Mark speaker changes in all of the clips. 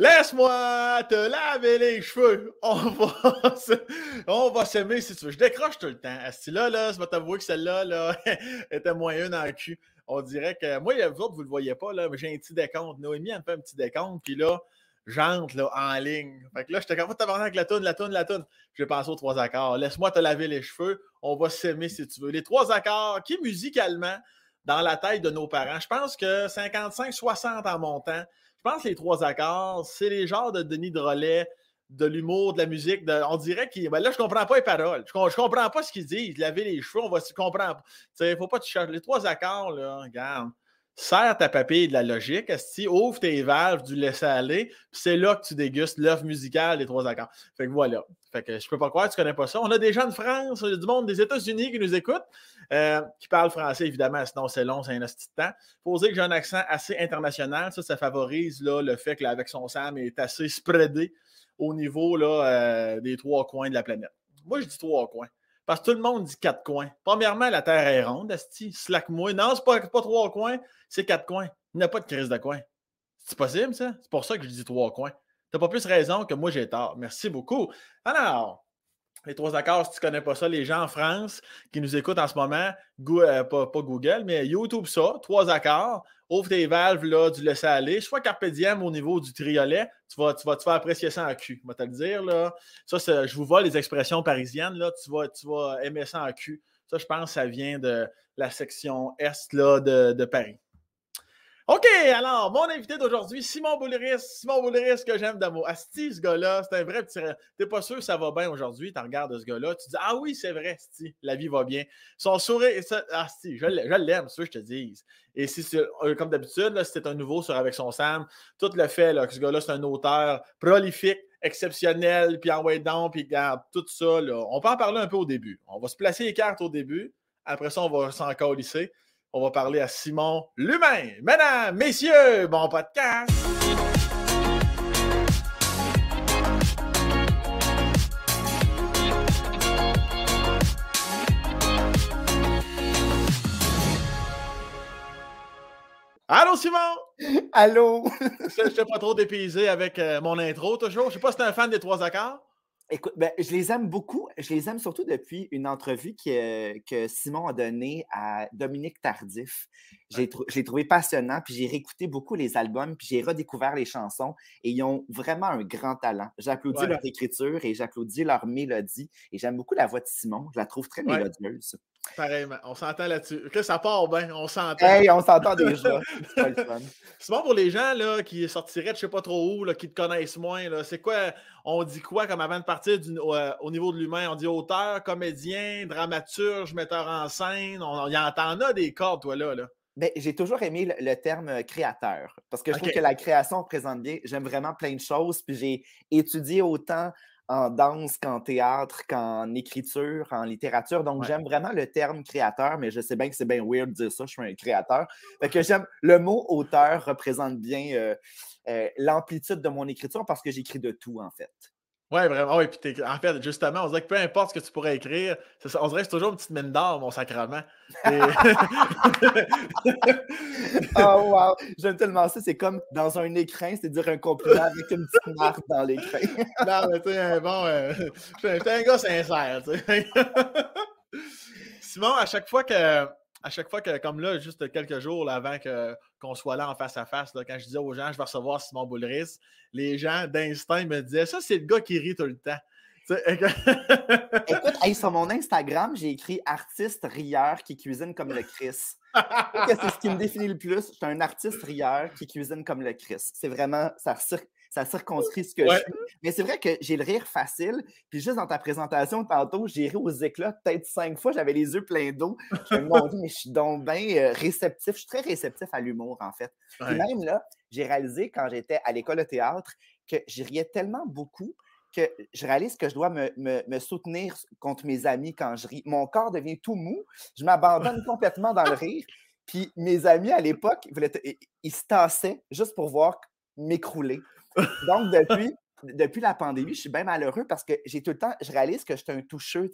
Speaker 1: Laisse-moi te laver les cheveux. On va, on va s'aimer si tu veux. Je décroche tout le temps. Là, là, je vais t'avouer que celle-là là, était moyenne dans le cul. On dirait que. Moi, vous autres, vous ne le voyez pas, là, mais j'ai un petit décompte. Noémie, elle me fait un petit décompte. Puis là, j'entre en ligne. Fait que là, j'étais comme t'avoir avec la toune, la toune, la toune. Je vais passer aux trois accords. Laisse-moi te laver les cheveux. On va s'aimer si tu veux. Les trois accords qui, musicalement, dans la tête de nos parents, je pense que 55-60 en montant, je pense que les trois accords, c'est les genres de Denis Drolet, de l'humour, de la musique. on dirait qu'il. Ben là, je comprends pas les paroles. Je, ne comprends pas ce qu'ils disent. Laver les cheveux, on va se comprendre. Il ne faut pas te chercher. Les trois accords, là, regarde. Serre ta papille de la logique, ouvre tes valves du laisser aller, puis c'est là que tu dégustes l'œuvre musicale des trois accords. Fait que voilà. Fait que je peux pas croire que tu connais pas ça. On a des gens de France, du monde des États-Unis qui nous écoutent, euh, qui parlent français, évidemment, sinon c'est long, c'est un petit temps. Faut dire que j'ai un accent assez international. Ça, ça favorise là, le fait que avec son Sam est assez spreadé au niveau là, euh, des trois coins de la planète. Moi, je dis trois coins. Parce que tout le monde dit quatre coins. Premièrement, la Terre est ronde, Asti. Slack-moi. Non, c'est pas, pas trois coins, c'est quatre coins. Il n'y a pas de crise de coin. C'est possible, ça? C'est pour ça que je dis trois coins. Tu n'as pas plus raison que moi, j'ai tort. Merci beaucoup. Alors, les trois accords, si tu ne connais pas ça, les gens en France qui nous écoutent en ce moment, euh, pas, Google, mais YouTube ça, trois accords, ouvre tes valves là, du laisser aller. Soit carpe diem au niveau du triolet, tu vas, tu vas te faire apprécier ça en cul. Je vais te le dire. Là. Ça, je vous vois les expressions parisiennes, là, tu, vas, tu vas aimer ça en cul. Ça, je pense ça vient de la section Est là, de Paris. OK, alors, mon invité d'aujourd'hui, Simon Bouliris. Simon Bouliris, que j'aime d'amour. Asti, ce gars-là, c'est un vrai petit. T'es pas sûr que ça va bien aujourd'hui, tu regardes ce gars-là, tu dis Ah oui, c'est vrai, Asti, la vie va bien. Son sourire, Asti, je l'aime, c'est ce que je te dis. Et si euh, comme d'habitude, c'était un nouveau sur Avec son Sam, tout le fait là, que ce gars-là, c'est un auteur prolifique, exceptionnel, puis en way down, puis garde tout ça. On peut en parler un peu au début. On va se placer les cartes au début. Après ça, on va s'en colisser. On va parler à Simon l'humain. Mesdames, messieurs, bon podcast! Allô, Simon!
Speaker 2: Allô!
Speaker 1: Je ne pas trop dépaysé avec euh, mon intro, toujours. Je ne sais pas si tu es un fan des trois accords.
Speaker 2: Écoute, ben, je les aime beaucoup. Je les aime surtout depuis une entrevue que, que Simon a donnée à Dominique Tardif. J'ai trouvé passionnant, puis j'ai réécouté beaucoup les albums, puis j'ai redécouvert les chansons, et ils ont vraiment un grand talent. J'applaudis leur écriture et j'applaudis leur mélodie, et j'aime beaucoup la voix de Simon. Je la trouve très mélodieuse.
Speaker 1: Pareillement, on s'entend là-dessus. Que ça part bien, on s'entend.
Speaker 2: Hey, on s'entend déjà. C'est pas le fun.
Speaker 1: Simon, pour les gens là, qui sortiraient de je sais pas trop où, là, qui te connaissent moins, c'est quoi, on dit quoi comme avant de partir du, euh, au, niveau de l'humain? On dit auteur, comédien, dramaturge, metteur en scène. On, y entend a des cordes, toi, là. là.
Speaker 2: Ben, j'ai toujours aimé le, terme euh, créateur parce que je trouve que la création représente bien. J'aime vraiment plein de choses. Puis j'ai étudié autant en danse qu'en théâtre, qu'en écriture, en littérature. Donc, j'aime vraiment le terme créateur, mais je sais bien que c'est bien weird de dire ça, je suis un créateur. Fait que j'aime le mot auteur représente bien euh, euh, l'amplitude de mon écriture parce que j'écris de tout, en fait.
Speaker 1: Oui, vraiment. Oui, puis en fait, justement, on dirait que peu importe ce que tu pourrais écrire, on dirait que c'est toujours une petite mine d'or, mon sacrement.
Speaker 2: oh, wow! J'aime tellement ça. C'est comme dans un écrin, c'est-à-dire un compliment avec une petite marque dans l'écran.
Speaker 1: non, mais tu sais, bon, euh, j'étais un gars sincère, tu sais. Simon, à chaque fois que à chaque fois que, comme là, juste quelques jours avant qu'on soit là en face à face, quand je disais aux gens, je vais recevoir Simon Boulris, les gens d'instinct me disaient, ça, c'est le gars qui rit tout le temps.
Speaker 2: Écoute, sur mon Instagram, j'ai écrit artiste rieur qui cuisine comme le Chris. c'est ce qui me définit le plus. Je suis un artiste rieur qui cuisine comme le Chris. C'est vraiment, ça, ça circonscrit ce que je suis. Mais c'est vrai que j'ai le rire facile. Puis juste dans ta présentation tantôt, j'ai ri aux éclats peut-être cinq fois. J'avais les yeux pleins d'eau. Je me dit, mais je suis donc bien euh, réceptif. Je suis très réceptif à l'humour, en fait. même là, j'ai réalisé quand j'étais à l'école de théâtre que je riais tellement beaucoup que je réalise que je dois me, me, soutenir contre mes amis quand je ris. Mon corps devient tout mou. Je m'abandonne complètement dans le rire. Puis mes amis à l'époque, ils se tassaient juste pour voir m'écrouler. Donc, depuis, depuis la pandémie, je suis bien malheureux parce que j'ai tout le temps, je réalise que je suis un toucheux.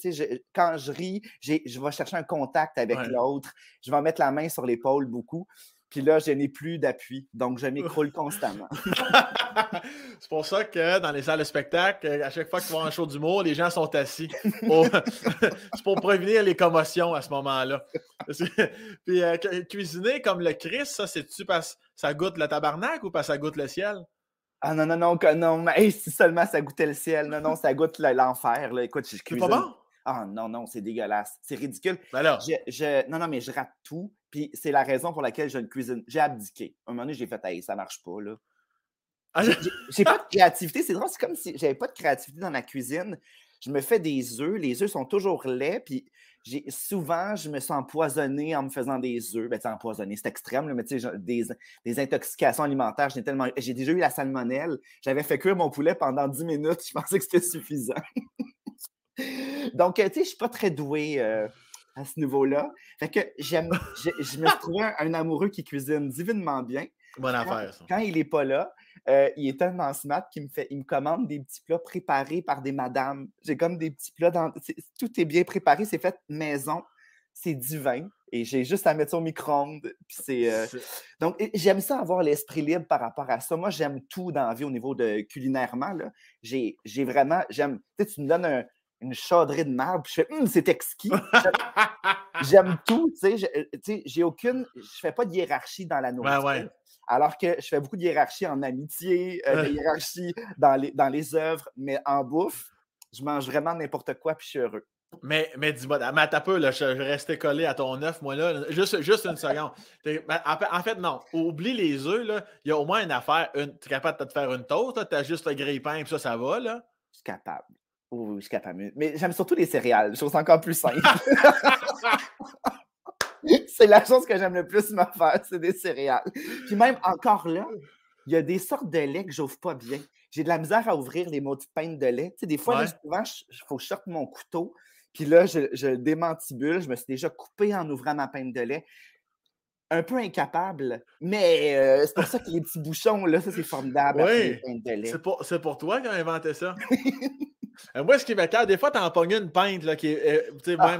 Speaker 2: quand je ris, je vais chercher un contact avec l'autre. Je vais mettre la main sur l'épaule beaucoup. Puis là, je n'ai plus d'appui. Donc, je m'écroule constamment.
Speaker 1: c'est pour ça que dans les salles de spectacle, à chaque fois que tu vas un show d'humour, les gens sont assis. c'est pour prévenir les commotions à ce moment-là. Puis euh, cuisiner comme le Christ, ça, c'est-tu parce que ça goûte le tabarnak ou parce que ça goûte le ciel?
Speaker 2: Ah non, non, non, non, mais si seulement ça goûtait le ciel. Non, non, ça goûte l'enfer. Écoute, je cuisine.
Speaker 1: C'est pas bon?
Speaker 2: Ah non, non, c'est dégueulasse. C'est ridicule.
Speaker 1: Ben alors?
Speaker 2: Je, non, non, mais je rate tout. Puis c'est la raison pour laquelle je ne cuisine. J'ai abdiqué. Un moment donné, j'ai fait, hey, ça marche pas, là. Ah, j'ai pas de créativité. C'est drôle, c'est comme si j'avais pas de créativité dans la cuisine. Je me fais des œufs. Les œufs sont toujours laids. Puis souvent, je me sens empoisonné en me faisant des œufs. Ben, empoisonné, c'est extrême, mais tu sais, des, des, intoxications alimentaires. J'ai tellement... J'ai déjà eu la salmonelle. J'avais fait cuire mon poulet pendant 10 minutes. Je pensais que c'était suffisant. Donc, tu sais, je suis pas très doué euh, à ce niveau-là. Fait que j'aime, je, me suis trouvé un, amoureux qui cuisine divinement bien.
Speaker 1: Bonne affaire,
Speaker 2: ça. Quand il n'est pas là, euh, il est tellement smart qu'il me fait, il me commande des petits plats préparés par des madames. J'ai comme des petits plats dans. tout est bien préparé, c'est fait maison, c'est divin. Et j'ai juste à mettre ça au micro-ondes. Euh, donc, j'aime ça avoir l'esprit libre par rapport à ça. Moi, j'aime tout dans la vie au niveau de culinairement. J'ai vraiment. J'aime. Tu tu me donnes une chaudrée de marbre, je fais hum, c'est exquis. J'aime tout. Tu sais, j'ai aucune. Je fais pas de hiérarchie dans la nourriture. Alors que je fais beaucoup de hiérarchie en amitié, euh, de hiérarchie dans les, dans les œuvres, mais en bouffe, je mange vraiment n'importe quoi puis je suis heureux.
Speaker 1: Mais, mais dis-moi, mais t'as peu, là, je vais rester collé à ton œuf, moi, là. Juste, juste une seconde. En fait, non. Oublie les œufs, là. Il y a au moins une affaire. Tu es capable de te faire une toast, tu as juste le grille-pain, et ça, ça va, là.
Speaker 2: Je suis capable. Oui, je suis capable. Mais j'aime surtout les céréales, chose encore plus simple. c'est la chose que j'aime le plus me faire, c'est des céréales. Puis même encore là, il y a des sortes de lait que j'ouvre pas bien. J'ai de la misère à ouvrir les maudites peintes de lait. Tu sais, des fois, souvent, il faut que je sorte mon couteau. Puis là, je, je démantibule. Je me suis déjà coupé en ouvrant ma peinte de lait. Un peu incapable, mais euh, c'est pour ça que les petits bouchons, là, ça, c'est formidable.
Speaker 1: Oui. C'est pour, pour, toi qui as inventé ça. Euh, moi, ce qui m'écarte, des fois, tu pognes une pinte là, qui est. Euh, ah.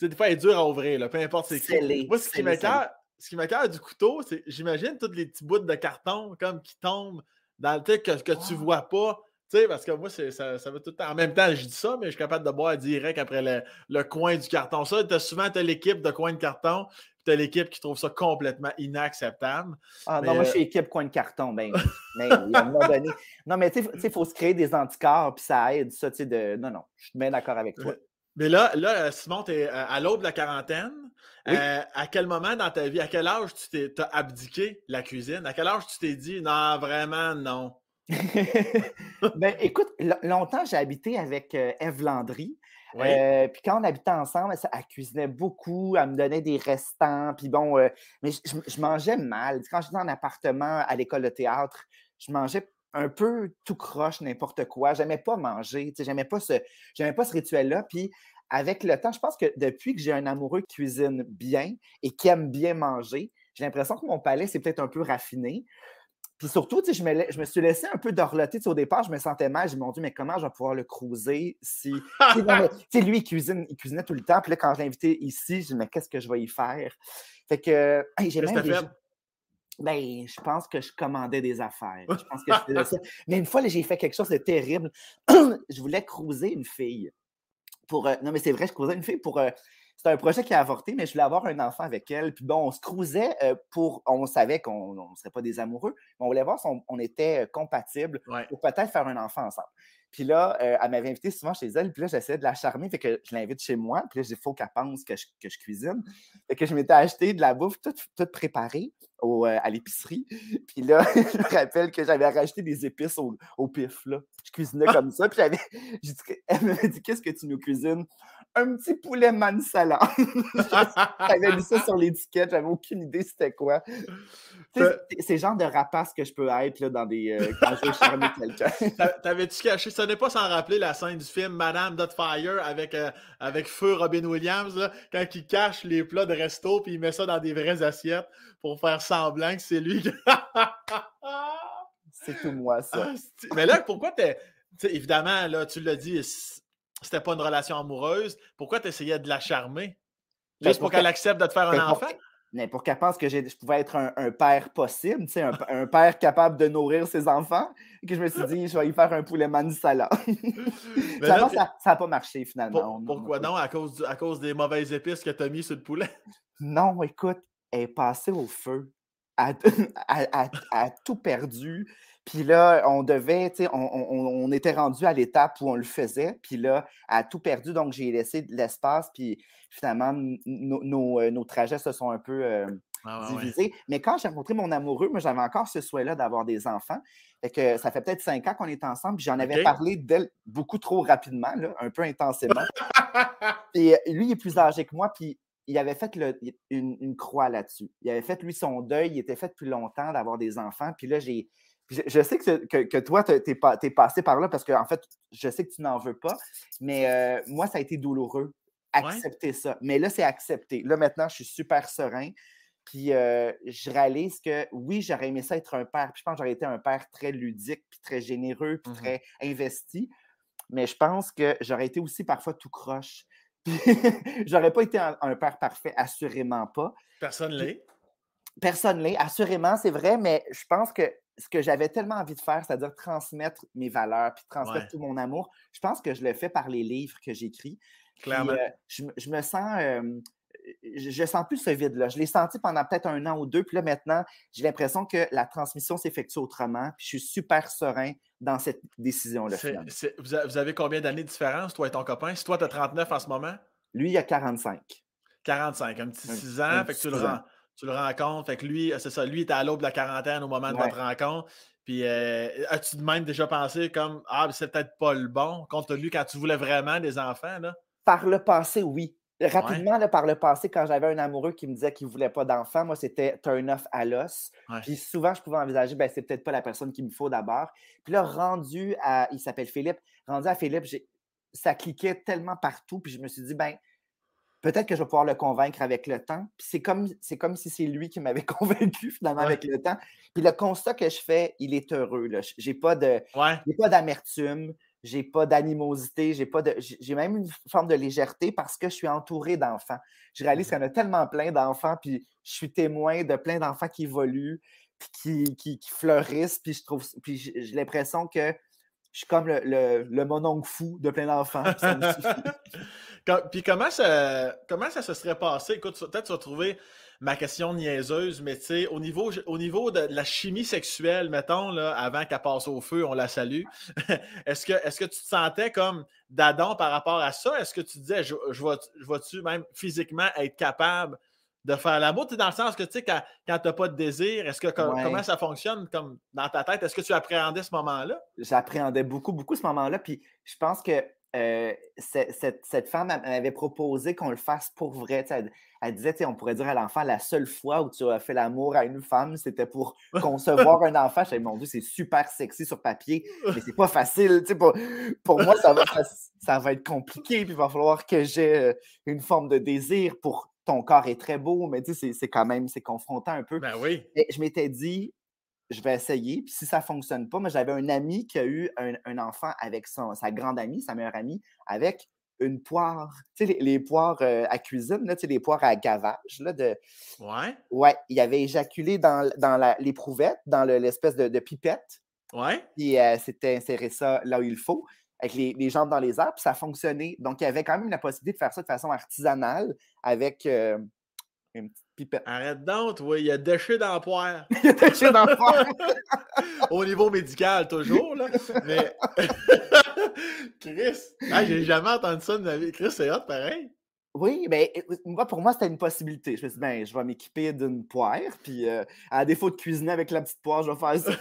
Speaker 1: des fois, elle est dure à ouvrir, là, peu importe c'est qui. Moi, ce qui m'écarte, ce qui du couteau, c'est j'imagine tous les petits bouts de carton comme qui tombent dans le truc que, que tu vois pas. Tu sais, parce que moi, ça, ça veut tout le temps. En même temps, je dis ça, mais je suis capable de boire direct après le, le coin du carton. Ça, as souvent, tu as l'équipe de coin de carton, tu as l'équipe qui trouve ça complètement inacceptable.
Speaker 2: Ah non, moi, je suis euh, équipe coin de carton. Ben, mais, à un moment donné. Non, mais tu sais, il faut se créer des anticorps, puis ça aide, ça, tu sais, de. Non, non, je suis bien d'accord avec toi.
Speaker 1: Mais là, là euh, Simon, tu es euh, à l'aube de la quarantaine. à quel moment dans ta vie, à quel âge tu t'es abdiqué la cuisine? À quel âge tu t'es dit non, vraiment non?
Speaker 2: ben, écoute, longtemps, j'ai habité avec Eve Landry. puis quand on habitait ensemble, elle cuisinait beaucoup, elle me donnait des restants. Puis bon, mais je, mangeais mal. Quand j'étais en appartement à l'école de théâtre, je mangeais un peu tout croche, n'importe quoi. J'aimais pas manger. J'aimais pas ce, pas ce rituel-là. Puis avec le temps, je pense que depuis que j'ai un amoureux qui cuisine bien et qui aime bien manger, j'ai l'impression que mon palais s'est peut-être un peu raffiné. Puis surtout, je me, je me suis laissé un peu dorloter. Au départ, je me sentais mal. Je me dit, mais comment je vais pouvoir le cruiser si. lui, il, cuisine, il cuisinait tout le temps. Puis là, quand je l'ai invité ici, je me dit, mais qu'est-ce que je vais y faire? Fait que j'ai même. Ben, je pense que je commandais des affaires. Je pense que ça. Mais une fois, j'ai fait quelque chose de terrible. je voulais cruiser une fille. Pour, euh, non, mais c'est vrai, je cruisais une fille pour euh, c'était un projet qui a avorté, mais je voulais avoir un enfant avec elle. Puis bon, on se cruisait euh, pour. On savait qu'on ne serait pas des amoureux, mais on voulait voir si on, était euh, compatibles pour peut-être faire un enfant ensemble. Puis là, euh, elle m'avait invité souvent chez elle, puis là, j'essayais de la charmer, fait que je l'invite chez moi, puis là, il faut qu'elle pense que je, que je, cuisine. Fait que je m'étais acheté de la bouffe toute, toute préparée au, à l'épicerie. Puis là, je me rappelle que j'avais racheté des épices au, au pif, là. Je cuisinais comme ça, puis j'avais. Elle m'avait dit Qu'est-ce que tu nous cuisines? Un petit poulet mansala. j'avais lu ça sur l'étiquette, j'avais aucune idée c'était quoi. C'est le genre de rapace que je peux être là, dans des, euh, quand je veux charmer quelqu'un.
Speaker 1: T'avais-tu caché, ça n'est pas sans rappeler la scène du film Madame Dotfire avec, euh, avec Feu Robin Williams, là, quand il cache les plats de resto puis il met ça dans des vraies assiettes pour faire semblant que c'est lui.
Speaker 2: c'est tout moi, ça.
Speaker 1: Ah, mais là, pourquoi t'es. Évidemment, là, tu l'as dit, c'était pas une relation amoureuse, pourquoi tu essayais de la charmer? Ben, Juste pour, qu'elle accepte de te faire un ben, enfant?
Speaker 2: Mais pour qu'elle pense que je pouvais être un, père possible, un, un, père capable de nourrir ses enfants, que je me suis dit, je vais y faire un poulet manisala. ça n'a pas marché finalement.
Speaker 1: pourquoi non? À cause, à cause des mauvaises épices que tu as mis sur le poulet?
Speaker 2: Non, écoute, elle est passée au feu. A, tout perdu. Puis là, on devait, tu sais, on, était rendu à l'étape où on le faisait. Puis là, a tout perdu. Donc, j'ai laissé de l'espace. Puis finalement, euh, nos, trajets se sont un peu euh, ah, divisés. Mais quand j'ai rencontré mon amoureux, moi, j'avais encore ce souhait-là d'avoir des enfants. Fait que ça fait peut-être cinq ans qu'on est ensemble. Puis j'en avais parlé d'elle beaucoup trop rapidement, un peu intensément. Et lui, il est plus âgé que moi. Puis il avait fait une, croix là-dessus. Il avait fait, lui, son deuil. Il était fait depuis longtemps d'avoir des enfants. Puis là, j'ai. Je, sais que, toi, tu es, passé par là parce que, en fait, je sais que tu n'en veux pas. Mais euh, moi, ça a été douloureux accepter ça. Mais là, c'est accepté. Là, maintenant, je suis super serein. Puis euh, je réalise que oui, j'aurais aimé ça être un père. Puis je pense que j'aurais été un père très ludique, puis très généreux, puis mmh très investi. Mais je pense que j'aurais été aussi parfois tout croche. j'aurais pas été un, père parfait, assurément pas.
Speaker 1: Personne l'est.
Speaker 2: Personne l'est, assurément, c'est vrai, mais je pense que ce que j'avais tellement envie de faire, c'est-à-dire transmettre mes valeurs, puis transmettre tout mon amour, je pense que je le fais par les livres que j'écris. Clairement. Euh, je, me sens. je, sens plus ce vide-là. Je l'ai senti pendant peut-être un an ou deux, puis là, maintenant, j'ai l'impression que la transmission s'effectue autrement, puis je suis super serein dans cette décision-là.
Speaker 1: Vous, avez combien d'années de différence, toi et ton copain? Si toi, tu as 39 en ce moment?
Speaker 2: Lui, il a 45.
Speaker 1: 45, un petit 6 ans, fait que tu le, rends, tu le rencontres. Fait que lui, c'est ça, lui, était à l'aube de la quarantaine au moment de votre rencontre. Puis, euh, as-tu même déjà pensé comme Ah, c'est peut-être pas le bon, compte tenu quand tu voulais vraiment des enfants, là?
Speaker 2: Par le passé, oui. Rapidement, par le passé, quand j'avais un amoureux qui me disait qu'il ne voulait pas d'enfant, moi, c'était turn off à l'os. Puis souvent, je pouvais envisager, ben, c'est peut-être pas la personne qu'il me faut d'abord. Puis là, rendu à, il s'appelle Philippe, rendu à Philippe, ça cliquait tellement partout. Puis je me suis dit, ben, peut-être que je vais pouvoir le convaincre avec le temps. Puis c'est comme, c'est comme si c'est lui qui m'avait convaincu finalement avec le temps. Puis le constat que je fais, il est heureux. Je n'ai pas d'amertume j'ai pas d'animosité, j'ai pas de. J'ai même une forme de légèreté parce que je suis entouré d'enfants. Je réalise mmh qu'il y en a tellement plein d'enfants, puis je suis témoin de plein d'enfants qui évoluent, puis qui, qui, fleurissent, puis je trouve. Puis j'ai l'impression que je suis comme le, le, le mononcle fou de plein d'enfants.
Speaker 1: puis comment ça, comment ça se serait passé? Écoute, peut-être tu vas trouver ma question niaiseuse, mais tu sais, au niveau, au niveau de la chimie sexuelle, mettons, là, avant qu'elle passe au feu, on la salue, est-ce que, est que tu te sentais comme d'Adam par rapport à ça? Est-ce que tu disais, je, je vais-tu même physiquement être capable de faire l'amour? Dans le sens que, tu sais, quand, quand tu n'as pas de désir, est-ce que comment ça fonctionne comme dans ta tête? Est-ce que tu appréhendais ce moment-là?
Speaker 2: J'appréhendais beaucoup, beaucoup ce moment-là. Puis je pense que euh, cette, cette, femme m'avait proposé qu'on le fasse pour vrai. Elle, elle, disait, on pourrait dire à l'enfant, la seule fois où tu as fait l'amour à une femme, c'était pour concevoir un enfant. Je mon Dieu, c'est super sexy sur papier, mais c'est pas facile. Pour, pour moi, ça va, ça va être compliqué. Puis il va falloir que j'ai euh, une forme de désir pour ton corps est très beau, mais c'est quand même, c'est confrontant un peu.
Speaker 1: Ben oui.
Speaker 2: Et je m'étais dit, je vais essayer. Puis si ça ne fonctionne pas, moi, j'avais un ami qui a eu un, enfant avec son, sa grande amie, sa meilleure amie, avec une poire. Tu sais, les, poires euh, à cuisine, là, tu sais, les poires à gavage. Là, de...
Speaker 1: Ouais.
Speaker 2: Ouais, il avait éjaculé dans, dans l'éprouvette, dans l'espèce de, pipette.
Speaker 1: Ouais.
Speaker 2: Puis euh, c'était insérer ça là où il faut, avec les, jambes dans les airs, puis ça a fonctionné. Donc, il y avait quand même la possibilité de faire ça de façon artisanale avec euh, une petite
Speaker 1: Arrête donc, oui, il y a déchets dans la poire.
Speaker 2: il y a déchets dans la poire.
Speaker 1: Au niveau médical, toujours, là. Mais. Chris, j'ai jamais entendu ça de ma vie. Chris, c'est hot, pareil.
Speaker 2: Oui, mais moi, pour moi, c'était une possibilité. Je me suis dit, ben, je vais m'équiper d'une poire, puis euh, à défaut de cuisiner avec la petite poire, je vais faire ça.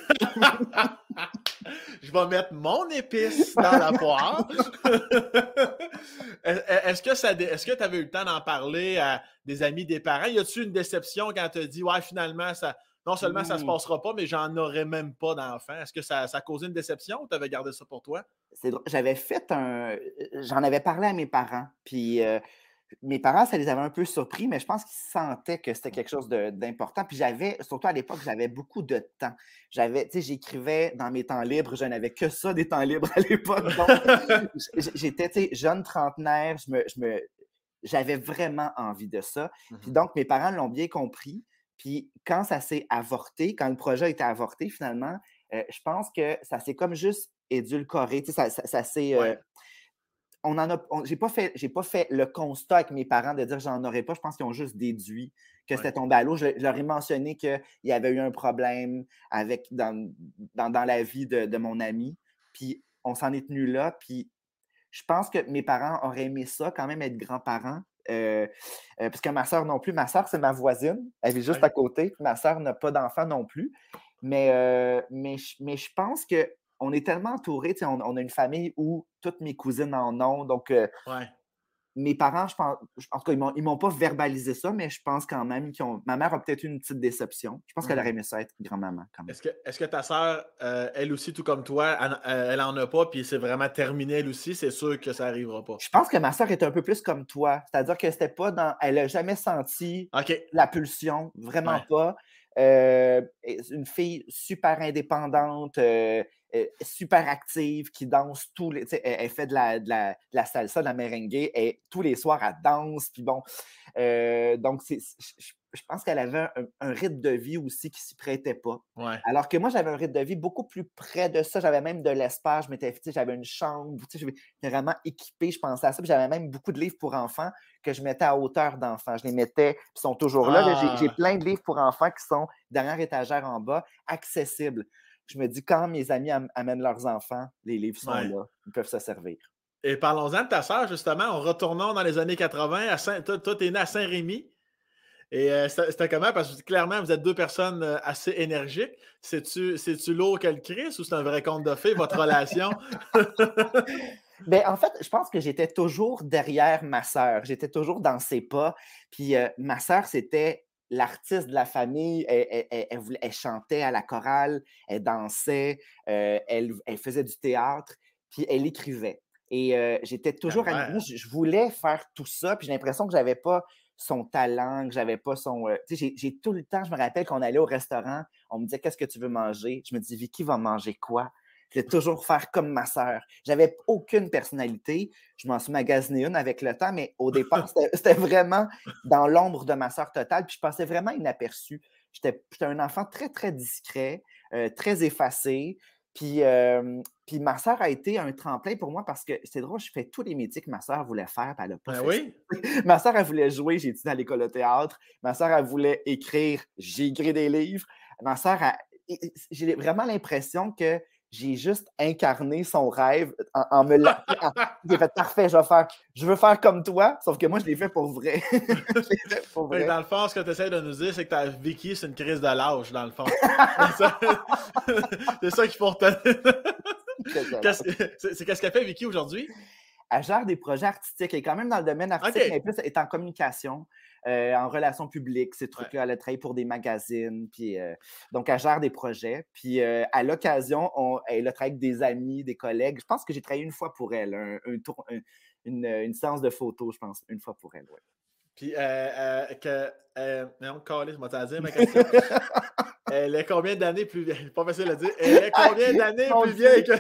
Speaker 1: je vais mettre mon épice dans la poire. Est-ce que ça, est-ce que tu avais eu le temps d'en parler à des amis, des parents? Y a-tu une déception quand tu as dit, ouais, finalement, ça, non seulement ça se passera pas, mais j'en aurais même pas d'enfant? Est-ce que ça, ça a causé une déception ou tu avais gardé ça pour toi?
Speaker 2: J'avais fait un. J'en avais parlé à mes parents, puis. Euh, mes parents, ça les avait un peu surpris, mais je pense qu'ils sentaient que c'était quelque chose d'important. Puis j'avais, surtout à l'époque, j'avais beaucoup de temps. J'avais, tu sais, j'écrivais dans mes temps libres, je n'avais que ça des temps libres à l'époque. j'étais, tu sais, jeune trentenaire, je me, je me, j'avais vraiment envie de ça. Puis
Speaker 1: Mhm.
Speaker 2: donc, mes parents l'ont bien compris. Puis quand ça s'est avorté, quand le projet a été avorté finalement, euh, je pense que ça s'est comme juste édulcoré. Tu sais, ça, ça- ça s'est. euh. On en a. j'ai pas fait, j'ai pas fait le constat avec mes parents de dire j'en aurais pas. Je pense qu'ils ont juste déduit que c'était tombé à l'eau. Je, je leur ai mentionné qu'il y avait eu un problème avec dans, dans, dans la vie de, de mon ami. Puis on s'en est tenu là. Puis je pense que mes parents auraient aimé ça, quand même être grands-parents. euh, euh, parce que ma soeur non plus. Ma soeur, c'est ma voisine. Elle vit juste
Speaker 1: Ouais.
Speaker 2: à côté. Ma soeur n'a pas d'enfant non plus. Mais, euh, mais je pense que on est tellement sais, On, on a une famille où toutes mes cousines en ont. Donc, euh,
Speaker 1: Ouais.
Speaker 2: mes parents, je pense, en tout cas, ils m'ont, pas verbalisé ça, mais je pense quand même qu'ils ont. Ma mère a peut-être eu une petite déception. Je pense qu'elle
Speaker 1: Mhm.
Speaker 2: aurait aimé ça être grand-maman quand même.
Speaker 1: Est-ce que, est-ce que ta sœur, euh, elle aussi, tout comme toi, elle, euh, elle en a pas, puis c'est vraiment terminé elle aussi, c'est sûr que ça arrivera pas.
Speaker 2: Je pense que ma soeur est un peu plus comme toi. C'est-à-dire que c'était pas dans. Elle a jamais senti la pulsion, vraiment
Speaker 1: Ouais.
Speaker 2: pas. Euh, une fille super indépendante, euh, euh, super active, qui danse tous les. Elle, elle fait de la, de, la, de la salsa, de la merengue, et tous les soirs, elle danse. Puis bon. euh, donc, je, pense qu'elle avait un, un rythme de vie aussi qui s'y prêtait pas.
Speaker 1: Ouais.
Speaker 2: Alors que moi, j'avais un rythme de vie beaucoup plus près de ça. J'avais même de l'espace. Je m'étais, j'avais une chambre. tu sais, J'étais vraiment équipée. Je pensais à ça. Puis j'avais même beaucoup de livres pour enfants que je mettais à hauteur d'enfants. Je les mettais, puis ils sont toujours là. là. J'ai-
Speaker 1: Ah.
Speaker 2: plein de livres pour enfants qui sont dernière étagère en bas, accessibles. Je me dis, quand mes amis am- amènent leurs enfants, les livres sont
Speaker 1: Ouais.
Speaker 2: là. Ils peuvent se servir.
Speaker 1: Et parlons-en de ta sœur, justement, en retournant dans les années 80. À Saint... Toi, toi, t'es né à Saint-Rémy. Et euh, c'était comment? Parce que clairement, vous êtes deux personnes euh, assez énergiques. C'est-tu lourd que le Christ ou c'est un vrai conte de fées, votre relation?
Speaker 2: Ben, en fait, je pense que j'étais toujours derrière ma sœur. J'étais toujours dans ses pas. Puis euh, ma sœur, c'était l'artiste de la famille. Elle, elle- elle- elle voulait- elle chantait à la chorale, elle dansait, euh, elle, faisait du théâtre, puis elle écrivait. Et euh, j'étais toujours à je, je voulais faire tout ça, puis j'ai l'impression que j'avais pas son talent, que j'avais pas son. euh, tu sais, j'ai- j'ai tout le temps, je me rappelle qu'on allait au restaurant, on me disait qu'est-ce que tu veux manger? Je me dis, Vicky va manger quoi? Je vais toujours faire comme ma sœur. J'avais aucune personnalité. Je m'en suis magasiné une avec le temps, mais au départ, c'était vraiment dans l'ombre de ma sœur totale. Puis je passais vraiment inaperçu. J'étais un enfant très, très discret, euh, très effacé. Puis, euh, puis ma sœur a été un tremplin pour moi parce que c'est drôle, je fais tous les métiers que ma sœur voulait faire, puis elle n'a pas
Speaker 1: Ben
Speaker 2: fait
Speaker 1: oui.
Speaker 2: Ma sœur, elle voulait jouer, j'ai étudié à l'école de théâtre. Ma sœur, elle voulait écrire, j'ai écrit des livres. Ma sœur, j'ai vraiment l'impression que j'ai juste incarné son rêve en, en me la... en- J'ai fait parfait, je vais faire, je veux faire comme toi, sauf que moi, je l'ai fait pour vrai. je l'ai fait pour vrai.
Speaker 1: dans le fond, ce que tu essaies de nous dire, c'est que ta Vicky, c'est une crise de l'âge, dans le fond. c'est ça, ça qu'il faut retenir. Qu'est-ce- C'est qu'est-ce qu'elle fait, Vicky, aujourd'hui?
Speaker 2: Elle gère des projets artistiques. Elle est quand même dans le domaine artistique, mais plus elle est en communication, euh, en relations publiques, ces trucs-là. Elle a travaillé pour des magazines. Puis, euh, donc, elle gère des projets. Puis, euh, à l'occasion, on- elle a travaillé avec des amis, des collègues. Je pense que j'ai travaillé une fois pour elle, un, un tour, un- une, une séance de photos, je pense, une fois pour elle. ouais.
Speaker 1: Puis, euh, euh, que. Euh, non, Carlis, moi, t'as dit ma question. Elle est combien d'années plus vieille? Pas facile à dire. Elle est combien d'années
Speaker 2: Mon
Speaker 1: plus vieille que.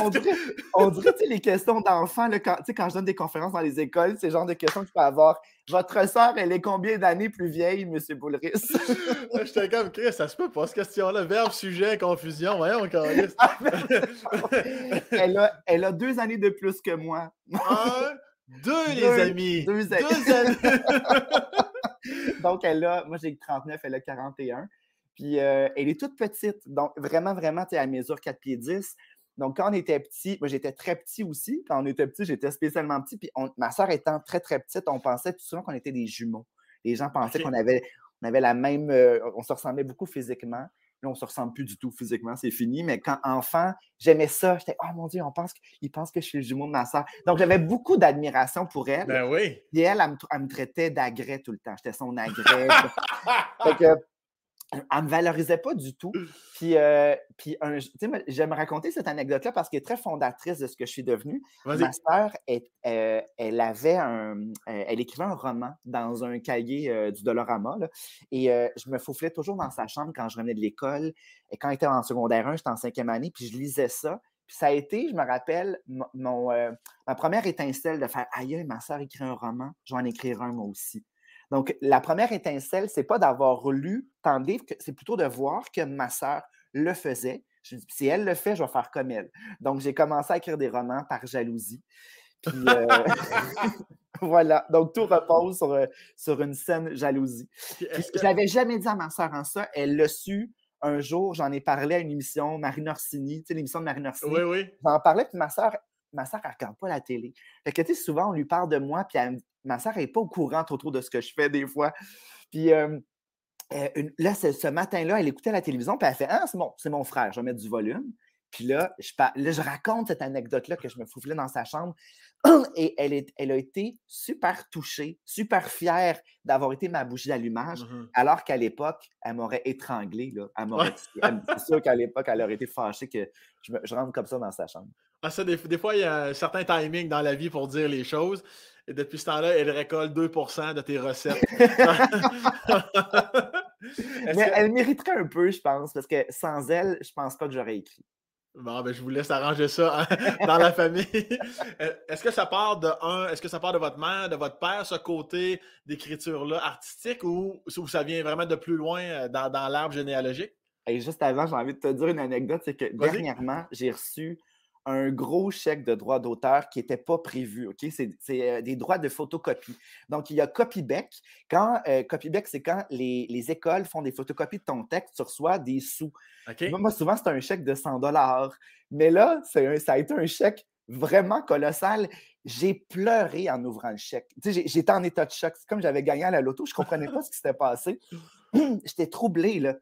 Speaker 2: On dirait, on dirait, tu sais, les questions d'enfants, quand, tu sais, quand je donne des conférences dans les écoles, c'est le genre de questions que je peux avoir. Votre sœur, elle est combien d'années plus vieille, M. Boulris?
Speaker 1: J'étais comme Chris, ça se peut pas, cette question-là. Verbe, sujet, confusion. Voyons, Carlis.
Speaker 2: elle, a, elle a deux années de plus que moi.
Speaker 1: Un, deux, les
Speaker 2: Deux-
Speaker 1: amis.
Speaker 2: deux a-
Speaker 1: Deux années.
Speaker 2: Donc, elle a, moi j'ai 39, elle a 41. Puis, euh, elle est toute petite. Donc, vraiment, vraiment, tu sais, elle mesure 4 pieds 10. Donc, quand on était petit, moi j'étais très petit aussi. Quand on était petit, j'étais spécialement petit. Puis, on- ma soeur étant très, très petite, on pensait tout souvent qu'on était des jumeaux. Les gens pensaient qu'on avait, on avait la même. euh, on se ressemblait beaucoup physiquement. Là, on se ressemble plus du tout physiquement, c'est fini. Mais quand enfant, j'aimais ça. J'étais, oh mon Dieu, on pense qu'ils pensent que je suis le jumeau de ma soeur. Donc, j'avais beaucoup d'admiration pour elle.
Speaker 1: Ben oui.
Speaker 2: Puis elle, elle me, elle me traitait d'agrès tout le temps. J'étais son agrès. fait que, elle me valorisait pas du tout. Puis, euh, puis un- tu sais, moi, j'aime raconter cette anecdote-là parce qu'elle est très fondatrice de ce que je suis devenu.
Speaker 1: Vas-y.
Speaker 2: Ma sœur, elle, euh, elle avait un, elle écrivait un roman dans un cahier euh, du Dolorama. là. et euh, je me fauflais toujours dans sa chambre quand je revenais de l'école. Et quand elle était en secondaire 1, j'étais en cinquième année, puis je lisais ça. Puis ça a été, je me rappelle, mon, ma première étincelle de faire Aïe, ma soeur écrit un roman, je vais en écrire un moi aussi. Donc, la première étincelle, c'est pas d'avoir lu tant de livres, c'est plutôt de voir que ma soeur le faisait. si elle le fait, je vais faire comme elle. Donc, j'ai commencé à écrire des romans par jalousie. Puis, euh, voilà. Donc, tout repose sur, euh, sur une scène jalousie. Je n'avais jamais dit à ma soeur en ça. Elle l'a su un jour. J'en ai parlé à une émission, Marine Orsini, tu sais, l'émission de Marine Orsini.
Speaker 1: Oui, oui.
Speaker 2: J'en parlais, puis ma soeur, ma soeur, elle regarde pas la télé. Fait que, tu sais, souvent, on lui parle de moi, puis ma soeur n'est pas au courant trop, de ce que je fais des fois. Puis euh, là, ce, matin-là, elle écoutait la télévision, puis elle fait Ah, c'est mon, mon frère, je vais mettre du volume. Puis là, je, là, je raconte cette anecdote-là que je me fouflais dans sa chambre. Et elle, est, elle a été super touchée, super fière d'avoir été ma bougie d'allumage, mmh alors qu'à l'époque, elle m'aurait étranglé. Là. C'est sûr qu'à l'époque, elle aurait été fâchée que je, rentre comme ça dans sa chambre.
Speaker 1: Ah, ça, des, fois, il y a un certain timing dans la vie pour dire les choses. Et depuis ce temps-là, elle récolte 2% de tes recettes.
Speaker 2: Mais elle mériterait un peu, je pense, parce que sans elle, je pense pas que j'aurais écrit.
Speaker 1: Bon, ben, je vous laisse arranger ça hein, dans la famille. Est-ce que ça part de un, est-ce que ça part de votre mère, de votre père, ce côté d'écriture-là artistique, ou, ça vient vraiment de plus loin euh, dans, l'arbre généalogique?
Speaker 2: Et juste avant, j'ai envie de te dire une anecdote, c'est que dernièrement, j'ai reçu un gros chèque de droits d'auteur qui n'était pas prévu. OK? C'est euh, des droits de photocopie. Donc, il y a Copybeck. Quand euh, Copybeck, c'est quand les, écoles font des photocopies de ton texte, tu reçois des sous. Moi, souvent, c'est un chèque de 100 Mais là, ça a été un chèque vraiment colossal. J'ai pleuré en ouvrant le chèque. J'étais en état de choc. C'est comme j'avais gagné à la loto. Je ne comprenais pas ce qui s'était passé. J'étais troublé. Là.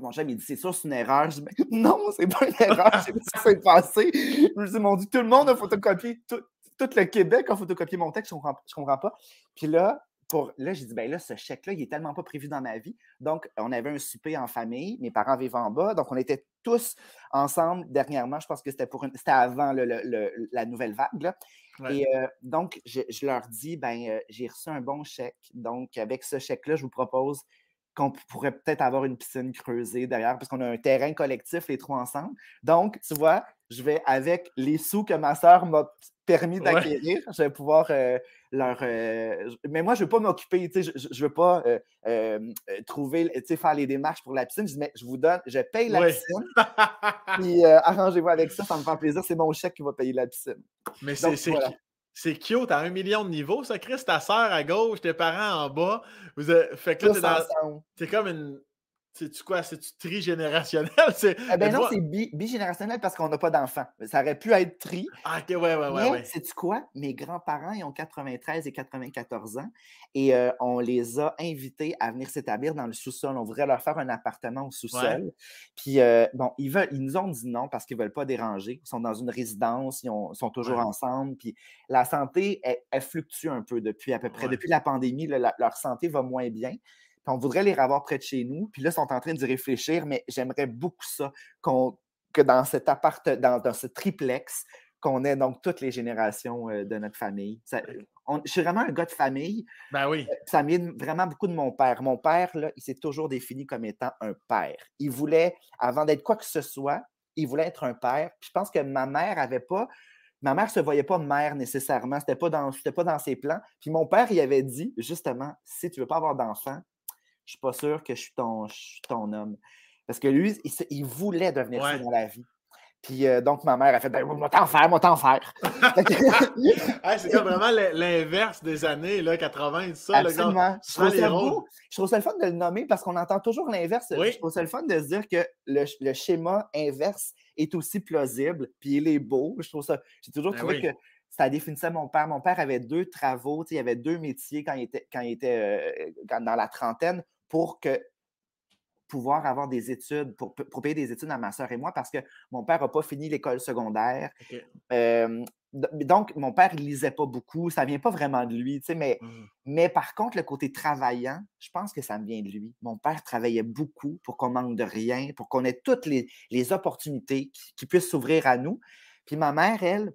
Speaker 2: Mon chum, il dit, c'est sûr, c'est une erreur. Je dis, ben, non, c'est pas une erreur, je sais pas ce qui s'est passé. Je me dis, mon Dieu, tout le monde a photocopié, tout, le Québec a photocopié mon texte, je comprends, comprends pas. Puis là, pour, là, j'ai dit, ben là, ce chèque-là, il est tellement pas prévu dans ma vie. Donc, on avait un souper en famille, mes parents vivaient en bas, donc on était tous ensemble dernièrement. Je pense que c'était pour c'était avant la nouvelle vague. Et euh, donc, je, leur dis, ben, euh, j'ai reçu un bon chèque. Donc, avec ce chèque-là, je vous propose qu'on pourrait peut-être avoir une piscine creusée derrière, parce qu'on a un terrain collectif, les trois ensemble. Donc, tu vois, je vais, avec les sous que ma soeur m'a permis d'acquérir, je vais pouvoir euh, leur. Euh, mais moi, je ne veux pas m'occuper, je ne veux pas euh, trouver, faire les démarches pour la piscine. Je dis, mais je vous donne, je paye la piscine, puis arrangez-vous avec ça, ça me fait plaisir, c'est mon chèque qui va payer la piscine.
Speaker 1: Mais c'est c'est cute, à un million de niveaux, ça, Chris. Ta sœur à gauche, tes parents en bas. Vous Fait que là, t'es comme une c'est-tu quoi? C'est-tu trigénérationnel?
Speaker 2: C'est, eh ben non, c'est bigénérationnel parce qu'on n'a pas d'enfants. Ça aurait pu être tri.
Speaker 1: Ah, ok, ouais, ouais, ouais.
Speaker 2: Mais sais-tu quoi? Mes grands-parents, ils ont 93 et 94 ans et euh, on les a invités à venir s'établir dans le sous-sol. On voudrait leur faire un appartement au sous-sol. Puis, euh, bon, ils, veulent, ils nous ont dit non parce qu'ils ne veulent pas déranger. Ils sont dans une résidence, ils, sont toujours ensemble. Puis, la santé, elle, fluctue un peu depuis à peu près. Depuis la pandémie, leur santé va moins bien on voudrait les revoir près de chez nous. Puis là, ils sont en train d'y réfléchir, mais j'aimerais beaucoup ça, que dans cet appart, dans, ce triplex, qu'on ait donc toutes les générations euh, de notre famille. je suis vraiment un gars de famille.
Speaker 1: Ben oui.
Speaker 2: Euh, ça m'aide vraiment beaucoup de mon père. Mon père, là, il s'est toujours défini comme étant un père. Il voulait, avant d'être quoi que ce soit, il voulait être un père. Puis je pense que ma mère avait pas. Ma mère ne se voyait pas mère nécessairement. Ce n'était pas, dans, pas dans ses plans. Puis mon père, il avait dit, justement, si tu ne veux pas avoir d'enfant, je suis pas sûr que je suis ton, ton homme. Parce que lui, il, voulait devenir ça dans la vie. Puis euh, donc, ma mère a fait ben, moi t'en faire, moi t'en faire.
Speaker 1: c'est comme vraiment l'inverse des années là, 80 et tout ça.
Speaker 2: Absolument. je, trouve ça beau. je trouve ça le fun de le nommer parce qu'on entend toujours l'inverse. Je trouve ça le fun de se dire que le, le, schéma inverse est aussi plausible, puis il est beau. Je trouve ça. J'ai toujours ben trouvé que ça définissait mon père. Mon père avait deux travaux, il avait deux métiers quand il était, quand il était euh, dans la trentaine pour que pouvoir avoir des études, pour, payer des études à ma soeur et moi, parce que mon père n'a pas fini l'école secondaire. donc, mon père ne lisait pas beaucoup, ça ne vient pas vraiment de lui, mais, mmh. mais par contre, le côté travaillant, je pense que ça me vient de lui. Mon père travaillait beaucoup pour qu'on manque de rien, pour qu'on ait toutes les, opportunités qui, puissent s'ouvrir à nous. Puis ma mère, elle,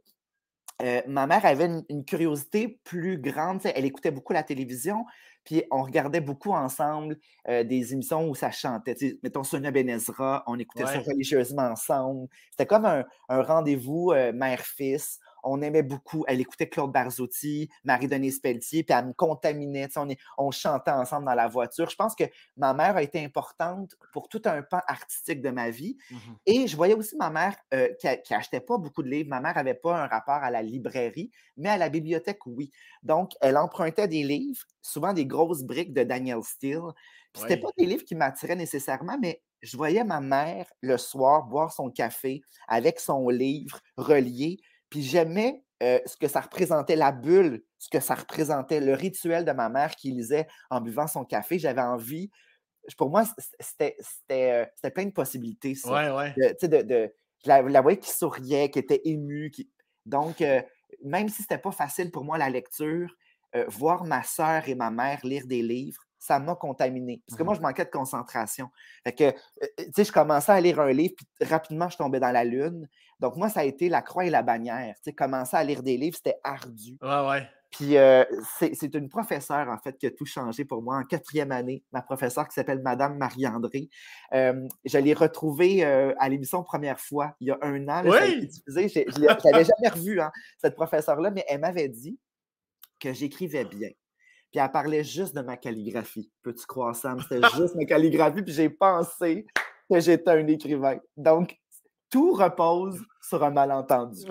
Speaker 2: euh, ma mère avait une, curiosité plus grande. Elle écoutait beaucoup la télévision. Puis on regardait beaucoup ensemble euh, des émissions où ça chantait. mettons Sonia Benezra, on écoutait ça religieusement ensemble. C'était comme un, rendez-vous euh, mère-fils on aimait beaucoup. Elle écoutait Claude Barzotti, Marie-Denise Pelletier, puis elle me contaminait. On, on, chantait ensemble dans la voiture. Je pense que ma mère a été importante pour tout un pan artistique de ma vie. Mmh Et je voyais aussi ma mère euh, qui, n'achetait pas beaucoup de livres. Ma mère n'avait pas un rapport à la librairie, mais à la bibliothèque, oui. Donc, elle empruntait des livres, souvent des grosses briques de Daniel Steele. Ce n'était pas des livres qui m'attiraient nécessairement, mais je voyais ma mère le soir boire son café avec son livre relié. Puis j'aimais ce que ça représentait, la bulle, ce que ça représentait, le rituel de ma mère qui lisait en buvant son café. J'avais envie. Pour moi, c'était plein de possibilités. Ça.
Speaker 1: Ouais, ouais.
Speaker 2: De, je, la, voyais qui souriait, qui était émue. Qui... Donc, même si c'était pas facile pour moi la lecture, voir ma sœur et ma mère lire des livres, ça m'a contaminé. Parce que moi, mmh je manquais de concentration. Fait que, tu sais, je commençais à lire un livre, puis rapidement, je tombais dans la lune. Donc, moi, ça a été la croix et la bannière. Tu sais, commencer à lire des livres, c'était ardu.
Speaker 1: Ouais, ouais.
Speaker 2: Puis, c'est une professeure, en fait, qui a tout changé pour moi en quatrième année. Ma professeure qui s'appelle Madame Marie-André. je l'ai retrouvée à l'émission première fois, il y a un an.
Speaker 1: oui!
Speaker 2: Je ne l'avais jamais revue, hein, cette professeure-là, mais elle m'avait dit que j'écrivais bien. Puis elle parlait juste de ma calligraphie. Peux-tu croire, Sam? C'était juste ma calligraphie, puis j'ai pensé que j'étais un écrivain. Donc, tout repose sur un malentendu.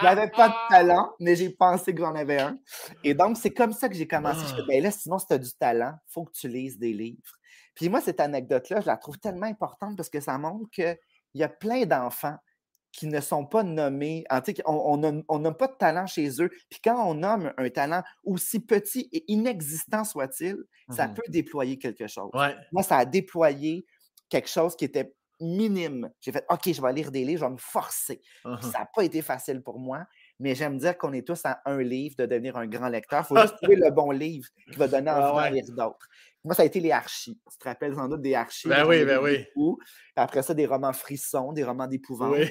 Speaker 2: Je n'avais pas de talent, mais j'ai pensé que j'en avais un. Et donc, c'est comme ça que j'ai commencé. Je me ben là, sinon, si tu as du talent, il faut que tu lises des livres. Puis moi, cette anecdote-là, je la trouve tellement importante parce que ça montre qu'il y a plein d'enfants qui ne sont pas nommés, on n'a pas de talent chez eux. Puis quand on nomme un talent aussi petit et inexistant soit-il, ça mmh peut déployer quelque chose. Moi, ça a déployé quelque chose qui était minime. J'ai fait OK, je vais lire des livres, je vais me forcer. Mmh ça n'a pas été facile pour moi, mais j'aime dire qu'on est tous à un livre de devenir un grand lecteur. Il faut juste trouver le bon livre qui va donner envie de lire d'autres. Moi, ça a été les archis. Tu te rappelles sans doute des archis.
Speaker 1: Ben oui, ben oui.
Speaker 2: Après ça, des romans frissons, des romans d'épouvante. Oui.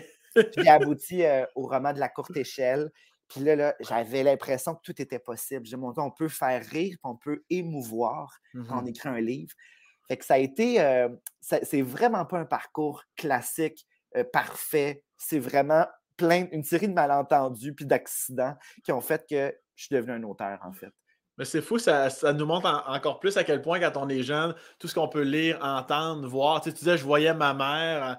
Speaker 2: J'ai abouti au roman de la courte échelle. Puis là, là j'avais l'impression que tout était possible. J'ai montré, on peut faire rire, on peut émouvoir quand on écrit un livre. Fait que ça a été, c'est vraiment pas un parcours classique, parfait. C'est vraiment plein, une série de malentendus puis d'accidents qui ont fait que je suis devenu un auteur, en fait.
Speaker 1: Mais c'est fou, ça, nous montre encore plus à quel point, quand on est jeune, tout ce qu'on peut lire, entendre, voir. Tu, sais, tu disais, je voyais ma mère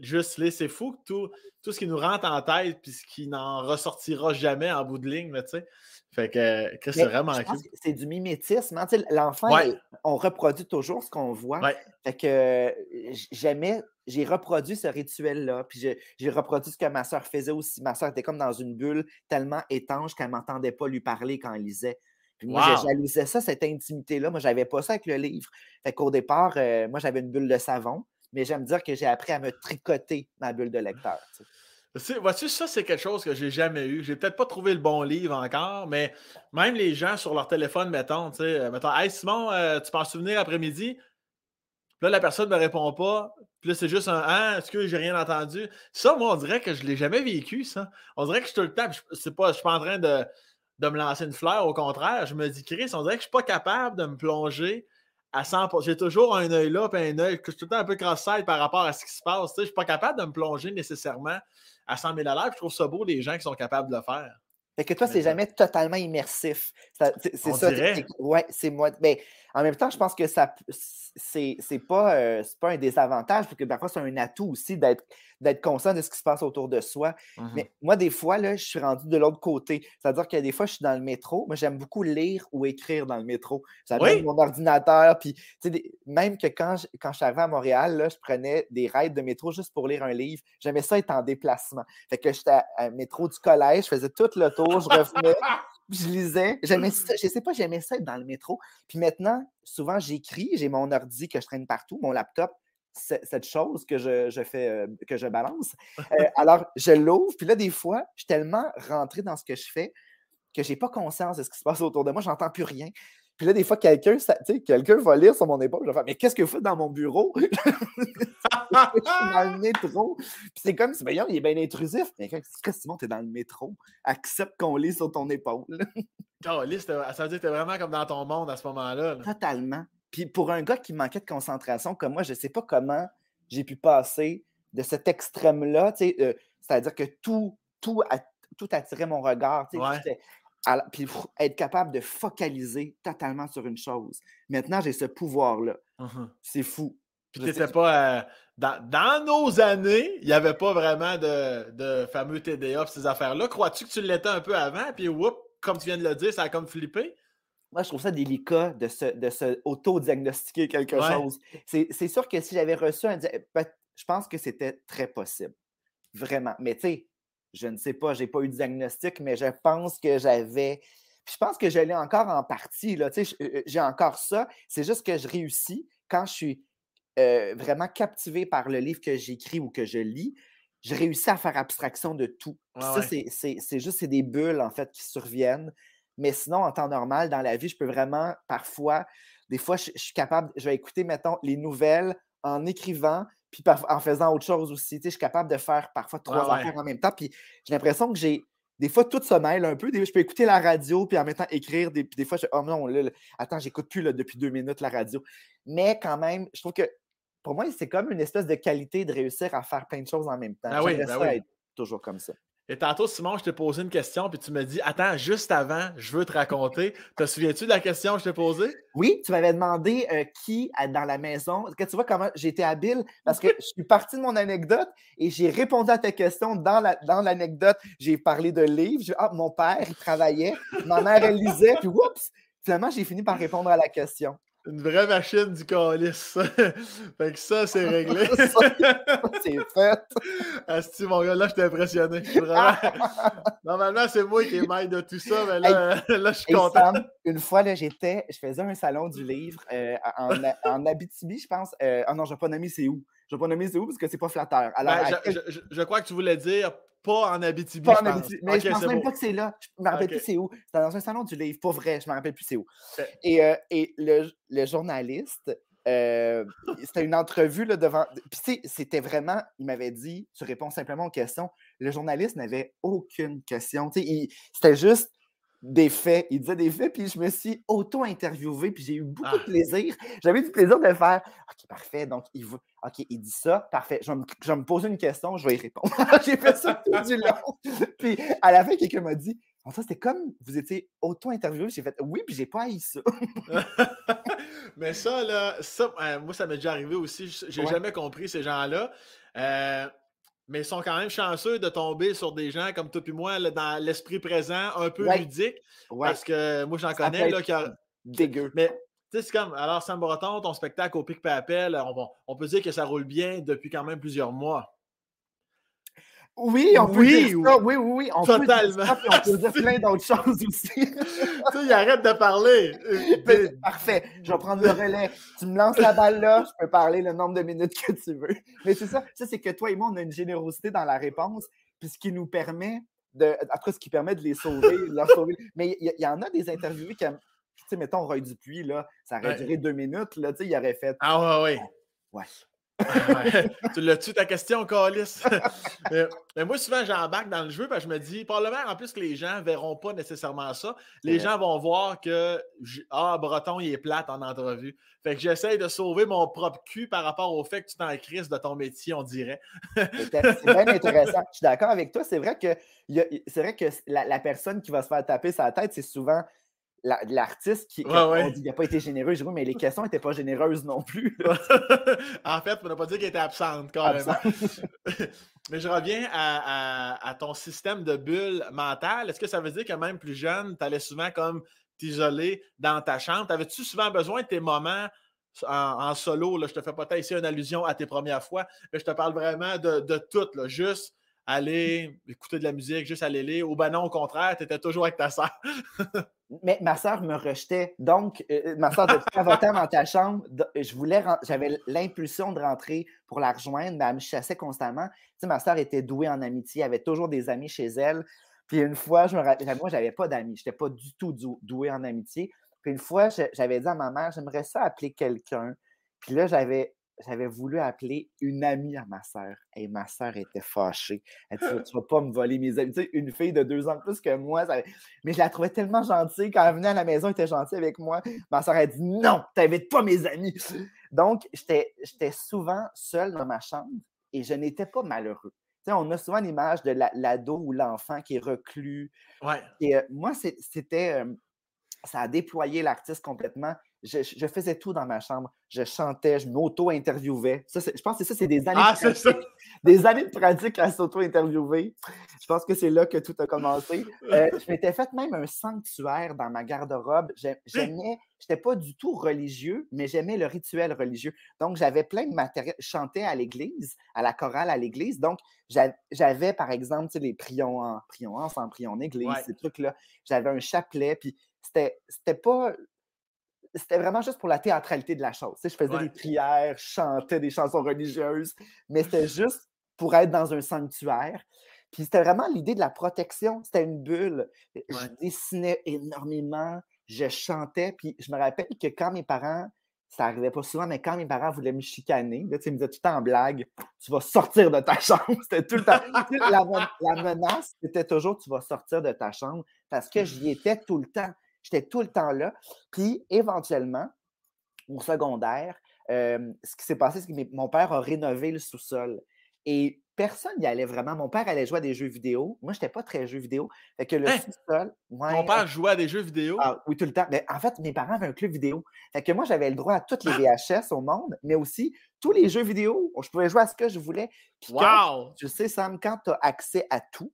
Speaker 1: juste là, c'est fou que tout, tout ce qui nous rentre en tête puis ce qui n'en ressortira jamais en bout de ligne, tu sais. Fait que, c'est vraiment
Speaker 2: C'est du mimétisme. Hein, l'enfant, on reproduit toujours ce qu'on voit. Fait que jamais j'ai reproduit ce rituel-là. Puis j'ai reproduit ce que ma soeur faisait aussi. Ma soeur était comme dans une bulle tellement étanche qu'elle ne m'entendait pas lui parler quand elle lisait. Puis moi, wow. jalousais ça, cette intimité-là. Moi, j'avais pas ça avec le livre. Fait qu'au départ, euh, moi, j'avais une bulle de savon mais j'aime dire que j'ai appris à me tricoter ma bulle de lecteur.
Speaker 1: Vois-tu, ça, c'est quelque chose que j'ai jamais eu. J'ai peut-être pas trouvé le bon livre encore, mais même les gens sur leur téléphone, mettons, tu sais, euh, mettons, Hey Simon, euh, tu penses souvenir après-midi? Là, la personne ne me répond pas. Puis là, c'est juste un Ah, est-ce que j'ai rien entendu? Ça, moi, on dirait que je ne l'ai jamais vécu, ça. On dirait que je suis tout le temps. Je ne suis pas en train de, de, me lancer une fleur. Au contraire, je me dis, Chris, on dirait que je ne suis pas capable de me plonger à 100%. J'ai toujours un œil là, puis un œil que je suis tout le temps un peu cross-side par rapport à ce qui se passe. Je ne suis pas capable de me plonger nécessairement à 100 000 à Je trouve ça beau, les gens qui sont capables de le faire.
Speaker 2: Fait que toi, c'est jamais totalement immersif. C'est ça. Ouais, c'est moi. Mais en même temps, je pense que ça c'est pas, euh, pas un désavantage, parce que parfois, c'est un atout aussi d'être conscient de ce qui se passe autour de soi. Mmh Mais moi, des fois, là, je suis rendu de l'autre côté. C'est-à-dire que des fois, je suis dans le métro. Moi, j'aime beaucoup lire ou écrire dans le métro. J'avais mon ordinateur. Puis, même que quand je, quand je suis arrivé à Montréal, là, je prenais des raids de métro juste pour lire un livre. J'aimais ça être en déplacement. Fait que j'étais à, métro du collège, je faisais tout le tour, je revenais. Je lisais. J'aimais ça. Je sais pas, j'aimais ça être dans le métro. Puis maintenant, souvent, j'écris. J'ai mon ordi que je traîne partout, mon laptop cette chose que je, fais, euh, que je balance. Euh, alors, je l'ouvre, puis là, des fois, je suis tellement rentré dans ce que je fais que je n'ai pas conscience de ce qui se passe autour de moi, j'entends plus rien. Puis là, des fois, quelqu'un quelqu'un va lire sur mon épaule, je vais faire Mais qu'est-ce que vous faites dans mon bureau? je suis dans le métro. Puis c'est comme si, voyons, il est bien intrusif. Mais quand Simon, tu es dans le métro, accepte qu'on lit sur ton épaule.
Speaker 1: ça veut dire que t'es vraiment comme dans ton monde à ce moment-là.
Speaker 2: Totalement. Puis pour un gars qui manquait de concentration comme moi, je ne sais pas comment j'ai pu passer de cet extrême-là, euh, c'est-à-dire que tout, tout, tout attirait mon regard. Puis être capable de focaliser totalement sur une chose. Maintenant, j'ai ce pouvoir-là.
Speaker 1: Mmh
Speaker 2: C'est fou.
Speaker 1: Puis t'étais pas. Euh, dans, nos années, il n'y avait pas vraiment de, de fameux TDA ces affaires-là. Crois-tu que tu l'étais un peu avant? Puis, whoop, comme tu viens de le dire, ça a comme flippé?
Speaker 2: Moi, je trouve ça délicat de se, de se auto-diagnostiquer quelque chose. C'est sûr que si j'avais reçu un. Je pense que c'était très possible. Vraiment. Mais tu sais, je ne sais pas, je n'ai pas eu de diagnostic, mais je pense que j'avais. je pense que je l'ai encore en partie. J'ai encore ça. C'est juste que je réussis quand je suis vraiment captivé par le livre que j'écris ou que je lis. Je réussis à faire abstraction de tout. ça, c'est juste des bulles, en fait, qui surviennent. Mais sinon, en temps normal, dans la vie, je peux vraiment, parfois, des fois, je, suis capable, je vais écouter, mettons, les nouvelles en écrivant, puis en faisant autre chose aussi. je suis capable de faire parfois trois affaires en même temps. Puis j'ai l'impression que j'ai. Des fois, tout se mêle un peu. je peux écouter la radio, puis en même temps écrire. Des, puis des fois, je oh non, là, attends, j'écoute plus là, depuis deux minutes la radio. Mais quand même, je trouve que pour moi, c'est comme une espèce de qualité de réussir à faire plein de choses en même temps.
Speaker 1: Ah oui, ben
Speaker 2: être toujours comme ça.
Speaker 1: Et tantôt, Simon, je t'ai posé une question, puis tu me dis Attends, juste avant, je veux te raconter. Te souviens-tu de la question que je t'ai posée?
Speaker 2: Oui, tu m'avais demandé euh, qui dans la maison. Que tu vois comment été habile parce que je suis parti de mon anecdote et j'ai répondu à ta question dans l'anecdote. La, dans j'ai parlé de livres. ah, mon père, il travaillait. Ma mère, elle lisait. Puis, oups, finalement, j'ai fini par répondre à la question.
Speaker 1: Une vraie machine du calice. fait que ça, c'est réglé.
Speaker 2: c'est fait.
Speaker 1: Asti, mon gars, là, je t'ai impressionné. Vraiment... Normalement, c'est moi qui maître de tout ça, mais là, là je suis content.
Speaker 2: une fois, là, j'étais, je faisais un salon du livre euh, en, en, Abitibi, je pense. Euh, ah non, je vais pas nommer c'est où. Je vais pas nommer c'est où parce que c'est pas flatteur.
Speaker 1: Alors, ben, je, je, crois que tu voulais dire pas en Abitibi. Pas en Abitibi.
Speaker 2: Mais je pense même pas que c'est là. Je me rappelle plus c'est où. C'était dans un salon du livre. Pas vrai. Je me rappelle plus c'est où. Et, euh, et le, le, journaliste, euh, c'était une entrevue là, devant. Puis c'était vraiment. Il m'avait dit Tu réponds simplement aux questions. Le journaliste n'avait aucune question. C'était juste des faits. Il disait des faits, puis je me suis auto-interviewé, puis j'ai eu beaucoup de ah. plaisir. J'avais du plaisir de faire OK, parfait. Donc, il veut. OK, il dit ça, parfait. Je vais me, poser une question, je vais y répondre. j'ai fait ça tout du long. puis à la fin, quelqu'un m'a dit ça, c'était comme vous étiez auto-interviewé. J'ai fait oui, puis j'ai pas haï ça.
Speaker 1: Mais ça, là, ça, euh, moi, ça m'est déjà arrivé aussi. J'ai jamais compris ces gens-là. Euh, mais ils sont quand même chanceux de tomber sur des gens comme toi et moi, dans l'esprit présent, un peu ludique. Parce que moi, j'en connais là, qui a...
Speaker 2: Dégueu.
Speaker 1: Mais tu sais, c'est comme, alors, Sam Breton, ton spectacle au Pic Papel, on, on peut dire que ça roule bien depuis quand même plusieurs mois.
Speaker 2: Oui, on peut oui, dire ça. Oui, oui, oui. On totalement. Peut dire ça, puis on peut dire plein d'autres choses aussi. tu
Speaker 1: sais, il arrête de parler.
Speaker 2: Parfait. Je vais prendre le relais. Tu me lances la balle là, je peux parler le nombre de minutes que tu veux. Mais c'est ça. Ça, c'est que toi et moi, on a une générosité dans la réponse, puis ce qui nous permet de. Après, ce qui permet de les sauver, de leur sauver. Mais il y, en a des interviewés qui. Tu sais, mettons Roy Dupuis, là, ça aurait duré deux minutes, là, tu sais, il aurait fait.
Speaker 1: Ah ouais, ouais.
Speaker 2: Ouais
Speaker 1: tu l'as-tu ta question, Calis? mais, moi, souvent, j'embarque dans le jeu parce que je me dis, probablement, en plus que les gens ne verront pas nécessairement ça, les gens vont voir que Ah, Breton, il est plate en entrevue. Fait que j'essaye de sauver mon propre cul par rapport au fait que tu t'en crise de ton métier, on dirait.
Speaker 2: c'est bien intéressant. Je suis d'accord avec toi. C'est vrai que, c'est vrai que la, la, personne qui va se faire taper sa tête, c'est souvent l'artiste qui n'a pas été généreux, je mais les questions n'étaient pas généreuses non plus.
Speaker 1: en fait, on n'a pas dit qu'elle était absente, carrément. mais je reviens à, ton système de bulle mentale. Est-ce que ça veut dire que même plus jeune, tu allais souvent comme t'isoler dans ta chambre? Avais-tu souvent besoin de tes moments en, solo? Là, je te fais peut-être ici une allusion à tes premières fois, mais je te parle vraiment de, de tout, là, juste aller écouter de la musique, juste aller lire, ou ben non, au contraire, tu étais toujours avec ta soeur.
Speaker 2: Mais ma soeur me rejetait. Donc, euh, euh, ma soeur de temps dans ta chambre, je voulais, j'avais l'impulsion de rentrer pour la rejoindre, mais elle me chassait constamment. Tu sais, ma soeur était douée en amitié, elle avait toujours des amis chez elle. Puis une fois, je me rappelle, moi, j'avais pas d'amis, je n'étais pas du tout douée en amitié. Puis une fois, j'avais dit à ma mère, j'aimerais ça appeler quelqu'un. Puis là, j'avais j'avais voulu appeler une amie à ma sœur. Et ma sœur était fâchée. Elle dit Tu vas pas me voler mes amis. Tu sais, une fille de deux ans de plus que moi. Mais je la trouvais tellement gentille. Quand elle venait à la maison, elle était gentille avec moi. Ma sœur a dit Non, t'invites pas mes amis. Donc, j'étais souvent seule dans ma chambre et je n'étais pas malheureux. Tu sais, on a souvent l'image de l'ado ou l'enfant qui est reclus.
Speaker 1: Ouais.
Speaker 2: Et euh, moi, c'était. Euh, ça a déployé l'artiste complètement je, faisais tout dans ma chambre. Je chantais, je m'auto-interviewais. je pense que ça, c'est des années
Speaker 1: ah,
Speaker 2: de pratique, des années de pratique à s'auto-interviewer. Je pense que c'est là que tout a commencé. Euh, je m'étais fait même un sanctuaire dans ma garde-robe. J'aimais, j'étais pas du tout religieux, mais j'aimais le rituel religieux. Donc, j'avais plein de matériel. Je chantais à l'église, à la chorale à l'église. Donc, j'avais, par exemple, les prions en, prions ensemble, prions en église, ces trucs-là. J'avais un chapelet, puis c'était, c'était pas c'était vraiment juste pour la théâtralité de la chose. je faisais des prières, je chantais des chansons religieuses, mais c'était juste pour être dans un sanctuaire. Puis c'était vraiment l'idée de la protection. C'était une bulle. Je dessinais énormément, je chantais. Puis je me rappelle que quand mes parents, ça arrivait pas souvent, mais quand mes parents voulaient me chicaner, là, ils me disaient tout le temps en blague, tu vas sortir de ta chambre. C'était tout le temps. la, la menace, c'était toujours tu vas sortir de ta chambre parce que j'y étais tout le temps. J'étais tout le temps là. Puis, éventuellement, au secondaire, ce qui s'est passé, c'est que mon père a rénové le sous-sol. Et personne n'y allait vraiment. Mon père allait jouer à des jeux vidéo. Moi, je n'étais pas très jeux vidéo. Fait que le
Speaker 1: hein?
Speaker 2: sous-sol.
Speaker 1: Mon père jouait à des jeux vidéo?
Speaker 2: Ah, oui, tout le temps. Mais en fait, mes parents avaient un club vidéo. Fait que moi, j'avais le droit à toutes les VHS au monde, mais aussi tous les jeux vidéo. Je pouvais jouer à ce que je voulais.
Speaker 1: wow!
Speaker 2: tu sais, Sam, quand tu as accès à tout,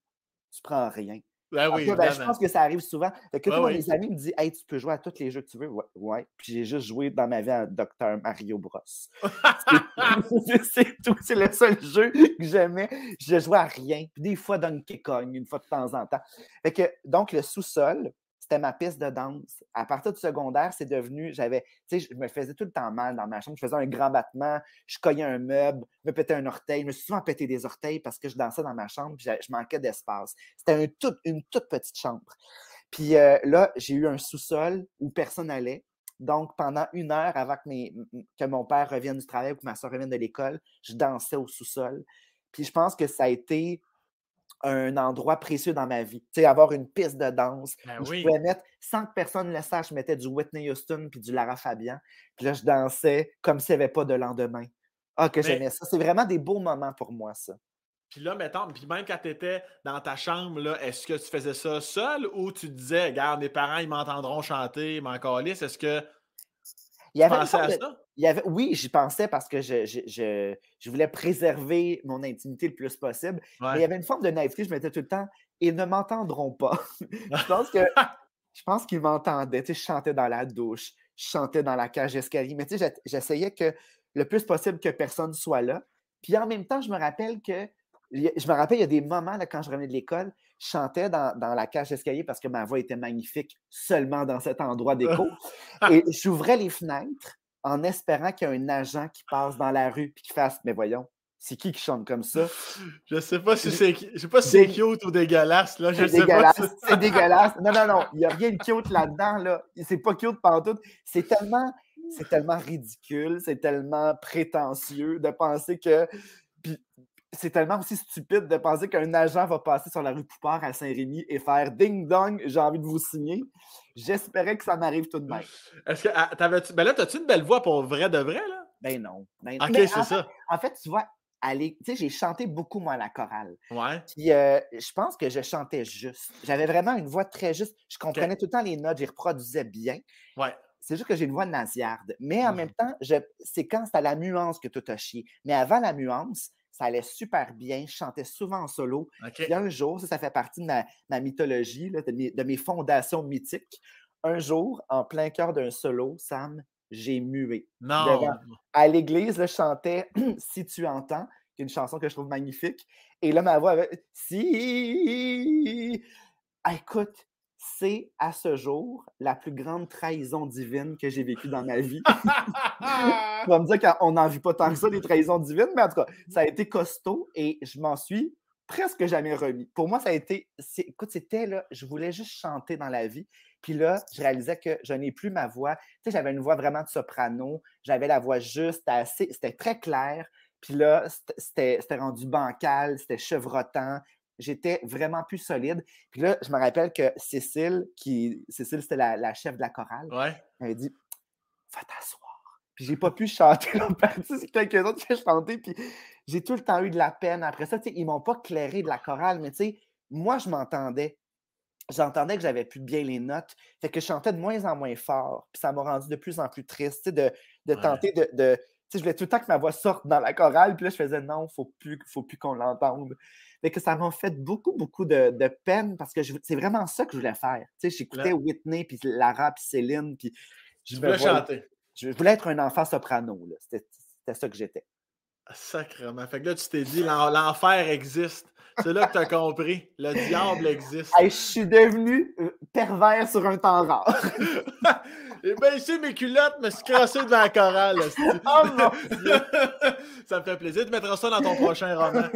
Speaker 2: tu prends rien.
Speaker 1: Ben oui,
Speaker 2: ben, je pense que ça arrive souvent. Fait que mes amis me disent Hey, tu peux jouer à tous les jeux que tu veux. Ouais. Puis j'ai juste joué dans ma vie à Dr. Mario Bros. c'est tout. C'est le seul jeu que j'aimais. Je jouais à rien. Puis des fois Donkey Kong, une fois de temps en temps. Fait que, donc, le sous-sol, c'était ma piste de danse. À partir du secondaire, c'est devenu, j'avais, tu sais, je me faisais tout le temps mal dans ma chambre. Je faisais un grand battement, je cognais un meuble, je me pétais un orteil. Je me suis souvent pété des orteils parce que je dansais dans ma chambre, puis je manquais d'espace. C'était une toute petite chambre. Puis euh, là, j'ai eu un sous-sol où personne n'allait. Donc, pendant une heure avant que, que mon père revienne du travail ou que ma soeur revienne de l'école, je dansais au sous-sol. Puis je pense que ça a été un endroit précieux dans ma vie. Tu sais, avoir une piste de danse.
Speaker 1: Ben
Speaker 2: je pouvais mettre, sans que personne ne le sache, je mettais du Whitney Houston puis du Lara Fabian. Puis là, je dansais comme s'il n'y avait pas de lendemain. Ah, que j'aimais ça. C'est vraiment des beaux moments pour moi, ça.
Speaker 1: Puis là, mettons, puis même quand tu étais dans ta chambre, est-ce que tu faisais ça seul ou tu disais, regarde, mes parents, ils m'entendront chanter, m'en Est-ce que
Speaker 2: il y avait à ça? Il y avait, oui, j'y pensais parce que je, je, je, voulais préserver mon intimité le plus possible. Mais il y avait une forme de naïveté. Je me disais tout le temps, ils ne m'entendront pas. je pense que je pense qu'ils m'entendaient. Tu sais, je chantais dans la douche, je chantais dans la cage d'escalier. Mais tu sais, j'essayais que le plus possible que personne soit là. Puis en même temps, je me rappelle que je me rappelle, il y a des moments là, quand je revenais de l'école, je chantais dans, la cage d'escalier parce que ma voix était magnifique seulement dans cet endroit d'écho. et j'ouvrais les fenêtres en espérant qu'il y ait un agent qui passe dans la rue et qui fasse Mais voyons, c'est qui qui chante comme ça?
Speaker 1: Je sais pas si c'est je sais pas si c'est cute ou dégueulasse. Là.
Speaker 2: c'est dégueulasse. C'est dégueulasse. Non, non, non. Il n'y a rien de cute là-dedans. Là. C'est pas cute tout. C'est tellement, c'est tellement ridicule, c'est tellement prétentieux de penser que c'est tellement aussi stupide de penser qu'un agent va passer sur la rue Poupard à Saint-Rémy et faire ding dong, j'ai envie de vous signer. J'espérais que ça m'arrive tout de même.
Speaker 1: Est-ce que ah, ben là, as-tu une belle voix pour vrai de vrai, là?
Speaker 2: Ben non. Ben,
Speaker 1: ok, c'est ça.
Speaker 2: en fait, tu vois, tu sais, j'ai chanté beaucoup, moi, à la chorale.
Speaker 1: Ouais.
Speaker 2: Puis euh, je pense que je chantais juste. J'avais vraiment une voix très juste. Je comprenais tout le temps les notes, je reproduisais bien.
Speaker 1: Ouais.
Speaker 2: C'est juste que j'ai une voix nasillarde. Mais en même temps, c'est quand c'est à la nuance que tout a chié. Mais avant la nuance, ça allait super bien. Je chantais souvent en solo. Puis un jour, ça, ça fait partie de ma, mythologie, de, mes, fondations mythiques. Un jour, en plein cœur d'un solo, Sam, j'ai mué.
Speaker 1: Non.
Speaker 2: à l'église, je chantais Si tu entends, qui est une chanson que je trouve magnifique. Et là, ma voix avait Si. Ah, écoute, c'est à ce jour la plus grande trahison divine que j'ai vécue dans ma vie. On va me dire qu'on n'en vit pas tant que ça, des trahisons divines, mais en tout cas, ça a été costaud et je m'en suis presque jamais remis. Pour moi, ça a été. Écoute, c'était là, je voulais juste chanter dans la vie. Puis là, je réalisais que je n'ai plus ma voix. Tu sais, j'avais une voix vraiment de soprano. J'avais la voix juste, assez, c'était très clair. Puis là, c'était rendu bancal, c'était chevrotant. J'étais vraiment plus solide. Puis là, je me rappelle que Cécile, qui Cécile, c'était la, chef de la chorale,
Speaker 1: ouais.
Speaker 2: elle dit Va t'asseoir. Puis j'ai pas pu chanter l'autre partie, c'est quelqu'un d'autre qui a chanté. Puis j'ai tout le temps eu de la peine. Après ça, ils m'ont pas clairé de la chorale, mais tu sais, moi, je m'entendais. J'entendais que j'avais plus bien les notes. Fait que je chantais de moins en moins fort. Puis ça m'a rendu de plus en plus triste de, de tenter de. de je voulais tout le temps que ma voix sorte dans la chorale. Puis là, je faisais non, faut plus, faut plus qu'on l'entende. Fait que ça m'a fait beaucoup, beaucoup de, de peine parce que c'est vraiment ça que je voulais faire. J'écoutais Whitney, puis Lara, puis Céline. Puis
Speaker 1: je voulais chanter.
Speaker 2: Je voulais être un enfant soprano. C'était ça que j'étais.
Speaker 1: Sacrement. Fait que là, tu t'es dit, l'enfer existe. C'est là que tu as compris. Le diable existe.
Speaker 2: je suis devenu euh, pervers sur un temps rare.
Speaker 1: Eh bien, ici, mes culottes me suis crassé devant la chorale. oh, ça me fait plaisir. de mettre ça dans ton prochain roman.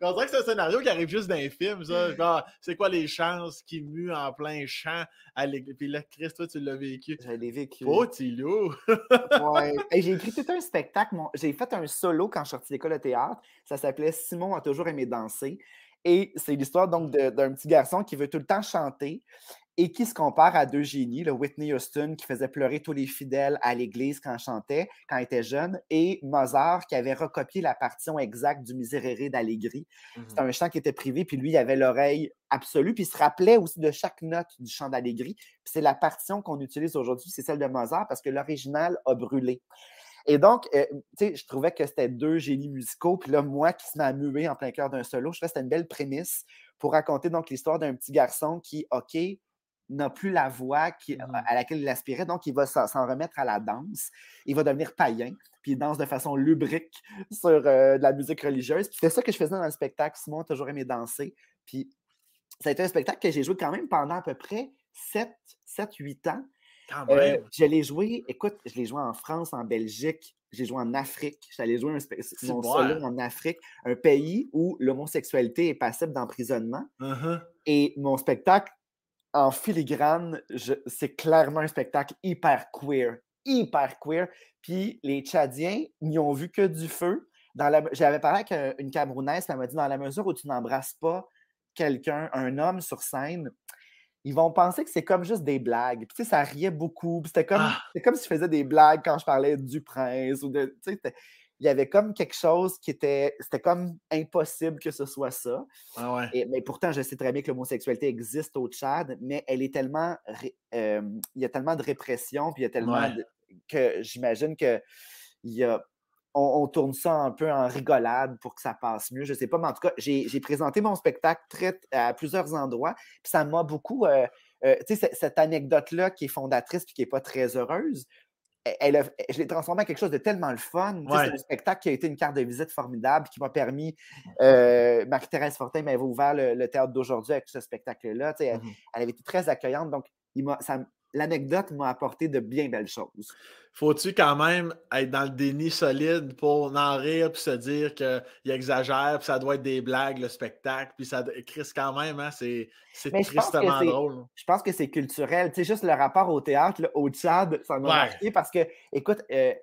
Speaker 1: On dirait que c'est un scénario qui arrive juste d'un film, ça. c'est quoi les chances qu'il mue en plein champ à l'église? Puis là, Chris, toi, tu l'as vécu.
Speaker 2: Je l'ai vécu.
Speaker 1: Oh, Tilou!
Speaker 2: ouais. J'ai écrit tout un spectacle. J'ai fait un solo quand je suis sorti d'école de théâtre. Ça s'appelait Simon a toujours aimé danser. Et c'est l'histoire donc d'un petit garçon qui veut tout le temps chanter et qui se compare à deux génies, le Whitney Houston qui faisait pleurer tous les fidèles à l'église quand il chantait, quand il était jeune, et Mozart qui avait recopié la partition exacte du Miserere d'Allegri. C'était mmh un chant qui était privé, puis lui, il avait l'oreille absolue, puis il se rappelait aussi de chaque note du chant d'Allegri. C'est la partition qu'on utilise aujourd'hui, c'est celle de Mozart, parce que l'original a brûlé. Et donc, euh, tu sais, je trouvais que c'était deux génies musicaux. Puis là, moi qui se m'a mué en plein cœur d'un solo, je trouvais que c'était une belle prémisse pour raconter donc l'histoire d'un petit garçon qui, OK, n'a plus la voix qui, mmh à laquelle il aspirait, donc il va s'en remettre à la danse. Il va devenir païen, puis il danse de façon lubrique sur euh, de la musique religieuse. C'était ça que je faisais dans le spectacle. Simon a toujours aimé danser. Puis ça a été un spectacle que j'ai joué quand même pendant à peu près 7-8 ans.
Speaker 1: Euh,
Speaker 2: je l'ai joué, écoute, je l'ai joué en France, en Belgique, j'ai joué en Afrique. J'allais jouer un mon solo en Afrique, un pays où l'homosexualité est passible d'emprisonnement.
Speaker 1: Uh-huh.
Speaker 2: Et mon spectacle en filigrane, c'est clairement un spectacle hyper queer. Hyper queer. Puis les Tchadiens n'y ont vu que du feu. J'avais parlé avec une Camerounaise, elle m'a dit dans la mesure où tu n'embrasses pas quelqu'un, un homme sur scène, ils vont penser que c'est comme juste des blagues. Puis, tu sais, ça riait beaucoup. C'était comme, ah! comme si je faisais des blagues quand je parlais du prince ou de il y avait comme quelque chose qui était. C'était comme impossible que ce soit ça.
Speaker 1: Ah
Speaker 2: Et, mais pourtant, je sais très bien que l'homosexualité existe au Tchad, mais elle est tellement. il y a tellement de répression, puis il y a tellement que j'imagine que il y a. On, tourne ça un peu en rigolade pour que ça passe mieux. Je ne sais pas, mais en tout cas, j'ai présenté mon spectacle très, à plusieurs endroits. Puis ça m'a beaucoup. Euh, euh, tu sais, cette anecdote-là qui est fondatrice et qui n'est pas très heureuse, elle je l'ai transformé en quelque chose de tellement le fun. C'est un spectacle qui a été une carte de visite formidable qui m'a permis. Euh, Marie-Thérèse Fortin m'avait ouvert le, théâtre d'aujourd'hui avec ce spectacle-là. Elle, mmh elle, avait été très accueillante. Donc, il ça, l'anecdote m'a apporté de bien belles choses.
Speaker 1: Faut-tu quand même être dans le déni solide pour en rire puis se dire qu'il exagère puis ça doit être des blagues, le spectacle, puis ça Chris quand même, hein, c'est, tristement drôle.
Speaker 2: Je pense que c'est culturel. Tu sais, juste le rapport au théâtre, au Tchad, ça m'a marqué parce que, écoute, euh,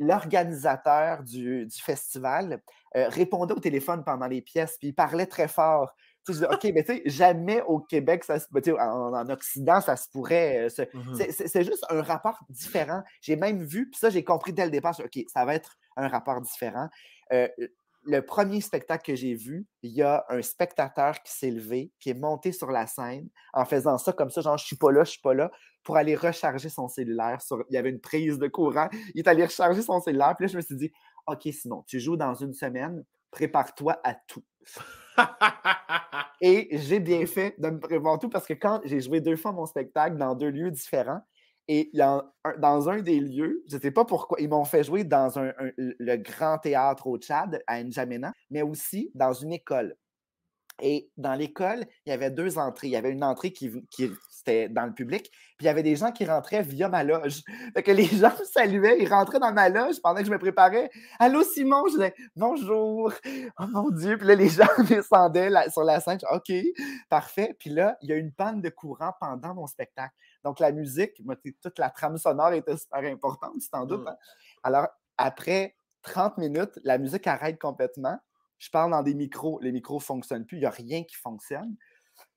Speaker 2: l'organisateur du, festival euh, répondait au téléphone pendant les pièces, puis il parlait très fort. OK, mais tu sais, jamais au Québec, ça en, en, Occident, ça se pourrait. Euh, mmh c'est juste un rapport différent. J'ai même vu, puis ça, j'ai compris dès le départ, OK, ça va être un rapport différent. Euh, le premier spectacle que j'ai vu, il y a un spectateur qui s'est levé, qui est monté sur la scène en faisant ça comme ça, genre je suis pas là, je suis pas là, pour aller recharger son cellulaire. Sur... Il y avait une prise de courant. Il est allé recharger son cellulaire. Puis là, je me suis dit, OK, Simon, tu joues dans une semaine, prépare-toi à tout. et j'ai bien fait de me prévoir tout parce que quand j'ai joué deux fois mon spectacle dans deux lieux différents, et dans un des lieux, je ne sais pas pourquoi, ils m'ont fait jouer dans un, le grand théâtre au Tchad, à N'Djamena, mais aussi dans une école. Et dans l'école, il y avait deux entrées. Il y avait une entrée qui, qui c'était dans le public, puis il y avait des gens qui rentraient via ma loge. Fait que les gens me saluaient, ils rentraient dans ma loge pendant que je me préparais. Allô Simon, je disais bonjour. Oh mon Dieu, puis là les gens descendaient sur la scène. OK, parfait. Puis là, il y a une panne de courant pendant mon spectacle. Donc la musique, toute la trame sonore était super importante, sans doute. Hein. Alors après 30 minutes, la musique arrête complètement je parle dans des micros, les micros ne fonctionnent plus, il n'y a rien qui fonctionne.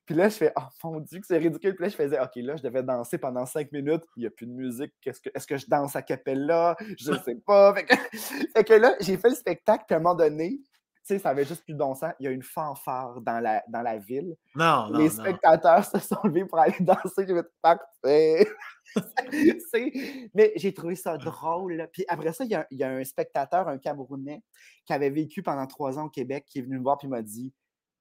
Speaker 2: Puis là, je fais, oh mon Dieu, c'est ridicule. Puis là, je faisais, OK, là, je devais danser pendant cinq minutes. Il n'y a plus de musique. Est-ce que, est que, je danse à là Je ne sais pas. Fait que, là, j'ai fait le spectacle. Puis à un moment donné, sais, ça avait juste plus de bon sens. Il y a une fanfare dans la, dans la ville.
Speaker 1: Non, non.
Speaker 2: Les spectateurs se sont levés pour aller danser. J'ai fait parfait. mais j'ai trouvé ça drôle. Puis après ça, il y, a, un spectateur, un Camerounais, qui avait vécu pendant trois ans au Québec, qui est venu me voir et m'a dit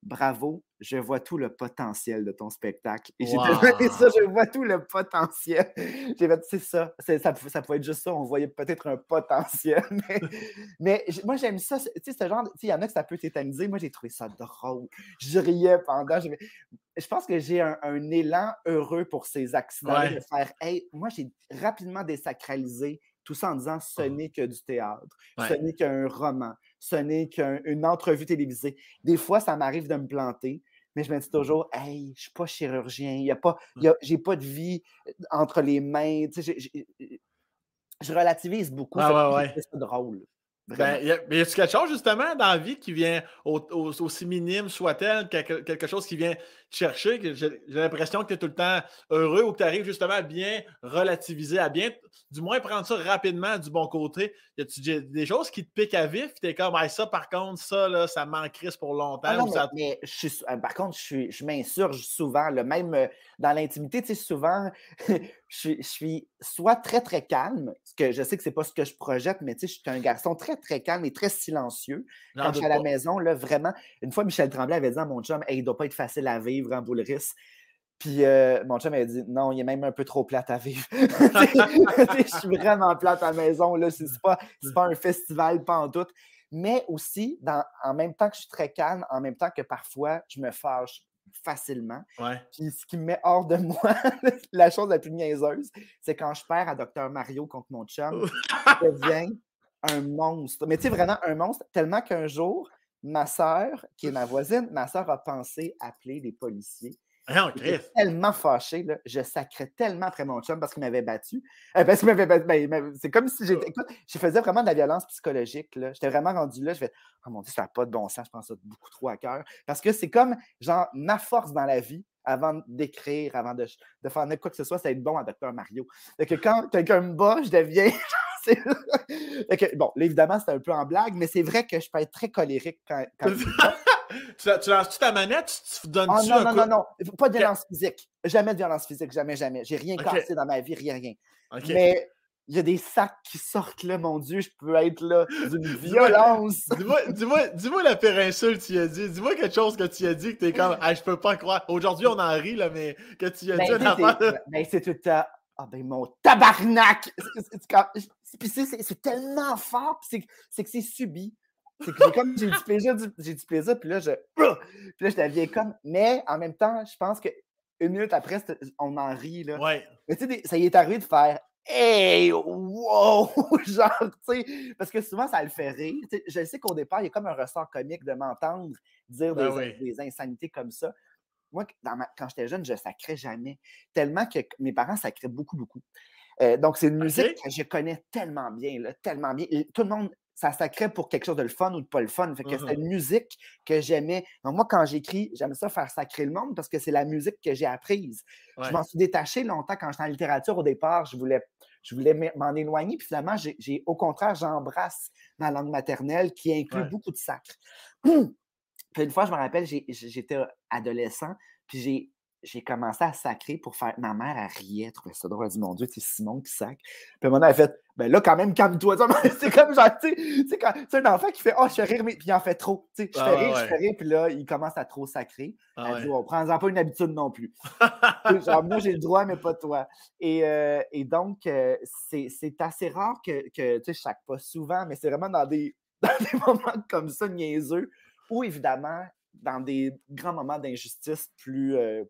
Speaker 2: Bravo, je vois tout le potentiel de ton spectacle. Et j'ai wow. ça, je vois tout le potentiel. J'ai fait, c'est ça, ça, ça pouvait être juste ça, on voyait peut-être un potentiel. Mais, moi, j'aime ça. Tu sais, ce genre, il y en a que ça peut tétaniser. Moi, j'ai trouvé ça drôle. Je riais pendant. Je, pense que j'ai un, élan heureux pour ces accidents de faire, hey, moi, j'ai rapidement désacralisé tout ça en disant ce ah. n'est que du théâtre, ce n'est qu'un roman, ce n'est qu'une entrevue télévisée. Des fois, ça m'arrive de me planter, mais je me dis toujours, hey, je suis pas chirurgien, il y a pas, mmh. j'ai pas de vie euh, entre les mains. je relativise beaucoup.
Speaker 1: c'est drôle. Ben, y a, mais y a quelque chose justement dans la vie qui vient aussi minime soit-elle, quelque, chose qui vient chercher, que j'ai l'impression que tu es tout le temps heureux ou que tu arrives justement à bien relativiser, à bien, du moins prendre ça rapidement du bon côté? Y a des choses qui te piquent à vif, tu es comme, ça par contre, ça, là, ça manquerait pour longtemps.
Speaker 2: Ah mais, je euh, par contre, je, je m'insurge souvent, le même euh, dans l'intimité, tu sais, souvent, je, suis soit très, très calme, parce que je sais que c'est pas ce que je projette, mais tu sais, je suis un garçon très, très calme et très silencieux. Quand je suis à la maison, là, vraiment, une fois, Michel Tremblay avait dit à mon chum, hey, il doit pas être facile à vivre en Boulris. Puis euh, mon chum avait dit non, il est même un peu trop plate à vivre. je suis vraiment plate à la maison. Là. C'est, pas, pas un festival, pas en doute. Mais aussi, dans, en même temps que je suis très calme, en même temps que parfois je me fâche facilement. Puis ce qui me met hors de moi, la chose la plus niaiseuse, c'est quand je perds à Dr Mario contre mon chum, je deviens un monstre. Mais tu sais, vraiment un monstre, tellement qu'un jour, ma soeur, qui est ma voisine, ma soeur a pensé appeler les policiers.
Speaker 1: Ah
Speaker 2: tellement fâché, là, je sacrais tellement après mon chum parce qu'il m'avait battu. Euh, parce qu'il m'avait ben, c'est comme si j'étais. Écoute, je faisais vraiment de la violence psychologique. J'étais vraiment rendu là. Je fais Oh mon Dieu, ça n'a pas de bon sens, je pense ça beaucoup trop à cœur. Parce que c'est comme genre ma force dans la vie avant d'écrire, avant de, de, faire quoi que ce soit, c'est être bon à Dr. Mario. que quand quelqu'un me bat, je deviens. bon, là, évidemment, c'est un peu en blague, mais c'est vrai que je peux être très colérique quand, quand
Speaker 1: tu, tu lances-tu ta manette? Tu, donnes
Speaker 2: oh, non, non, non, non, Pas de violence physique. Jamais de violence physique. Jamais, jamais. J'ai rien cassé dans ma vie, rien, rien. Mais il y a des sacs qui sortent là, mon Dieu, je peux être là d'une violence.
Speaker 1: Dis-moi, dis-moi, la pire insulte que tu as dit. Dis-moi quelque chose que tu as dit que tu es comme, ah, je peux pas croire. Aujourd'hui, on en rit, là, mais que tu as ben, dit
Speaker 2: Ben, c'est tout à. Ah, ben, mon tabarnak! C'est tellement fort, c'est que c'est subi. C'est que j'ai comme j'ai du plaisir, j'ai du plaisir, puis là, je. Puis là, je deviens comme. Mais en même temps, je pense que une minute après, on en rit. Là.
Speaker 1: Ouais.
Speaker 2: Mais tu sais, ça y est arrivé de faire Hey, wow! Genre, tu sais, parce que souvent, ça le fait rire. je sais qu'au départ, il y a comme un ressort comique de m'entendre dire ben des, insanités comme ça. Moi, quand j'étais jeune, je ne sacrais jamais. Tellement que mes parents sacraient beaucoup, beaucoup. Euh, donc, c'est une musique que je connais tellement bien, là, tellement bien. tout le monde ça sacrait pour quelque chose de le fun ou de pas le fun. Fait que c'était mmh une musique que j'aimais. Donc, moi, quand j'écris, j'aime ça faire sacrer le monde parce que c'est la musique que j'ai apprise. Je m'en suis détaché longtemps quand j'étais en littérature. Au départ, je voulais, je voulais m'en éloigner. Puis finalement, j'ai, au contraire, j'embrasse ma langue maternelle qui inclut beaucoup de sacre. puis une fois, je me rappelle, j'étais adolescent, puis j'ai j'ai commencé à sacrer pour faire. Ma mère, elle riait, elle trouvait ça drôle. Elle dit Mon Dieu, c'est Simon qui sacre. Puis mon elle a fait Ben là, quand même, calme-toi. c'est comme genre, tu sais, c'est un enfant qui fait Oh, je fais rire, mais puis il en fait trop. Tu sais, je fais ah, rire, je fais rire, puis là, il commence à trop sacrer. Ah, elle dit oh, Prends-en pas une habitude non plus. genre, moi, j'ai le droit, mais pas toi. Et, euh, et donc, euh, c'est assez rare que, que tu sais, je sacre pas souvent, mais c'est vraiment dans des, dans des moments comme ça, niaiseux, où évidemment, dans des grands moments d'injustice plus, euh,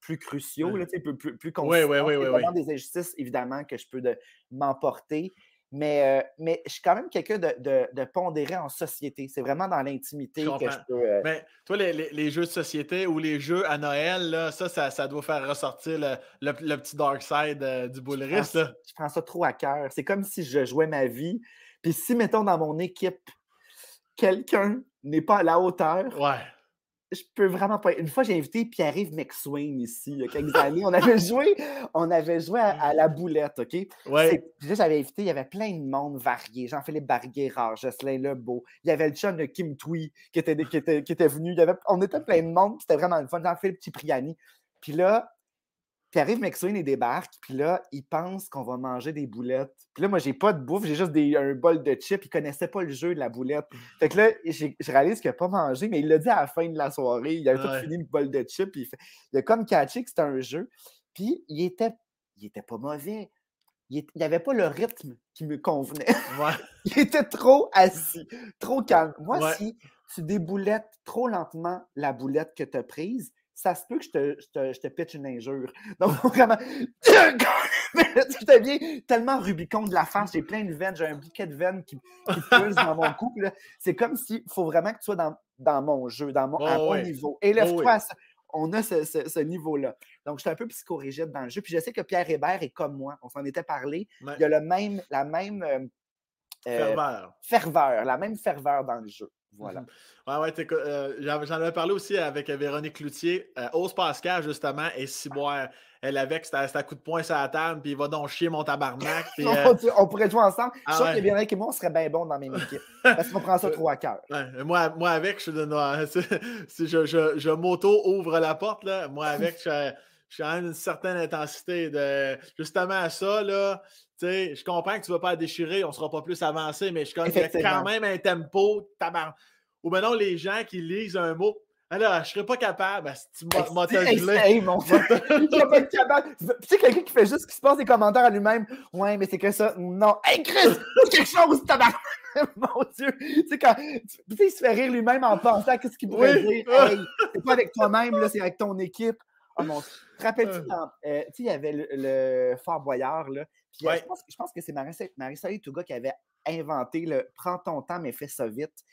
Speaker 2: plus cruciaux, là, plus, plus, plus
Speaker 1: Oui, oui, oui. oui,
Speaker 2: des injustices, évidemment, que je peux m'emporter. Mais, euh, mais je suis quand même quelqu'un de, de, pondéré en société. C'est vraiment dans l'intimité que je peux.
Speaker 1: Euh mais toi, les, les, jeux de société ou les jeux à Noël, là, ça, ça, ça, doit faire ressortir le, le, petit dark side euh, du bullerisme.
Speaker 2: Je, prends ça trop à cœur. C'est comme si je jouais ma vie. Puis si, mettons, dans mon équipe, quelqu'un n'est pas à la hauteur,
Speaker 1: ouais
Speaker 2: je peux vraiment pas. Une fois, j'ai invité Pierre-Yves McSwain ici, il y a quelques années. On avait joué, on avait joué à, la boulette, OK?
Speaker 1: Ouais.
Speaker 2: Puis j'avais invité, il y avait plein de monde varié. Jean-Philippe Barguerard, Jocelyn Lebeau. Il y avait le chum de Kim Twee qui était, qui était, qui était venu. Il y avait, on était plein de monde, c'était vraiment le fun. Jean-Philippe Cipriani. Puis là, puis arrive McSween et débarque, puis là, il pense qu'on va manger des boulettes. Puis là, moi, j'ai pas de bouffe, j'ai juste des, un bol de chips. Il connaissait pas le jeu de la boulette. Fait que là, je réalise qu'il a pas mangé, mais il l'a dit à la fin de la soirée. Il avait tout fini le bol de chips. Il, il, a comme catché que c'était un jeu. Puis il était, il était pas mauvais. Il n'avait pas le rythme qui me convenait. il était trop assis, trop calme. Moi, si tu déboulettes trop lentement la boulette que tu as prise, ça se peut que je te, je te, pitch une injure. Donc, vraiment, je deviens tellement Rubicon de la face, j'ai plein de veines, j'ai un bouquet de veines qui, qui dans mon cou. C'est comme s'il faut vraiment que tu sois dans, dans mon jeu, dans mon, à mon niveau. Et là, oh, on a ce, ce, niveau-là. Donc, je suis un peu psychorigide dans le jeu. Puis je sais que Pierre Hébert est comme moi. On s'en était parlé. Il y a le même, la même euh,
Speaker 1: euh,
Speaker 2: ferveur, la même ferveur dans le jeu. Voilà.
Speaker 1: Mhm. Ouais, euh, j'en avais parlé aussi avec Véronique Cloutier. Euh, Ose Pascal, justement, et Ciboire. Elle avec, c'était un coup de poing sur la table, puis il va donc chier mon tabarnak.
Speaker 2: Euh, on pourrait jouer ensemble. je suis ah sûr que Véronique et moi, on serait bien bons dans mes équipes. parce qu'on prend ça trop à cœur.
Speaker 1: moi, moi, avec, je suis de si je, je, je m'auto-ouvre la porte, là, moi, avec, je, suis à une certaine intensité de justement à ça, là. Je comprends que tu ne vas pas déchirer, on ne sera pas plus avancé, mais je connais quand même un tempo tabarnak. Ou maintenant, les gens qui lisent un mot. Alors, je ne serais pas capable. Tu m'as
Speaker 2: gelé. mon frère. Tu sais, quelqu'un qui fait juste qui se passe des commentaires à lui-même. Ouais, mais c'est que ça. Non. Hey, Chris, quelque chose, tabac. mon Dieu. Tu sais, quand. Tu sais, il se fait rire lui-même en pensant à ce qu'il pourrait dire. Hey, c'est pas avec toi-même, là, c'est avec ton équipe. Oh mon Te rappelles-tu, euh. euh, tu sais, il y avait le, Fort Boyard, là. Puis, euh, je, pense, je, pense, que c'est Marie-Soleil Touga qui avait inventé le Prends ton temps, mais fais ça vite.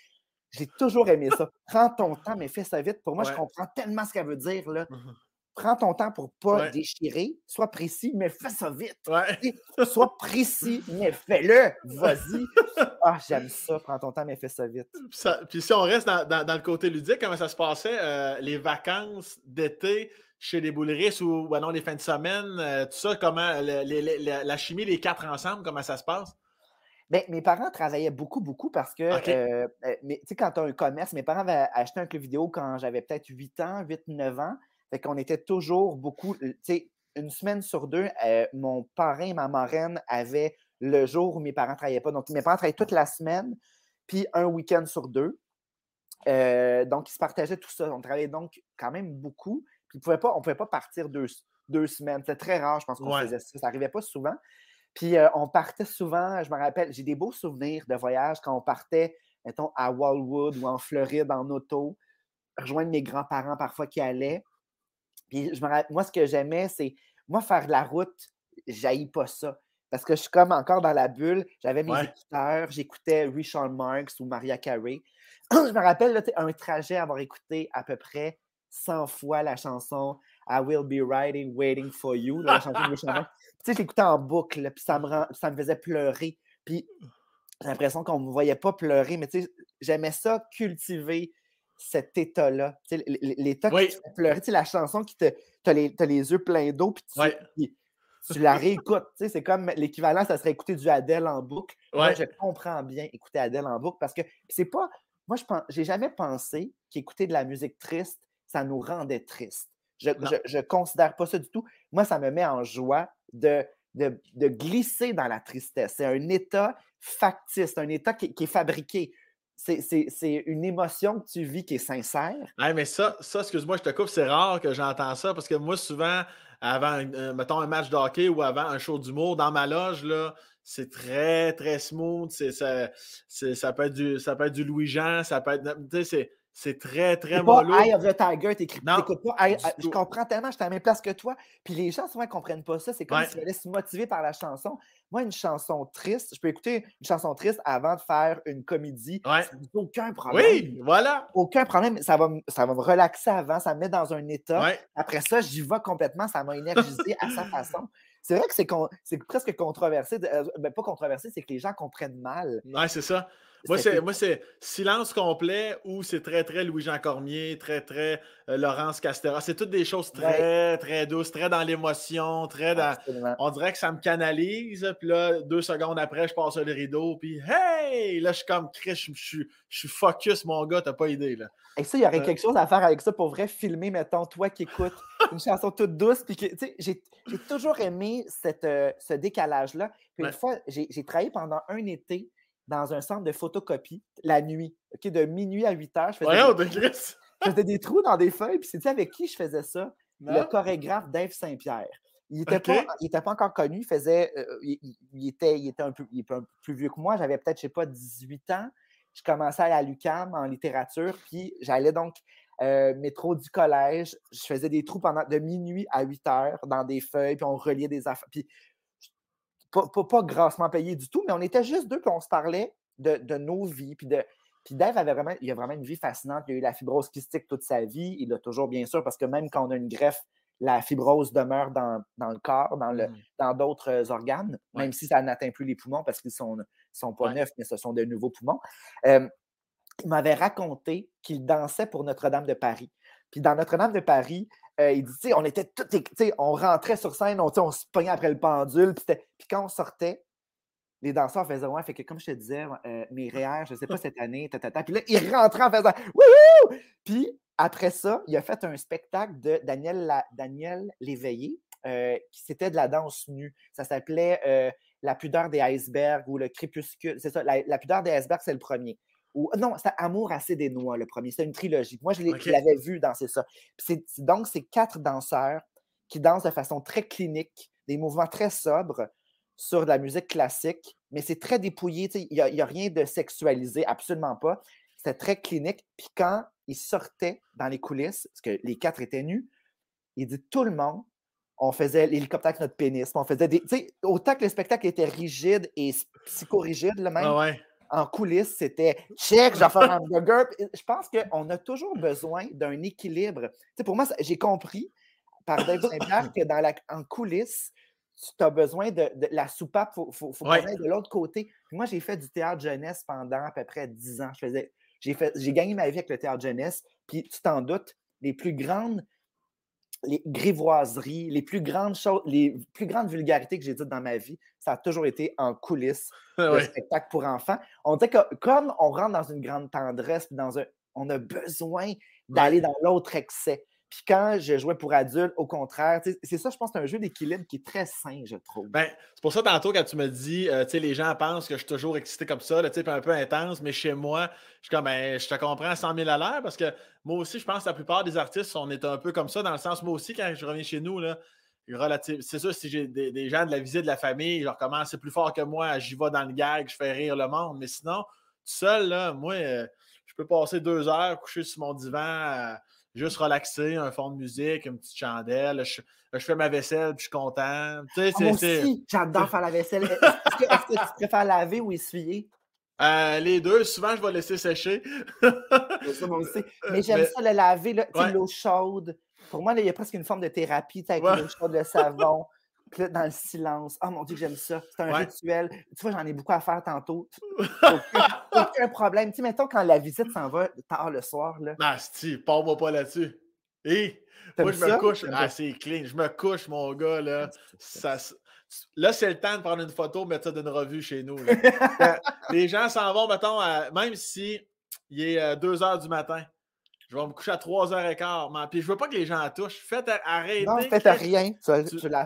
Speaker 2: J'ai toujours aimé ça. Prends ton temps, mais fais ça vite. Pour moi, je comprends tellement ce qu'elle veut dire. Là. Mmh Prends ton temps pour ne pas déchirer. Sois précis, mais fais ça vite. Sois précis, mais fais-le. Vas-y. Ah, j'aime ça. Prends ton temps, mais fais ça vite.
Speaker 1: puis si on reste dans, le côté ludique, comment ça se passait? Euh, les vacances d'été? Chez les bouleristes ou ben non, les fins de semaine, euh, tout ça, comment la chimie, les quatre ensemble, comment ça se passe?
Speaker 2: Bien, mes parents travaillaient beaucoup, beaucoup parce que, euh, tu sais, quand tu as un commerce, mes parents avaient acheté un club vidéo quand j'avais peut-être 8 ans, 8, 9 ans. Fait qu'on était toujours beaucoup, tu sais, une semaine sur deux, euh, mon parrain et ma marraine avaient le jour où mes parents ne travaillaient pas. Donc, mes parents travaillaient toute la semaine, puis un week-end sur deux. Euh, donc, ils se partageaient tout ça. On travaillait donc quand même beaucoup. Puis, on ne pouvait pas partir deux, deux semaines. C'était très rare, je pense qu'on faisait ça. Ça n'arrivait pas souvent. Puis euh, on partait souvent, je me rappelle, j'ai des beaux souvenirs de voyage quand on partait, mettons, à Wildwood ou en Floride en auto, rejoindre mes grands-parents parfois qui allaient. Puis je me rappelle, moi, ce que j'aimais, c'est, moi, faire la route, j'haïs pas ça. Parce que je suis comme encore dans la bulle. J'avais mes écouteurs, j'écoutais Richard Marx ou Maria Carey. je me rappelle là, un trajet avoir écouté à peu près 100 fois la chanson I Will Be Riding, Waiting for You, la chanson de tu sais, j'écoutais en boucle, puis ça me, ça me faisait pleurer. Puis j'ai l'impression qu'on ne me voyait pas pleurer, mais tu sais, j'aimais ça, cultiver cet état-là. Tu sais, l'état qui te fait pleurer, tu sais, la chanson qui te. Tu as, les yeux pleins d'eau, puis tu, tu, la réécoutes. Tu sais, c'est comme l'équivalent, ça serait écouter du Adèle en boucle. Moi, je comprends bien écouter Adèle en boucle parce que c'est pas. Moi, je pense, j'ai jamais pensé qu'écouter de la musique triste, ça nous rendait triste. Je ne considère pas ça du tout. Moi, ça me met en joie de, de, glisser dans la tristesse. C'est un état factice, un état qui, est fabriqué. C'est une émotion que tu vis qui est sincère.
Speaker 1: mais ça, ça excuse-moi, je te coupe, c'est rare que j'entends ça parce que moi, souvent, avant, euh, mettons, un match de hockey ou avant un show d'humour, dans ma loge, là, c'est très, très smooth. Ça, ça, peut être du, ça peut être du Louis-Jean, ça peut être. C'est très, très mollo.
Speaker 2: Eye of the Tiger, t'écoutes pas.
Speaker 1: Du
Speaker 2: je comprends tellement, j'étais à la même place que toi. Puis les gens souvent ne comprennent pas ça. C'est comme
Speaker 1: Ouais.
Speaker 2: s'ils allaient se motiver par la chanson. Moi, une chanson triste, je peux écouter une chanson triste avant de faire une comédie.
Speaker 1: Ouais.
Speaker 2: Aucun problème.
Speaker 1: Oui, voilà.
Speaker 2: Aucun problème. Ça va, me- ça va me relaxer avant, ça me met dans un état.
Speaker 1: Ouais.
Speaker 2: Après ça, j'y vais complètement, ça m'a énergisé à sa façon. C'est vrai que c'est con- c'est presque controversé. de- euh, ben, pas controversé, c'est que les gens comprennent mal.
Speaker 1: Ouais, c'est ça. Moi, c'est, moi, c'est silence complet ou c'est très, très Louis-Jean Cormier, très, très euh, Laurence Castera. C'est toutes des choses très, très douces, très dans l'émotion, très dans.
Speaker 2: Absolument.
Speaker 1: On dirait que ça me canalise, puis là, deux secondes après, je passe le rideau, puis hey! Là, je suis comme Chris, je je suis, je suis focus, mon gars, t'as pas idée, là.
Speaker 2: Et ça, il y aurait
Speaker 1: Euh.
Speaker 2: quelque chose à faire avec ça pour vrai, filmer, mettons, toi qui écoutes une chanson toute douce. Puis tu sais, j'ai j'ai toujours aimé cette, euh, ce décalage-là. Puis
Speaker 1: Ouais.
Speaker 2: une fois, j'ai j'ai travaillé pendant un été dans un centre de photocopie la nuit. ok, de minuit à 8 heures, je faisais,
Speaker 1: Voyons,
Speaker 2: des,
Speaker 1: de Chris!
Speaker 2: je faisais des trous dans des feuilles. Puis c'est avec qui je faisais ça? Le chorégraphe Dave Saint-Pierre. Il n'était pas, il était pas encore connu. Il, faisait, euh, il, était, il était un peu, il est un peu plus vieux que moi. J'avais peut-être, je sais pas, 18 ans. Je commençais à aller à l'UCAM en littérature. Puis j'allais donc euh, métro du collège. Je faisais des trous pendant de minuit à 8 heures dans des feuilles. Puis on reliait des affaires. Puis pas, pas, pas grassement payé du tout, mais on était juste deux. Puis on se parlait de, de nos vies. Puis de, puis Dave avait vraiment, il a vraiment une vie fascinante. Il a eu la fibrose kystique toute sa vie. Il l'a toujours, bien sûr, parce que même quand on a une greffe, la fibrose demeure dans, dans le corps, dans le-
Speaker 1: Mm.
Speaker 2: dans d'autres euh, organes,
Speaker 1: Ouais.
Speaker 2: même si ça n'atteint plus les poumons parce qu'ils sont, sont pas
Speaker 1: Ouais.
Speaker 2: neufs, mais ce sont de nouveaux poumons. Euh, il m'avait raconté qu'il dansait pour Notre-Dame de Paris. Puis dans Notre-Dame de Paris, euh, il dit, on était sais, on rentrait sur scène, on, se pognait après le pendule, puis, quand on sortait, les danseurs faisaient ouais, fait que comme je te disais, euh, mes REER, je sais pas cette année, ta, ta, ta. puis là, ils rentraient en faisant wouhou! Puis après ça, il a fait un spectacle de Daniel, Daniel Léveillé, euh, qui c'était de la danse nue. Ça s'appelait La pudeur des icebergs ou le crépuscule. C'est ça, La pudeur des icebergs, c'est le premier. Ou, non, c'était Amour assez des noix, le premier. C'était une trilogie. Moi, je l'avais vu danser ça. C'est- c'est- donc, c'est quatre danseurs qui dansent de façon très clinique, des mouvements très sobres sur de la musique classique, mais c'est très dépouillé. Il n'y a, il y a rien de sexualisé, absolument pas. C'était très clinique. Puis quand ils sortaient dans les coulisses, parce que les quatre étaient nus, il dit tout le monde, on faisait l'hélicoptère avec notre pénis. On faisait des. tu sais, autant que le spectacle était rigide et psychorigide, là, même,
Speaker 1: Ah ouais.
Speaker 2: En coulisses, c'était check, je vais faire un. Puis Je pense qu'on a toujours besoin d'un équilibre. Pour moi, j'ai compris par Dave Saint-Pierre que dans la, en coulisses, tu as besoin de, de la soupape, il faut, faut, faut
Speaker 1: Ouais.
Speaker 2: qu'on aille de l'autre côté. Moi, j'ai fait du théâtre jeunesse pendant à peu près 10 ans. Je faisais, j'ai, fait, j'ai gagné ma vie avec le théâtre jeunesse. Puis tu t'en doutes, les plus grandes les grivoiseries, les plus grandes choses, les plus grandes vulgarités que j'ai dites dans ma vie, ça a toujours été en coulisses
Speaker 1: Ah
Speaker 2: de
Speaker 1: ouais.
Speaker 2: spectacle pour enfants. On dirait que comme on rentre dans une grande tendresse, dans un, on a besoin d'aller dans l'autre excès. Puis quand je jouais pour adultes, au contraire, c'est ça, je pense, c'est un jeu d'équilibre qui est très sain, je trouve.
Speaker 1: Ben, c'est pour ça, tantôt, quand tu me dis, euh, tu sais, les gens pensent que je suis toujours excité comme ça, sais, puis un peu intense, mais chez moi, je suis comme, ben, je te comprends à 100 000 à l'heure parce que moi aussi, je pense que la plupart des artistes, on est un peu comme ça, dans le sens, moi aussi, quand je reviens chez nous, là, relative- c'est sûr, si j'ai des, gens de la visite de la famille, je recommence, c'est plus fort que moi, j'y vais dans le gag, je fais rire le monde, mais sinon, tout seul, moi, euh, je peux passer deux heures couché sur mon divan, euh, juste relaxer, un fond de musique, une petite chandelle, je, je fais ma vaisselle, puis je suis content. Tu sais,
Speaker 2: Ah, moi aussi, j'adore faire la vaisselle. Est-ce que, est-ce que tu préfères laver ou essuyer?
Speaker 1: Euh, les deux, souvent, je vais laisser sécher.
Speaker 2: Ça, moi aussi. Mais j'aime
Speaker 1: mais-
Speaker 2: ça, le laver,
Speaker 1: Ouais.
Speaker 2: l'eau chaude. Pour moi, là, il y a presque une forme de thérapie, avec
Speaker 1: Ouais.
Speaker 2: l'eau chaude, le savon, puis là, dans le silence. Oh mon Dieu, j'aime ça. C'est un
Speaker 1: Ouais.
Speaker 2: rituel. Tu vois, j'en ai beaucoup à faire tantôt. Aucun, aucun problème. Tu sais, mettons, quand la visite s'en va tard le soir, là.
Speaker 1: Ah, si, parle-moi pas là-dessus. Hé, moi, je me couche. Ah, c'est clean. Je me couche, mon gars, là. Ça, s- là, c'est le temps de prendre une photo, mettre ça d'une revue chez nous. là. Euh, les gens s'en vont, mettons, à- même si il est 2 h du matin. Je vais me coucher à 3h15. mais- Puis je veux pas que les gens la touchent. Faites arrêter.
Speaker 2: Non, faites
Speaker 1: Chris.
Speaker 2: rien. Tu vas,
Speaker 1: Tu-
Speaker 2: tu faire.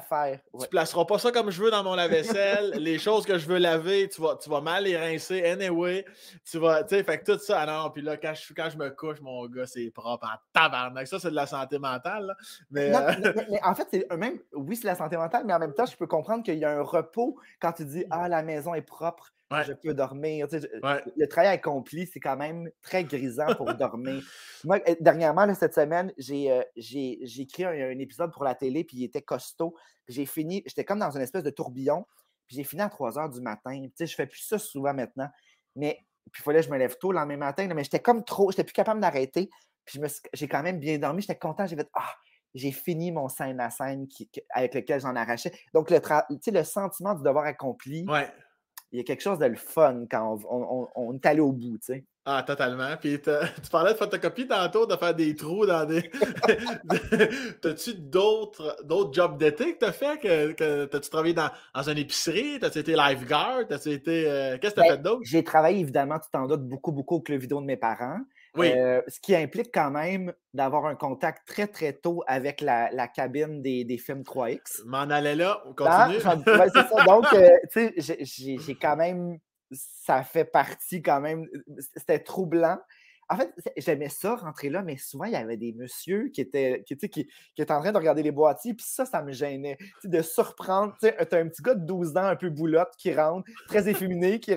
Speaker 2: Ouais.
Speaker 1: Tu placeras pas ça comme je veux dans mon lave-vaisselle. les choses que je veux laver, tu vas, tu vas mal les rincer. Anyway, tu vas, tu sais, fait que tout ça, ah non, puis là, quand je, quand je me couche, mon gars, c'est propre en tabarnak. Ça, c'est de la santé mentale, là. Mais,
Speaker 2: Non,
Speaker 1: euh,
Speaker 2: mais, mais- en fait, c'est même, oui, c'est la santé mentale, mais en même temps, je peux comprendre qu'il y a un repos quand tu dis Ah, la maison est propre. Je peux dormir. Le travail accompli, c'est quand même très grisant pour dormir. Moi, euh, dernièrement, cette semaine, j'ai euh, écrit un, épisode pour la télé, puis il était costaud. J'ai fini, j'étais comme dans une espèce de tourbillon, puis j'ai fini à 3 heures du matin. Je je fais plus ça souvent maintenant, mais puis il fallait que je me lève tôt le lendemain matin, mais j'étais comme trop, j'étais plus capable d'arrêter. Puis j'ai quand même bien dormi, j'étais content, j'ai fait Ah, j'ai fini mon scène à scène avec lequel j'en arrachais. Donc, le, le sentiment du devoir accompli, il y a quelque chose de le fun quand on, est allé au bout, tu sais.
Speaker 1: Ah, totalement. Puis tu parlais de photocopie tantôt, de faire des trous dans des. T'as-tu d'autres jobs d'été que t'as fait? Que, T'as-tu travaillé dans, dans une épicerie? T'as-tu été lifeguard? T'as-tu été. Euh, qu'est-ce que t'as ben, fait d'autre?
Speaker 2: J'ai travaillé évidemment, tu t'en doutes, beaucoup, beaucoup au club vidéo de mes parents. Oui. Euh, ce qui implique quand même d'avoir un contact très, très tôt avec la, la cabine des, des, films 3X.
Speaker 1: M'en allais là, on continue.
Speaker 2: c'est ça. Donc, euh, tu sais, j'ai quand même. Ça fait partie quand même. C'était troublant en fait, j'aimais ça, rentrer là, mais souvent, il y avait des messieurs qui étaient, qui, qui, qui étaient en train de regarder les boîtiers, puis ça, ça me gênait. de surprendre. Tu as un petit gars de 12 ans, un peu boulotte, qui rentre, très efféminé, qui,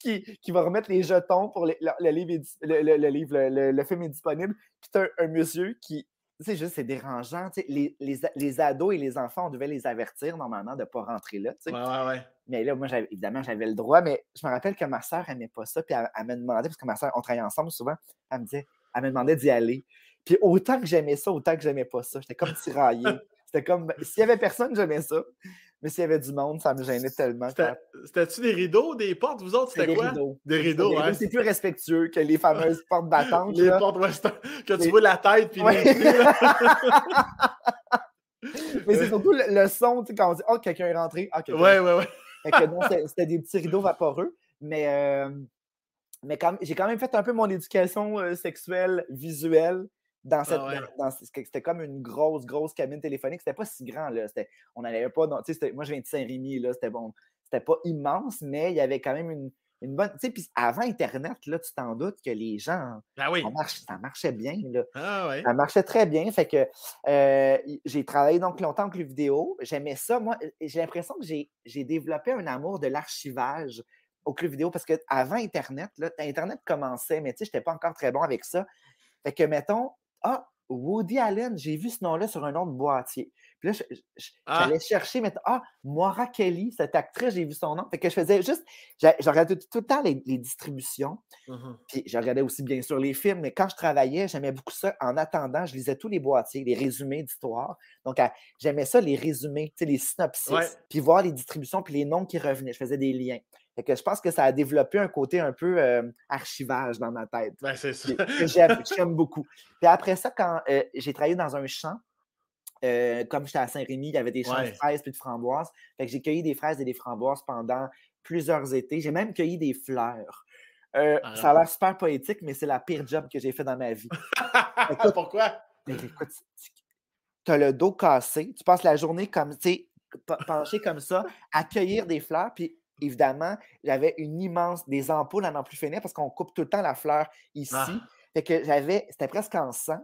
Speaker 2: qui, qui, va remettre les jetons pour le, livre, le, livre le, film est disponible. Puis tu as un, monsieur qui, c'est juste, c'est dérangeant. Les, les, les, ados et les enfants, on devait les avertir normalement de ne pas rentrer là.
Speaker 1: Ouais, ouais, ouais.
Speaker 2: Mais là, moi, évidemment, j'avais le droit, mais je me rappelle que ma soeur n'aimait pas ça. Puis elle, me demandait, parce que ma soeur, on travaillait ensemble souvent, elle me disait, elle me demandait d'y aller. Puis autant que j'aimais ça, autant que j'aimais pas ça. J'étais comme tiraillé. C'était comme, s'il y avait personne, j'aimais ça. Mais s'il y avait du monde, ça me gênait tellement.
Speaker 1: C'était-tu des rideaux, des portes, vous autres? C'était quoi?
Speaker 2: Rideaux.
Speaker 1: Des rideaux,
Speaker 2: ouais. C'est plus respectueux que les fameuses portes battantes.
Speaker 1: Les portes western, que tu vois la tête, puis ouais.
Speaker 2: Mais c'est surtout le, son, tu sais, quand on dit « Oh, quelqu'un est rentré. Ah,
Speaker 1: ouais, ouais, ouais.
Speaker 2: c'était des petits rideaux vaporeux. Mais, euh, mais j'ai quand même fait un peu mon éducation euh, sexuelle visuelle dans cette. Ah c'était comme une grosse, grosse cabine téléphonique. C'était pas si grand, là. On n'allait pas. Dans, moi, je viens de Saint-Rémy, là. C'était bon. C'était pas immense, mais il y avait quand même une, une bonne. Tu sais, puis avant Internet, là, tu t'en doutes que les gens.
Speaker 1: Ah oui.
Speaker 2: ça marchait bien, là.
Speaker 1: Ah
Speaker 2: Ça marchait très bien. Fait que euh, j'ai travaillé donc longtemps avec les vidéos. J'aimais ça. Moi, j'ai l'impression que j'ai développé un amour de l'archivage au club vidéo parce qu'avant Internet, là, Internet commençait, mais tu sais, je n'étais pas encore très bon avec ça. Fait que, mettons, ah, Woody Allen, j'ai vu ce nom-là sur un autre boîtier. Puis là, ah! j'allais chercher, mais ah, Moira Kelly, cette actrice, j'ai vu son nom. Fait que je faisais juste, je regardais tout, le temps les, distributions. Mmh puis je regardais aussi, bien sûr, les films, mais quand je travaillais, j'aimais beaucoup ça. En attendant, je lisais tous les boîtiers, les résumés d'histoire. Donc, j'aimais ça, les résumés, les synopsis, puis voir les distributions, puis les noms qui revenaient. Je faisais des liens que je pense que ça a développé un côté un peu euh, archivage dans ma tête.
Speaker 1: Ben, c'est ça.
Speaker 2: Que j'aime beaucoup. Puis après ça, quand euh, j'ai travaillé dans un champ, euh, comme j'étais à Saint-Rémy, il y avait des champs de fraises puis de framboises. Fait que j'ai cueilli des fraises et des framboises pendant plusieurs étés. J'ai même cueilli des fleurs. Ah ça a l'air super poétique, mais c'est la pire job que j'ai fait dans ma vie.
Speaker 1: Pourquoi?
Speaker 2: Écoute, tu as le dos cassé, tu passes la journée comme, tu sais, penché comme ça, à cueillir des fleurs, puis évidemment, j'avais une immense, des ampoules à n'en plus finir parce qu'on coupe tout le temps la fleur ici. Ah. Fait que j'avais, c'était presque en sang.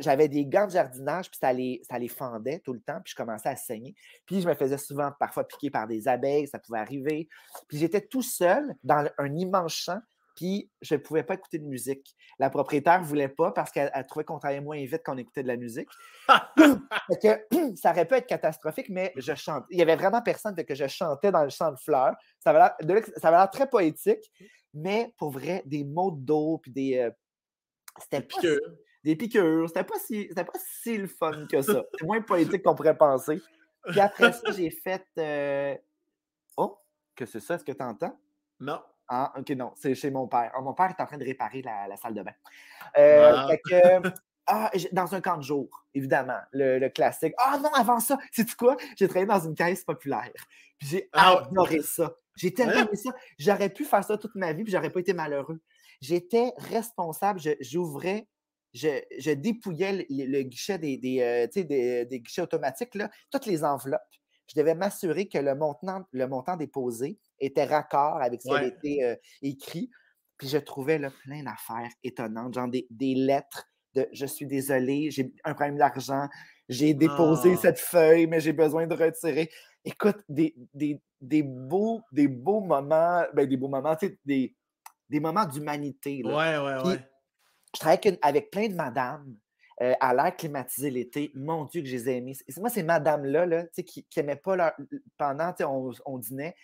Speaker 2: J'avais des gants de jardinage, puis ça les, ça les fendait tout le temps, puis je commençais à saigner. Puis je me faisais souvent parfois piquer par des abeilles, ça pouvait arriver. Puis j'étais tout seul dans un immense champ, puis je ne pouvais pas écouter de musique. La propriétaire ne voulait pas parce qu'elle trouvait qu'on travaillait moins vite quand on écoutait de la musique. que, ça aurait pu être catastrophique, mais je chante. Il n'y avait vraiment personne que je chantais dans le champ de fleurs. Ça avait l'air très poétique, mais pour vrai, des mots d'eau, puis des. Euh,
Speaker 1: c'était piqûres.
Speaker 2: des piqûres. C'était pas, si, pas si le fun que ça. C'est moins poétique qu'on pourrait penser. Puis après ça, j'ai fait. Euh, oh, que c'est ça? Est-ce que tu entends?
Speaker 1: Non.
Speaker 2: Ah, ok, non, c'est chez mon père. Ah, mon père est en train de réparer la, salle de bain. Euh, ah. ah dans un camp de jour, évidemment, le, classique. Ah non, avant ça, sais-tu quoi? J'ai travaillé dans une caisse populaire. Puis j'ai adoré ça. J'ai tellement hein? aimé ça. J'aurais pu faire ça toute ma vie, puis j'aurais pas été malheureux. J'étais responsable, j'ouvrais, je, je, dépouillais le, guichet des, des, euh, des, des, guichets automatiques, là, toutes les enveloppes. Je devais m'assurer que le montant, le montant déposé était raccord avec ce qui avait été euh, écrit. Puis je trouvais là, plein d'affaires étonnantes, genre des, lettres de je suis désolé, j'ai un problème d'argent, j'ai déposé
Speaker 1: Ah.
Speaker 2: cette feuille, mais j'ai besoin de retirer. Écoute, des, des, des beaux, des beaux moments, ben, des beaux moments, tu sais, des, des moments d'humanité.
Speaker 1: Ouais, ouais,
Speaker 2: Puis,
Speaker 1: ouais.
Speaker 2: Je travaille avec, une- avec plein de madames euh, à l'air climatisé l'été. Mon Dieu, que je les ai aimées. C'est- Moi, ces madames-là, là, tu sais, qui n'aimaient pas leur. Pendant, on, on dînait,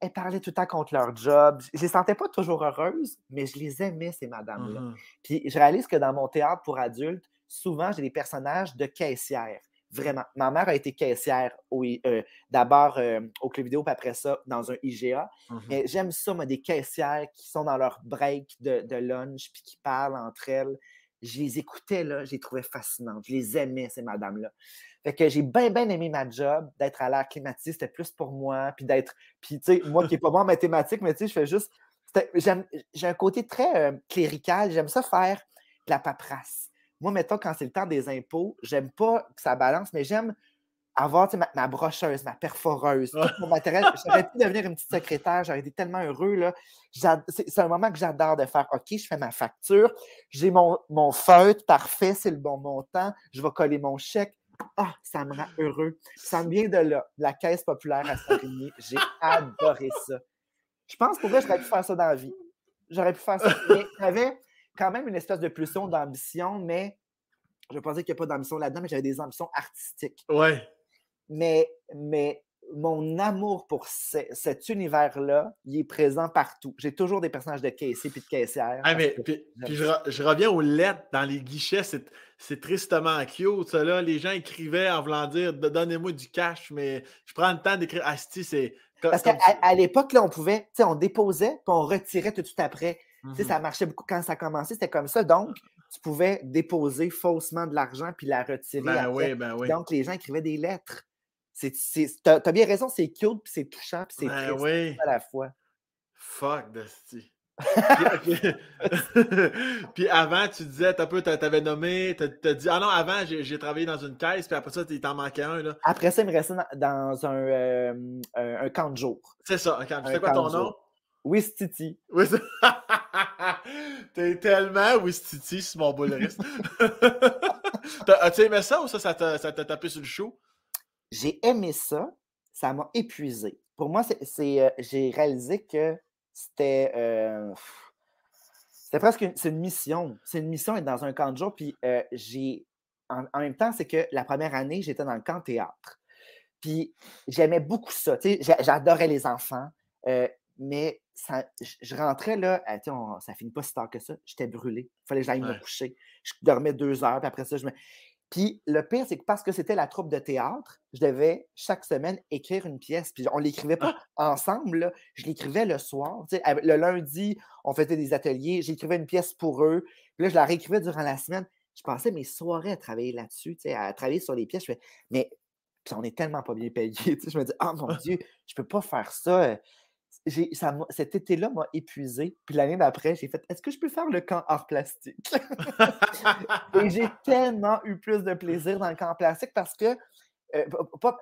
Speaker 2: elles parlaient tout le temps contre leur job. Je les sentais pas toujours heureuses, mais je les aimais, ces madames-là.
Speaker 1: Mhm.
Speaker 2: Puis je réalise que dans mon théâtre pour adultes, souvent, j'ai des personnages de caissières. Vraiment. Ma mère a été caissière euh, d'abord euh, au club vidéo, puis après ça, dans un IGA.
Speaker 1: Mhm.
Speaker 2: Mais j'aime ça, moi, des caissières qui sont dans leur break de, de lunch, puis qui parlent entre elles. Je les écoutais, là, je les trouvais fascinantes. Je les aimais, ces madames-là. Fait que j'ai bien, bien aimé ma job, d'être à l'air climatisé, c'était plus pour moi, puis d'être. Puis, tu sais, moi qui n'ai pas bon en mathématiques, mais tu sais, je fais juste. J'ai un côté très euh, clérical, j'aime ça faire de la paperasse. Moi, mettons, quand c'est le temps des impôts, j'aime pas que ça balance, mais j'aime avoir ma, ma brocheuse, ma perforeuse, tout mon matériel. J'aurais pu devenir une petite secrétaire, j'aurais été tellement heureux. là. C'est un moment que j'adore de faire. OK, je fais ma facture, j'ai mon, mon feutre parfait, c'est le bon montant, je vais coller mon chèque. Ah, ça me rend heureux. Ça me vient de là, de la caisse populaire à Saint-Rémy. J'ai adoré ça. Je pense pour vrai, j'aurais pu faire ça dans la vie. J'aurais pu faire ça. Mais j'avais quand même une espèce de pulsion d'ambition, mais je ne veux pas dire qu'il n'y a pas d'ambition là-dedans, mais j'avais des ambitions artistiques.
Speaker 1: Ouais.
Speaker 2: Mais, mais mon amour pour ce- cet univers-là, il est présent partout. J'ai toujours des personnages de caissiers puis de caissières.
Speaker 1: Ah, mais
Speaker 2: que
Speaker 1: puis, je, reviens aux lettres dans les guichets, c'est c'est tristement cute, ça là. Les gens écrivaient en voulant dire donnez-moi du cash, mais je prends le temps d'écrire Asti, c'est
Speaker 2: Parce qu'à à l'époque, là, on pouvait, tu sais, on déposait, puis on retirait tout de suite après. Tu sais, ça marchait beaucoup quand ça a commencé, c'était comme ça. Donc, tu pouvais déposer faussement de l'argent puis la retirer.
Speaker 1: Ben
Speaker 2: après.
Speaker 1: oui, ben oui.
Speaker 2: Donc, les gens écrivaient des lettres. C'est, c'est, t'as, bien raison, c'est cute, puis c'est touchant, puis c'est
Speaker 1: Ben
Speaker 2: triste
Speaker 1: oui.
Speaker 2: à la fois.
Speaker 1: Fuck Dusty. puis, avant, tu disais, t'as peu, t'a- t'avais nommé, t'as dit, ah non, avant, j'ai travaillé dans une caisse, puis après ça, il t'en manquait un, là.
Speaker 2: Après ça, il me restait dans, un, euh, un, un camp de jour.
Speaker 1: C'est ça,
Speaker 2: Un
Speaker 1: c'était quoi ton
Speaker 2: camp de
Speaker 1: nom?
Speaker 2: jour. Wistiti.
Speaker 1: Oui, c'est- T'es tellement Wistiti, c'est mon. T'as- As-tu aimé ça ou ça, ça t'a tapé sur le show?
Speaker 2: J'ai aimé ça, ça m'a épuisé. Pour moi, c'est, euh, j'ai réalisé que c'était. euh, c'était presque une, c'est une mission. C'est une mission d'être dans un camp de jour. Puis euh, j'ai. En, en même temps, c'est que la première année, j'étais dans le camp théâtre. Puis j'aimais beaucoup ça. tu sais, j'a- J'adorais les enfants. euh, mais ça, je, rentrais là, tu sais, on- ça finit pas si tard que ça. J'étais brûlé. Il fallait que j'aille me coucher. Je dormais deux heures, puis après ça, je me. Puis le pire, c'est que parce que c'était la troupe de théâtre, je devais chaque semaine écrire une pièce. Puis on ne l'écrivait pas ensemble, là. je l'écrivais le soir. Le lundi, on faisait des ateliers, j'écrivais une pièce pour eux. Puis là, je la réécrivais durant la semaine. Je passais mes soirées à travailler là-dessus, à travailler sur les pièces. Je fais, mais puis on est tellement pas bien payé. Je me dis, oh mon Dieu, je peux pas faire ça. Ça cet été-là m'a épuisé. Puis l'année d'après, j'ai fait Est-ce que je peux faire le camp art plastique? Et j'ai tellement eu plus de plaisir dans le camp plastique parce que, euh, pas-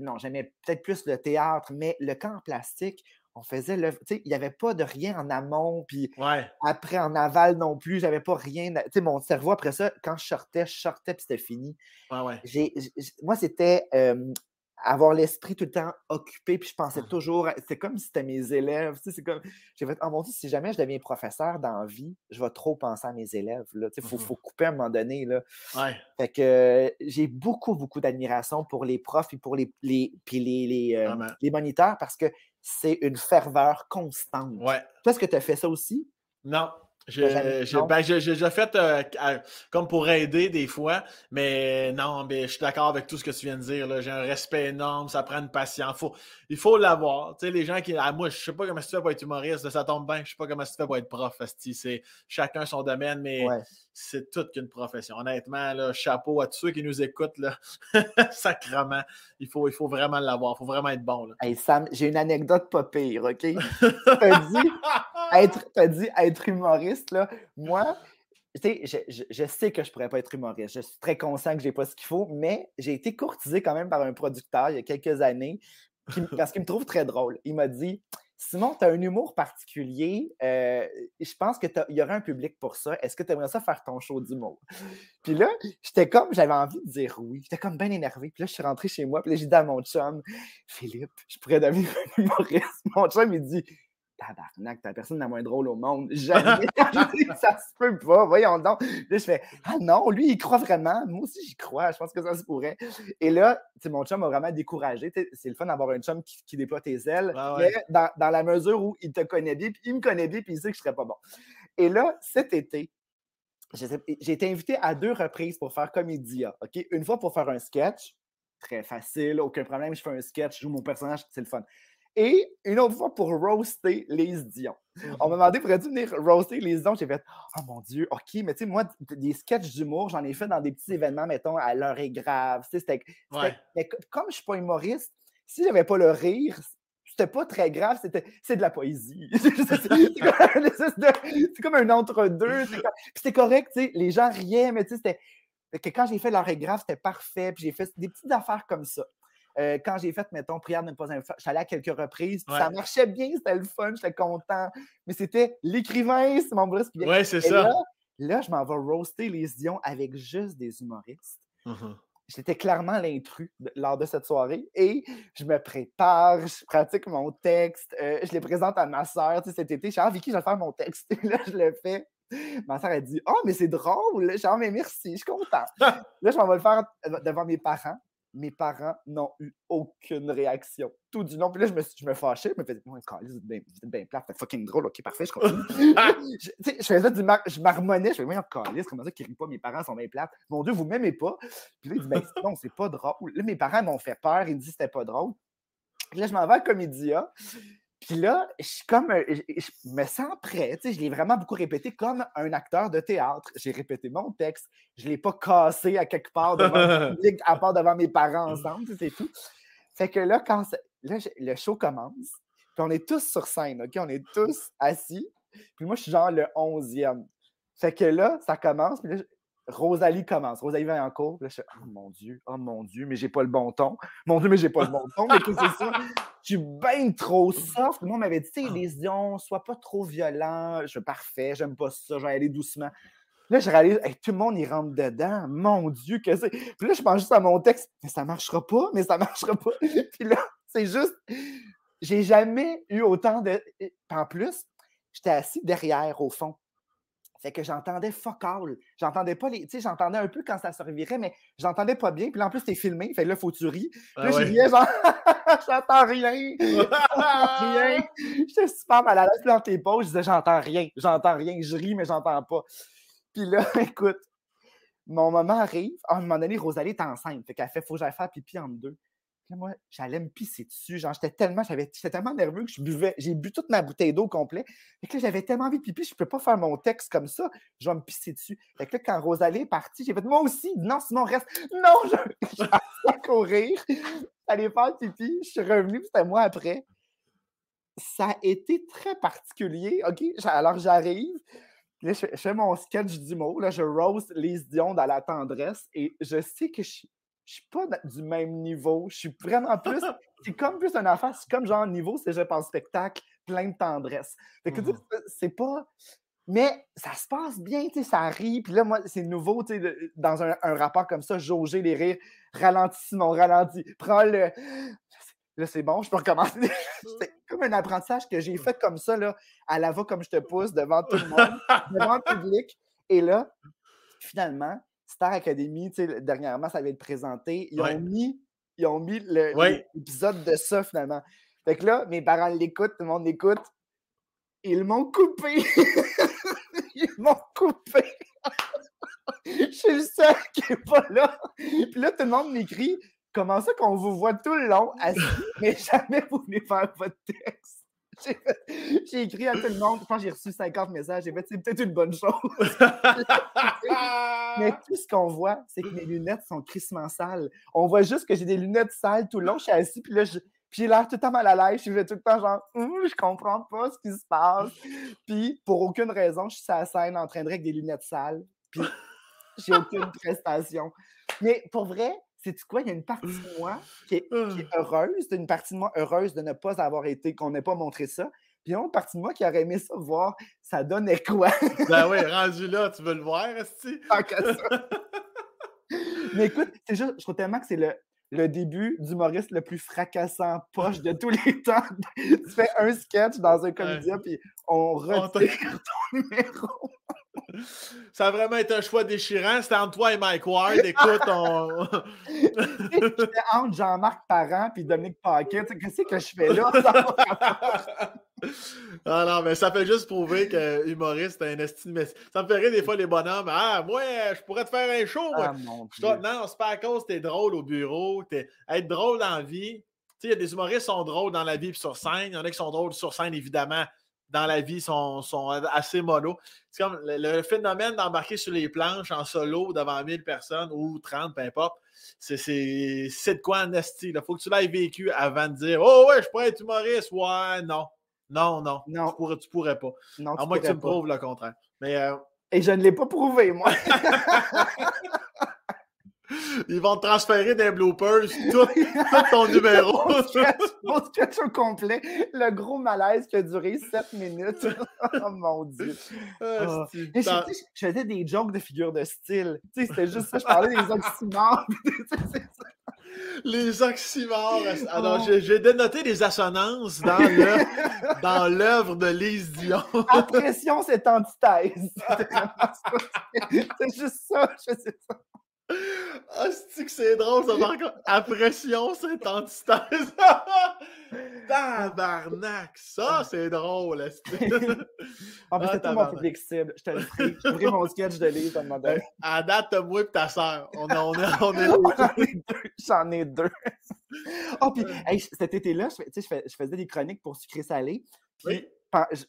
Speaker 2: non, j'aimais peut-être plus le théâtre, mais le camp plastique, on faisait le. Tu sais, il n'y avait pas de rien en amont, puis
Speaker 1: Ouais.
Speaker 2: après en aval non plus, j'avais pas rien. Tu sais, mon cerveau, après ça, quand je sortais, je sortais, puis c'était fini.
Speaker 1: Ouais, ouais.
Speaker 2: J- moi, c'était euh, avoir l'esprit tout le temps occupé, puis je pensais
Speaker 1: Mhm.
Speaker 2: toujours, c'est comme si c'était mes élèves, tu sais, c'est comme, j'ai fait, oh mon Dieu, si jamais je deviens professeur dans la vie, je vais trop penser à mes élèves, là, tu sais, faut,
Speaker 1: Mhm.
Speaker 2: faut couper à un moment donné, là.
Speaker 1: Ouais.
Speaker 2: Fait que euh, j'ai beaucoup, beaucoup d'admiration pour les profs et pour les, les, puis les, les, euh, les moniteurs parce que c'est une ferveur constante.
Speaker 1: Ouais.
Speaker 2: Toi, est-ce que tu as fait ça aussi?
Speaker 1: Non. J'ai ben, déjà fait euh, comme pour aider des fois, mais non, mais je suis d'accord avec tout ce que tu viens de dire. J'ai un respect énorme, ça prend une patience. Faut, il faut l'avoir. Tu sais, les gens qui. ah, moi, je sais pas comment tu fais pour être humoriste, ça tombe bien. Je sais pas comment tu fais pour être prof. C'est chacun son domaine, mais
Speaker 2: Ouais.
Speaker 1: C'est toute qu'une profession. Honnêtement, là, chapeau à tous ceux qui nous écoutent. Là. Sacrement. Il faut, il faut vraiment l'avoir. Il faut vraiment être bon. Là.
Speaker 2: Hey, Sam, j'ai une anecdote pas pire, OK? T'as dit, être, t'as dit être humoriste, là. Moi, tu sais, je, je- je sais que je pourrais pas être humoriste. Je suis très conscient que j'ai pas ce qu'il faut, mais j'ai été courtisé quand même par un producteur il y a quelques années qui parce qu'il me trouve très drôle. Il m'a dit Simon, tu as un humour particulier. Euh, je pense qu'il y aurait un public pour ça. Est-ce que tu aimerais ça faire ton show d'humour? Puis là, j'étais comme, j'avais envie de dire oui. J'étais comme bien énervé. Puis là, je suis rentré chez moi. Puis là, j'ai dit à mon chum, Philippe, je pourrais devenir un humoriste. Mon chum, il dit, tabarnak, t'as personne la moins drôle au monde. Jamais. ça se peut pas. Voyons donc. Là, je fais, ah non, lui, il croit vraiment. Moi aussi, j'y crois. Je pense que ça se pourrait. Et là, mon chum m'a vraiment découragé. C'est le fun d'avoir un chum qui, déploie tes ailes. mais dans, la mesure où il te connaît bien, puis il me connaît bien, puis il sait que je serais pas bon. Et là, cet été, j'ai été invité à deux reprises pour faire Comédia. OK? Une fois pour faire un sketch. Très facile, aucun problème. Je fais un sketch, je joue mon personnage, c'est le fun et une autre fois pour roaster les Dion. On m'a demandé pourrais-tu venir roaster les Dion? J'ai fait Oh mon Dieu, OK, mais tu sais, moi, des sketchs d'humour, j'en ai fait dans des petits événements, mettons, à l'heure est grave. C'était, Mais comme je ne suis pas humoriste, si j'avais pas le rire, c'était pas très grave, c'était c'est de la poésie. c'est comme, un entre-deux. C'était correct, tu sais, les gens riaient, mais tu sais, c'était. quand j'ai fait l'heure est grave, c'était parfait. Puis j'ai fait des petites affaires comme ça. Euh, quand j'ai fait, mettons, prière de ne pas Je suis allé à quelques reprises. Ça marchait bien, c'était le fun, j'étais content. Mais c'était l'écrivain, c'est mon brusque.
Speaker 1: Ouais, c'est ça.
Speaker 2: Là, je m'en vais roaster les Dion avec juste des humoristes. Mmh J'étais clairement l'intrus lors de cette soirée et je me prépare, je pratique mon texte, euh, je les présente à ma soeur cet été. Je suis ah, Vicky, je vais faire mon texte. là, je le fais. Ma soeur a dit Oh, mais c'est drôle. Je suis ah, mais merci, je suis content. là, je m'en vais le faire devant mes parents mes parents n'ont eu aucune réaction. Tout du long. Puis là, je me, je me fâchais. Je me faisais, ouais, vous êtes bien, bien plat, c'est fucking drôle. Ok, parfait, je continue. je, je faisais du mar je marmonnais. Je faisais, voyons, calice, comment ça qu'ils rient pas? Mes parents sont bien plates. Mon Dieu, vous m'aimez pas. Puis là, il dit, ben non, c'est pas drôle. Là, mes parents m'ont fait peur. Ils me disent, c'était pas drôle. Puis là, je m'en vais à Comédia. Puis là, je suis comme, je, me sens prêt. Tu sais, je l'ai vraiment beaucoup répété comme un acteur de théâtre. J'ai répété mon texte. Je ne l'ai pas cassé à quelque part devant le public, à part devant mes parents ensemble, c'est tout. Fait que là, quand là, le show commence, puis on est tous sur scène, OK? On est tous assis. Puis moi, je suis genre le onzième. Fait que là, ça commence, puis là, Rosalie commence. Rosalie va en cours. Là, je oh mon Dieu, oh mon Dieu, mais j'ai pas le bon ton. Mon Dieu, mais j'ai pas le bon ton. Mais c'est? Ça? Je suis bien trop soft. Moi, on m'avait dit, tu sais, les ions, sois pas trop violent. Je suis parfait, j'aime pas ça, je vais aller doucement. Là, je réalise, tout le monde, il rentre dedans. Mon Dieu, que c'est. Puis là, je pense juste à mon texte, mais ça marchera pas, mais ça marchera pas. Puis là, c'est juste, j'ai jamais eu autant de. En plus, j'étais assis derrière, au fond. Fait que j'entendais fuck all. J'entendais pas les. Tu sais, j'entendais un peu quand ça se revirait, mais j'entendais pas bien. Puis là, en plus, t'es filmé. Fait que là, faut que tu ris. Ah là, j'ai genre, j'entends rien. J'entends rien. J'étais super mal à l'aise. Puis dans tes je disais, j'entends rien. J'entends rien. Je ris, mais j'entends pas. Puis là, écoute, mon moment arrive. À un moment donné, Rosalie est enceinte. Fait qu'elle fait, faut que j'aille faire pipi en deux moi, j'allais me pisser dessus. J'étais tellement, j'étais tellement nerveux que je buvais, j'ai bu toute ma bouteille d'eau complet. Fait que là, j'avais tellement envie de pipi, je ne peux pas faire mon texte comme ça. Je vais me pisser dessus. Fait que là, quand Rosalie est partie, j'ai fait, moi aussi, non, sinon, reste. Non, je, à courir, aller faire pipi. Je suis revenu, c'était moi après. Ça a été très particulier. OK, alors j'arrive. Là, je fais, mon sketch d'humour. Là, je rose les Dion dans la tendresse et je sais que je, je suis pas du même niveau. Je suis vraiment plus. c'est comme plus un affaire, c'est comme genre niveau c'est je pense spectacle, plein de tendresse. Fait que mmh c'est pas. Mais ça se passe bien, tu sais, ça rit. Puis là, moi, c'est nouveau, tu sais, dans un, rapport comme ça, jauger les rires, ralentis, mon ralenti, prends le. Là, c'est bon, je peux recommencer. c'est comme un apprentissage que j'ai fait comme ça, là, à la va comme je te pousse devant tout le monde, devant le public. Et là, finalement, Star Academy, dernièrement, ça avait été présenté. Ils ont mis, ils ont mis l'épisode de ça finalement. Fait que là, mes parents l'écoutent, tout le monde l'écoute. Ils m'ont coupé. Ils m'ont coupé. Je suis le seul qui n'est pas là. Puis là, tout le monde m'écrit Comment ça qu'on vous voit tout le long assis, mais jamais vous voulez faire votre texte? J'ai écrit à tout le monde, je j'ai reçu 50 messages, j'ai fait c'est peut-être une bonne chose. Mais tout ce qu'on voit, c'est que mes lunettes sont crissement sales. On voit juste que j'ai des lunettes sales tout le long, je suis assis, puis là, j'ai l'air tout le temps mal à l'aise, je fais tout le temps genre, hum, je comprends pas ce qui se passe. Puis, pour aucune raison, je suis sur la scène en train de avec des lunettes sales, puis j'ai aucune prestation. Mais pour vrai, c'est quoi? Il y a une partie de moi qui est, qui est heureuse, une partie de moi heureuse de ne pas avoir été, qu'on n'ait pas montré ça. Puis il y a une partie de moi qui aurait aimé ça voir, ça donnait quoi?
Speaker 1: ben oui, rendu là, tu veux le voir, Esti?
Speaker 2: Mais écoute, c'est juste, je trouve tellement que c'est le, le début d'humoriste le plus fracassant poche de tous les temps. tu fais un sketch dans un comédien, puis on retire ton numéro.
Speaker 1: Ça a vraiment été un choix déchirant. C'était entre toi et Mike Ward. Écoute, on.
Speaker 2: Entre Jean-Marc Parent et Dominique Paquet. Qu'est-ce que je fais là?
Speaker 1: ah non, mais ça fait juste prouver que humoriste, un estime. Ça me ferait des fois les bonhommes. Ah, moi, je pourrais te faire un show. Moi. Ah, non, c'est pas à cause que t'es drôle au bureau. Es... Être drôle dans la vie. Tu sais, il y a des humoristes qui sont drôles dans la vie et sur scène. Il y en a qui sont drôles sur scène, évidemment dans la vie sont, sont assez mollo. C'est comme le, phénomène d'embarquer sur les planches en solo devant 1000 personnes ou 30, peu importe. C'est de quoi en esti. Il faut que tu l'aies vécu avant de dire Oh ouais, je pourrais être humoriste. Ouais, non. Non, non. non. Tu, pourrais, tu pourrais pas. Non, à moins que tu me prouves le contraire. Mais, euh,
Speaker 2: Et je ne l'ai pas prouvé, moi.
Speaker 1: Ils vont te transférer des bloopers, tout, ton numéro.
Speaker 2: Mon sketch au complet, le gros malaise qui a duré 7 minutes. oh mon Dieu. Ah, ah. je, faisais des jokes de figure de style. Tu sais, c'était juste ça, je parlais des oxymores.
Speaker 1: les oxymores. Alors, oh. j'ai dénoté des assonances dans l'œuvre de Lise Dion.
Speaker 2: Impression, c'est antithèse. C'est juste ça, je sais ça.
Speaker 1: Ah, c'est que c'est drôle, ça va encore. Impression, c'est antithèse. Tabarnak, ça, c'est drôle.
Speaker 2: ah, mais c'est tout mon public cible. Je te le prie. J'ai pris mon sketch de livre à un moment donné.
Speaker 1: À date, moi et ta soeur. On, on, est, on est
Speaker 2: J'en ai deux. oh, puis, cet été-là, je, je, faisais des chroniques pour sucré salé. oui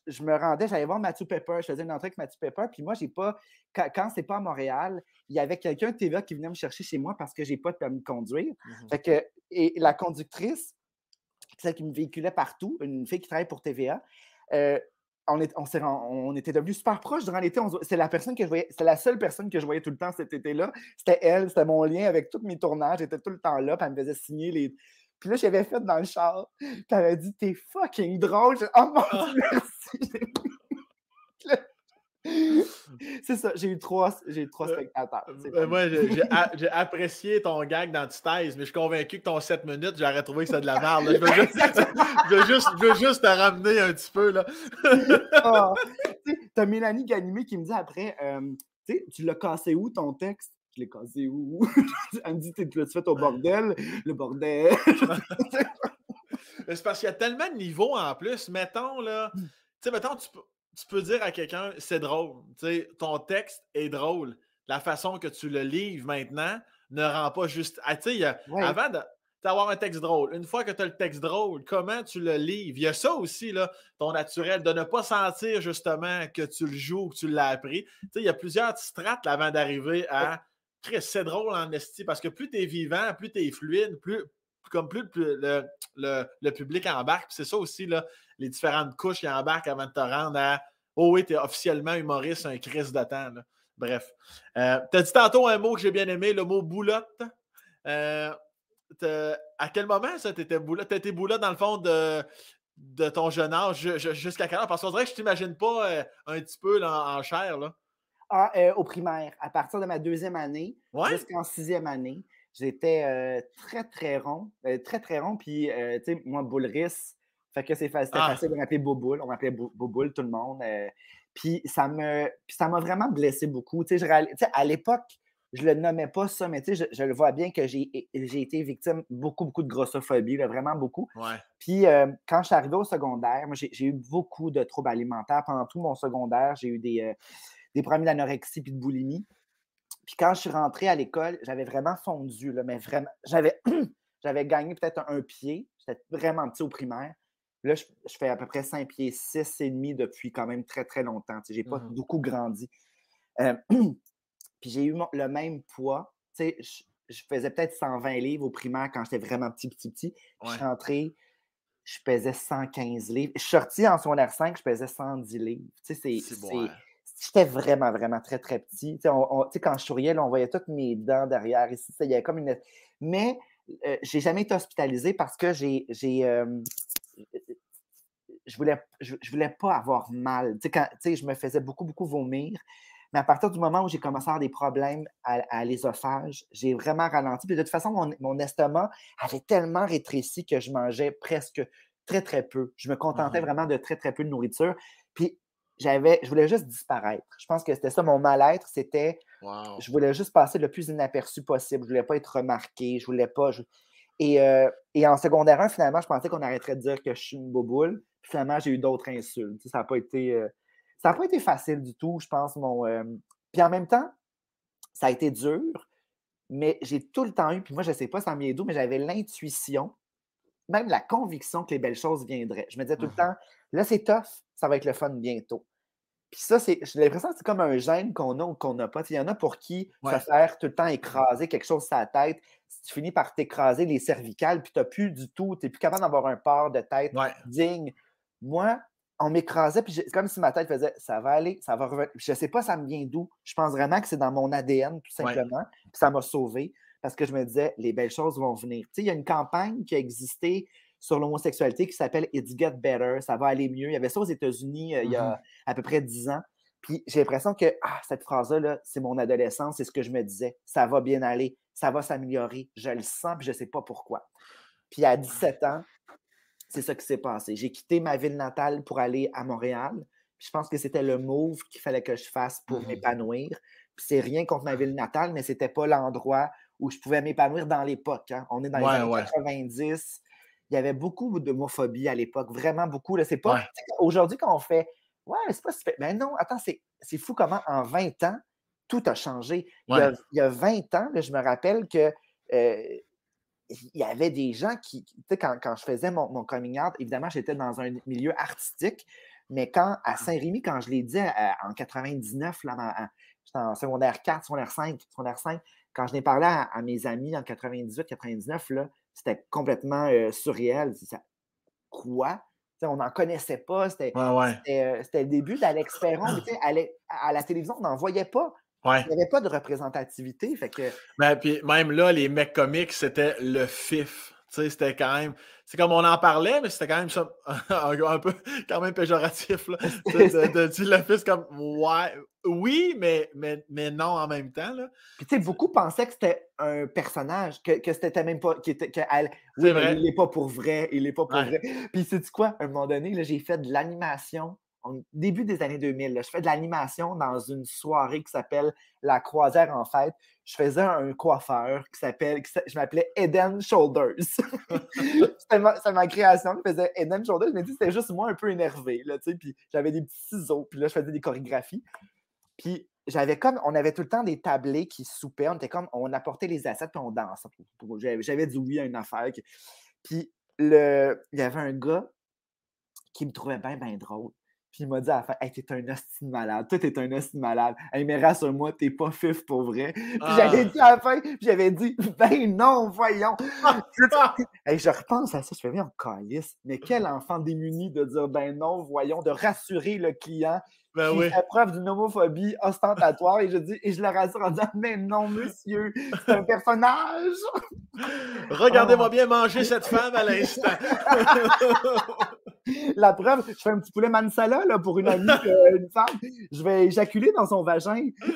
Speaker 2: je, me rendais, j'allais voir Mathieu Pepper, je faisais une entrée avec Mathieu Pepper, puis moi, j'ai pas, quand, c'est pas à Montréal, il y avait quelqu'un de TVA qui venait me chercher chez moi parce que j'ai pas de permis de conduire. Mmh fait que, et la conductrice, celle qui me véhiculait partout, une fille qui travaille pour TVA, euh, on, est, on, on, était devenus super proches durant l'été. C'est la personne que je voyais, c'est la seule personne que je voyais tout le temps cet été-là. C'était elle, c'était mon lien avec tous mes tournages. J'étais tout le temps là, puis elle me faisait signer les, puis là, j'avais fait dans le char. Puis elle m'a dit, t'es fucking drôle. oh mon ah. Dieu, merci. C'est ça, j'ai eu trois, j'ai trois euh, spectateurs.
Speaker 1: Euh, moi, j'ai apprécié ton gag d'antithèse, mais je suis convaincu que ton 7 minutes, j'aurais trouvé que c'est de la merde. Je, veux juste, je, veux juste, te ramener un petit peu. là.
Speaker 2: oh, T'as Mélanie Ganimé qui me dit après, euh, tu l'as cassé où ton texte? Je l'ai cassé où? Elle me dit, tu l'as fait au bordel? Le bordel.
Speaker 1: c'est parce qu'il y a tellement de niveaux en plus. Mettons, là, hmm. tu sais, mettons, tu, tu, peux dire à quelqu'un, c'est drôle. Tu sais, ton texte est drôle. La façon que tu le livres maintenant ne rend pas juste. Ah, tu sais, avant d'avoir un texte drôle. Une fois que tu as le texte drôle, comment tu le livres? Il y a ça aussi, là, ton naturel, de ne pas sentir justement que tu le joues ou que tu l'as appris. Tu sais, il y a plusieurs strates avant d'arriver à c'est drôle en esti parce que plus tu es vivant, plus tu es fluide, plus, comme plus le, public embarque. C'est ça aussi, là, les différentes couches qui embarquent avant de te rendre à Oh oui, tu es officiellement humoriste, un crise de temps. Bref. Euh, tu as dit tantôt un mot que j'ai bien aimé, le mot boulotte. Euh, à quel moment ça, tu étais boulotte? Tu boulotte dans le fond de, de ton jeune âge jusqu'à quel âge? Parce qu'on dirait que je t'imagine pas euh, un petit peu en chair. Là.
Speaker 2: Euh, au primaire, à partir de ma deuxième année jusqu'en sixième année, j'étais euh, très, très rond. Euh, très, très rond. Puis, tu sais, moi, Boulris, fait que c'est ah! facile, de m'appeler Boboul. On m'appelait Boboul, tout le monde. puis, ça me, ça m'a vraiment blessé beaucoup. Tu sais, à l'époque, je le nommais pas ça, mais tu sais, je, le vois bien que j'ai été victime beaucoup, beaucoup de grossophobie, vraiment beaucoup. Puis quand je suis arrivé au secondaire, moi, j'ai eu beaucoup de troubles alimentaires. Pendant tout mon secondaire, j'ai eu des, des problèmes d'anorexie puis de boulimie. Puis quand je suis rentré à l'école, j'avais vraiment fondu, là, mais vraiment, j'avais, j'avais gagné peut-être un, pied. J'étais vraiment petit au primaire. Là, je, fais à peu près 5 pieds 6 et demi depuis quand même très, très longtemps. Je n'ai pas mmh beaucoup grandi. Euh, puis j'ai eu le même poids. Je, je faisais peut-être 120 livres au primaire quand j'étais vraiment petit, petit, petit. Je suis rentré, je pesais 115 livres. Je suis sorti en secondaire 5, je pesais 110 livres. C'est j'étais vraiment, vraiment très, très petit. Tu sais, quand je souriais, on voyait toutes mes dents derrière ici. Il y avait comme une. Mais euh, j'ai jamais été hospitalisé parce que j'ai. Euh, je voulais, je, voulais pas avoir mal. Tu sais, je me faisais beaucoup, beaucoup vomir. Mais à partir du moment où j'ai commencé à avoir des problèmes à, l'ésophage, j'ai vraiment ralenti. Puis de toute façon, mon, mon, estomac avait tellement rétréci que je mangeais presque très, très peu. Je me contentais mmh vraiment de très, très peu de nourriture. Puis j'avais, je voulais juste disparaître. Je pense que c'était ça mon mal-être, c'était je voulais juste passer le plus inaperçu possible. Je voulais pas être remarqué, je voulais pas. Et, euh, et, en secondaire 1, finalement, je pensais qu'on arrêterait de dire que je suis une boboule. finalement, j'ai eu d'autres insultes. ça n'a pas été. Euh, ça pas été facile du tout, je pense. Mon, euh, Puis en même temps, ça a été dur, mais j'ai tout le temps eu, puis moi, je ne sais pas ça m'est d'où, mais j'avais l'intuition, même la conviction que les belles choses viendraient. Je me disais tout le mmh temps, là, c'est tough, ça va être le fun bientôt. Puis ça, c'est, j'ai l'impression que c'est comme un gène qu'on a ou qu'on n'a pas. Il y en a pour qui ça faire tout le temps écraser quelque chose sur la tête. Si tu finis par t'écraser les cervicales, puis tu n'as plus du tout, tu n'es plus capable d'avoir un port de tête digne. Moi, on m'écrasait, puis c'est comme si ma tête faisait ça va aller, ça va revenir. Je ne sais pas, ça me vient d'où. Je pense vraiment que c'est dans mon ADN, tout simplement. Puis ça m'a sauvé parce que je me disais, les belles choses vont venir. Tu sais, il y a une campagne qui a existé sur l'homosexualité qui s'appelle It's Get Better, ça va aller mieux. Il y avait ça aux États-Unis euh, il y a mmh à peu près dix ans. Puis j'ai l'impression que ah, cette phrase-là, c'est mon adolescence, c'est ce que je me disais. Ça va bien aller, ça va s'améliorer. Je le sens, puis je ne sais pas pourquoi. Puis à 17 ans, c'est ça qui s'est passé. J'ai quitté ma ville natale pour aller à Montréal. Puis je pense que c'était le move qu'il fallait que je fasse pour mmh m'épanouir. Puis c'est rien contre ma ville natale, mais ce n'était pas l'endroit où je pouvais m'épanouir dans l'époque. Hein. On est dans les années 90 il y avait beaucoup d'homophobie à l'époque, vraiment beaucoup. C'est pas. Aujourd'hui, quand on fait Ouais, c'est pas super. Mais non, attends, c'est fou comment en 20 ans, tout a changé. Il, y a, 20 ans, je me rappelle que euh, il y avait des gens qui, tu sais, quand, je faisais mon, coming out, évidemment, j'étais dans un milieu artistique, mais quand à Saint-Rémy, quand je l'ai dit en 99, là, j'étais en secondaire 4, secondaire 5, secondaire 5, quand je n'ai parlé à, mes amis en 98, 99, là, c'était complètement euh, surréel. Quoi? on n'en connaissait pas. C'était le début d'Alex Perron. à, à, la télévision, on n'en voyait pas. Il n'y avait pas de représentativité. Fait que...
Speaker 1: Ben, puis même là, les mecs comiques, c'était le fif c'était quand même. C'est comme on en parlait, mais c'était quand même ça, un, peu quand même péjoratif. Là, de, dire le fils comme ouais, oui, mais, mais, mais non en même temps. Là.
Speaker 2: Puis tu sais, beaucoup pensaient que c'était un personnage, que, que c'était même pas. Que, que oui, vrai. il n'est pas pour vrai, il n'est pas pour vrai. Puis c'est quoi, à un moment donné, j'ai fait de l'animation début des années 2000. je fais de l'animation dans une soirée qui s'appelle La Croisière en fête. Je faisais un coiffeur qui s'appelle, je m'appelais Eden Shoulders. c'était ma, création qui faisait Eden Shoulders. Mais c'était juste moi un peu énervé. Puis j'avais des petits ciseaux. Puis là, je faisais des chorégraphies. Puis j'avais comme, on avait tout le temps des tablés qui soupaient. On était comme, on apportait les assiettes puis on dansait. J'avais dit oui à une affaire. Puis le, il y avait un gars qui me trouvait bien, bien drôle. Puis il m'a dit à la fin, hey, t'es un hostile malade. Toi, t'es un hostile malade. Hey, mais rassure-moi, t'es pas fif pour vrai. Puis j'avais ah. dit à la fin, j'avais dit, ben non, voyons. hey, je repense à ça, je fais, bien, on calisse. Mais quel enfant démuni de dire, ben non, voyons, de rassurer le client ben qui oui. fait preuve d'une homophobie ostentatoire. et je dis, et je le rassure en disant, mais non, monsieur, c'est un personnage.
Speaker 1: Regardez-moi bien manger cette femme à l'instant.
Speaker 2: La preuve, je fais un petit poulet mansala là, pour une amie, euh, une femme. Je vais éjaculer dans son vagin.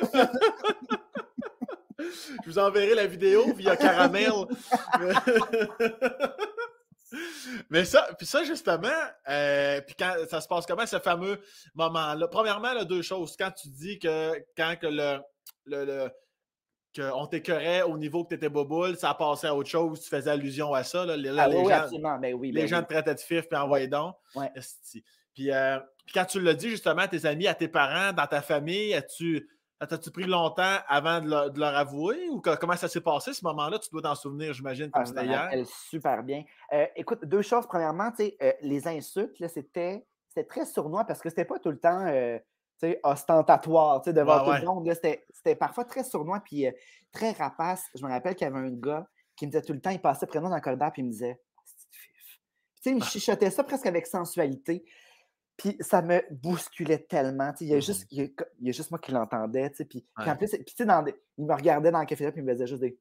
Speaker 1: je vous enverrai la vidéo via caramel. Mais ça, puis ça, justement, euh, puis quand ça se passe comment, ce fameux moment-là? Premièrement, deux choses. Quand tu dis que quand que le, le qu'on t'écœurait au niveau que tu étais boboule, ça passait à autre chose, tu faisais allusion à ça. Là,
Speaker 2: ah, les oui, gens, absolument. Ben oui,
Speaker 1: les
Speaker 2: ben
Speaker 1: gens te traitaient de fif, puis envoyaient donc.
Speaker 2: Ouais.
Speaker 1: Puis, euh, puis, quand tu l'as dit justement à tes amis, à tes parents, dans ta famille, as-tu as-tu pris longtemps avant de, leur avouer? Ou comment ça s'est passé ce moment-là? Tu dois t'en souvenir, j'imagine, comme ah, c'était hier.
Speaker 2: super bien. Euh, écoute, deux choses. Premièrement, euh, les insultes, c'était très sournois parce que c'était pas tout le temps ostentatoire devant tout le monde. C'était parfois très sournois puis euh, très rapace. Je me rappelle qu'il y avait un gars qui me disait tout le temps, il passait moi dans le corridor puis il me disait Tu sais, il me ah. chuchotait ça presque avec sensualité. Puis ça me bousculait tellement. Il y, a
Speaker 1: Mmh
Speaker 2: juste, il, y a, il y a juste moi qui l'entendais. Puis, puis
Speaker 1: Ouais.
Speaker 2: en plus, puis, tu sais, dans des- il me regardait dans le café puis il me faisait juste des.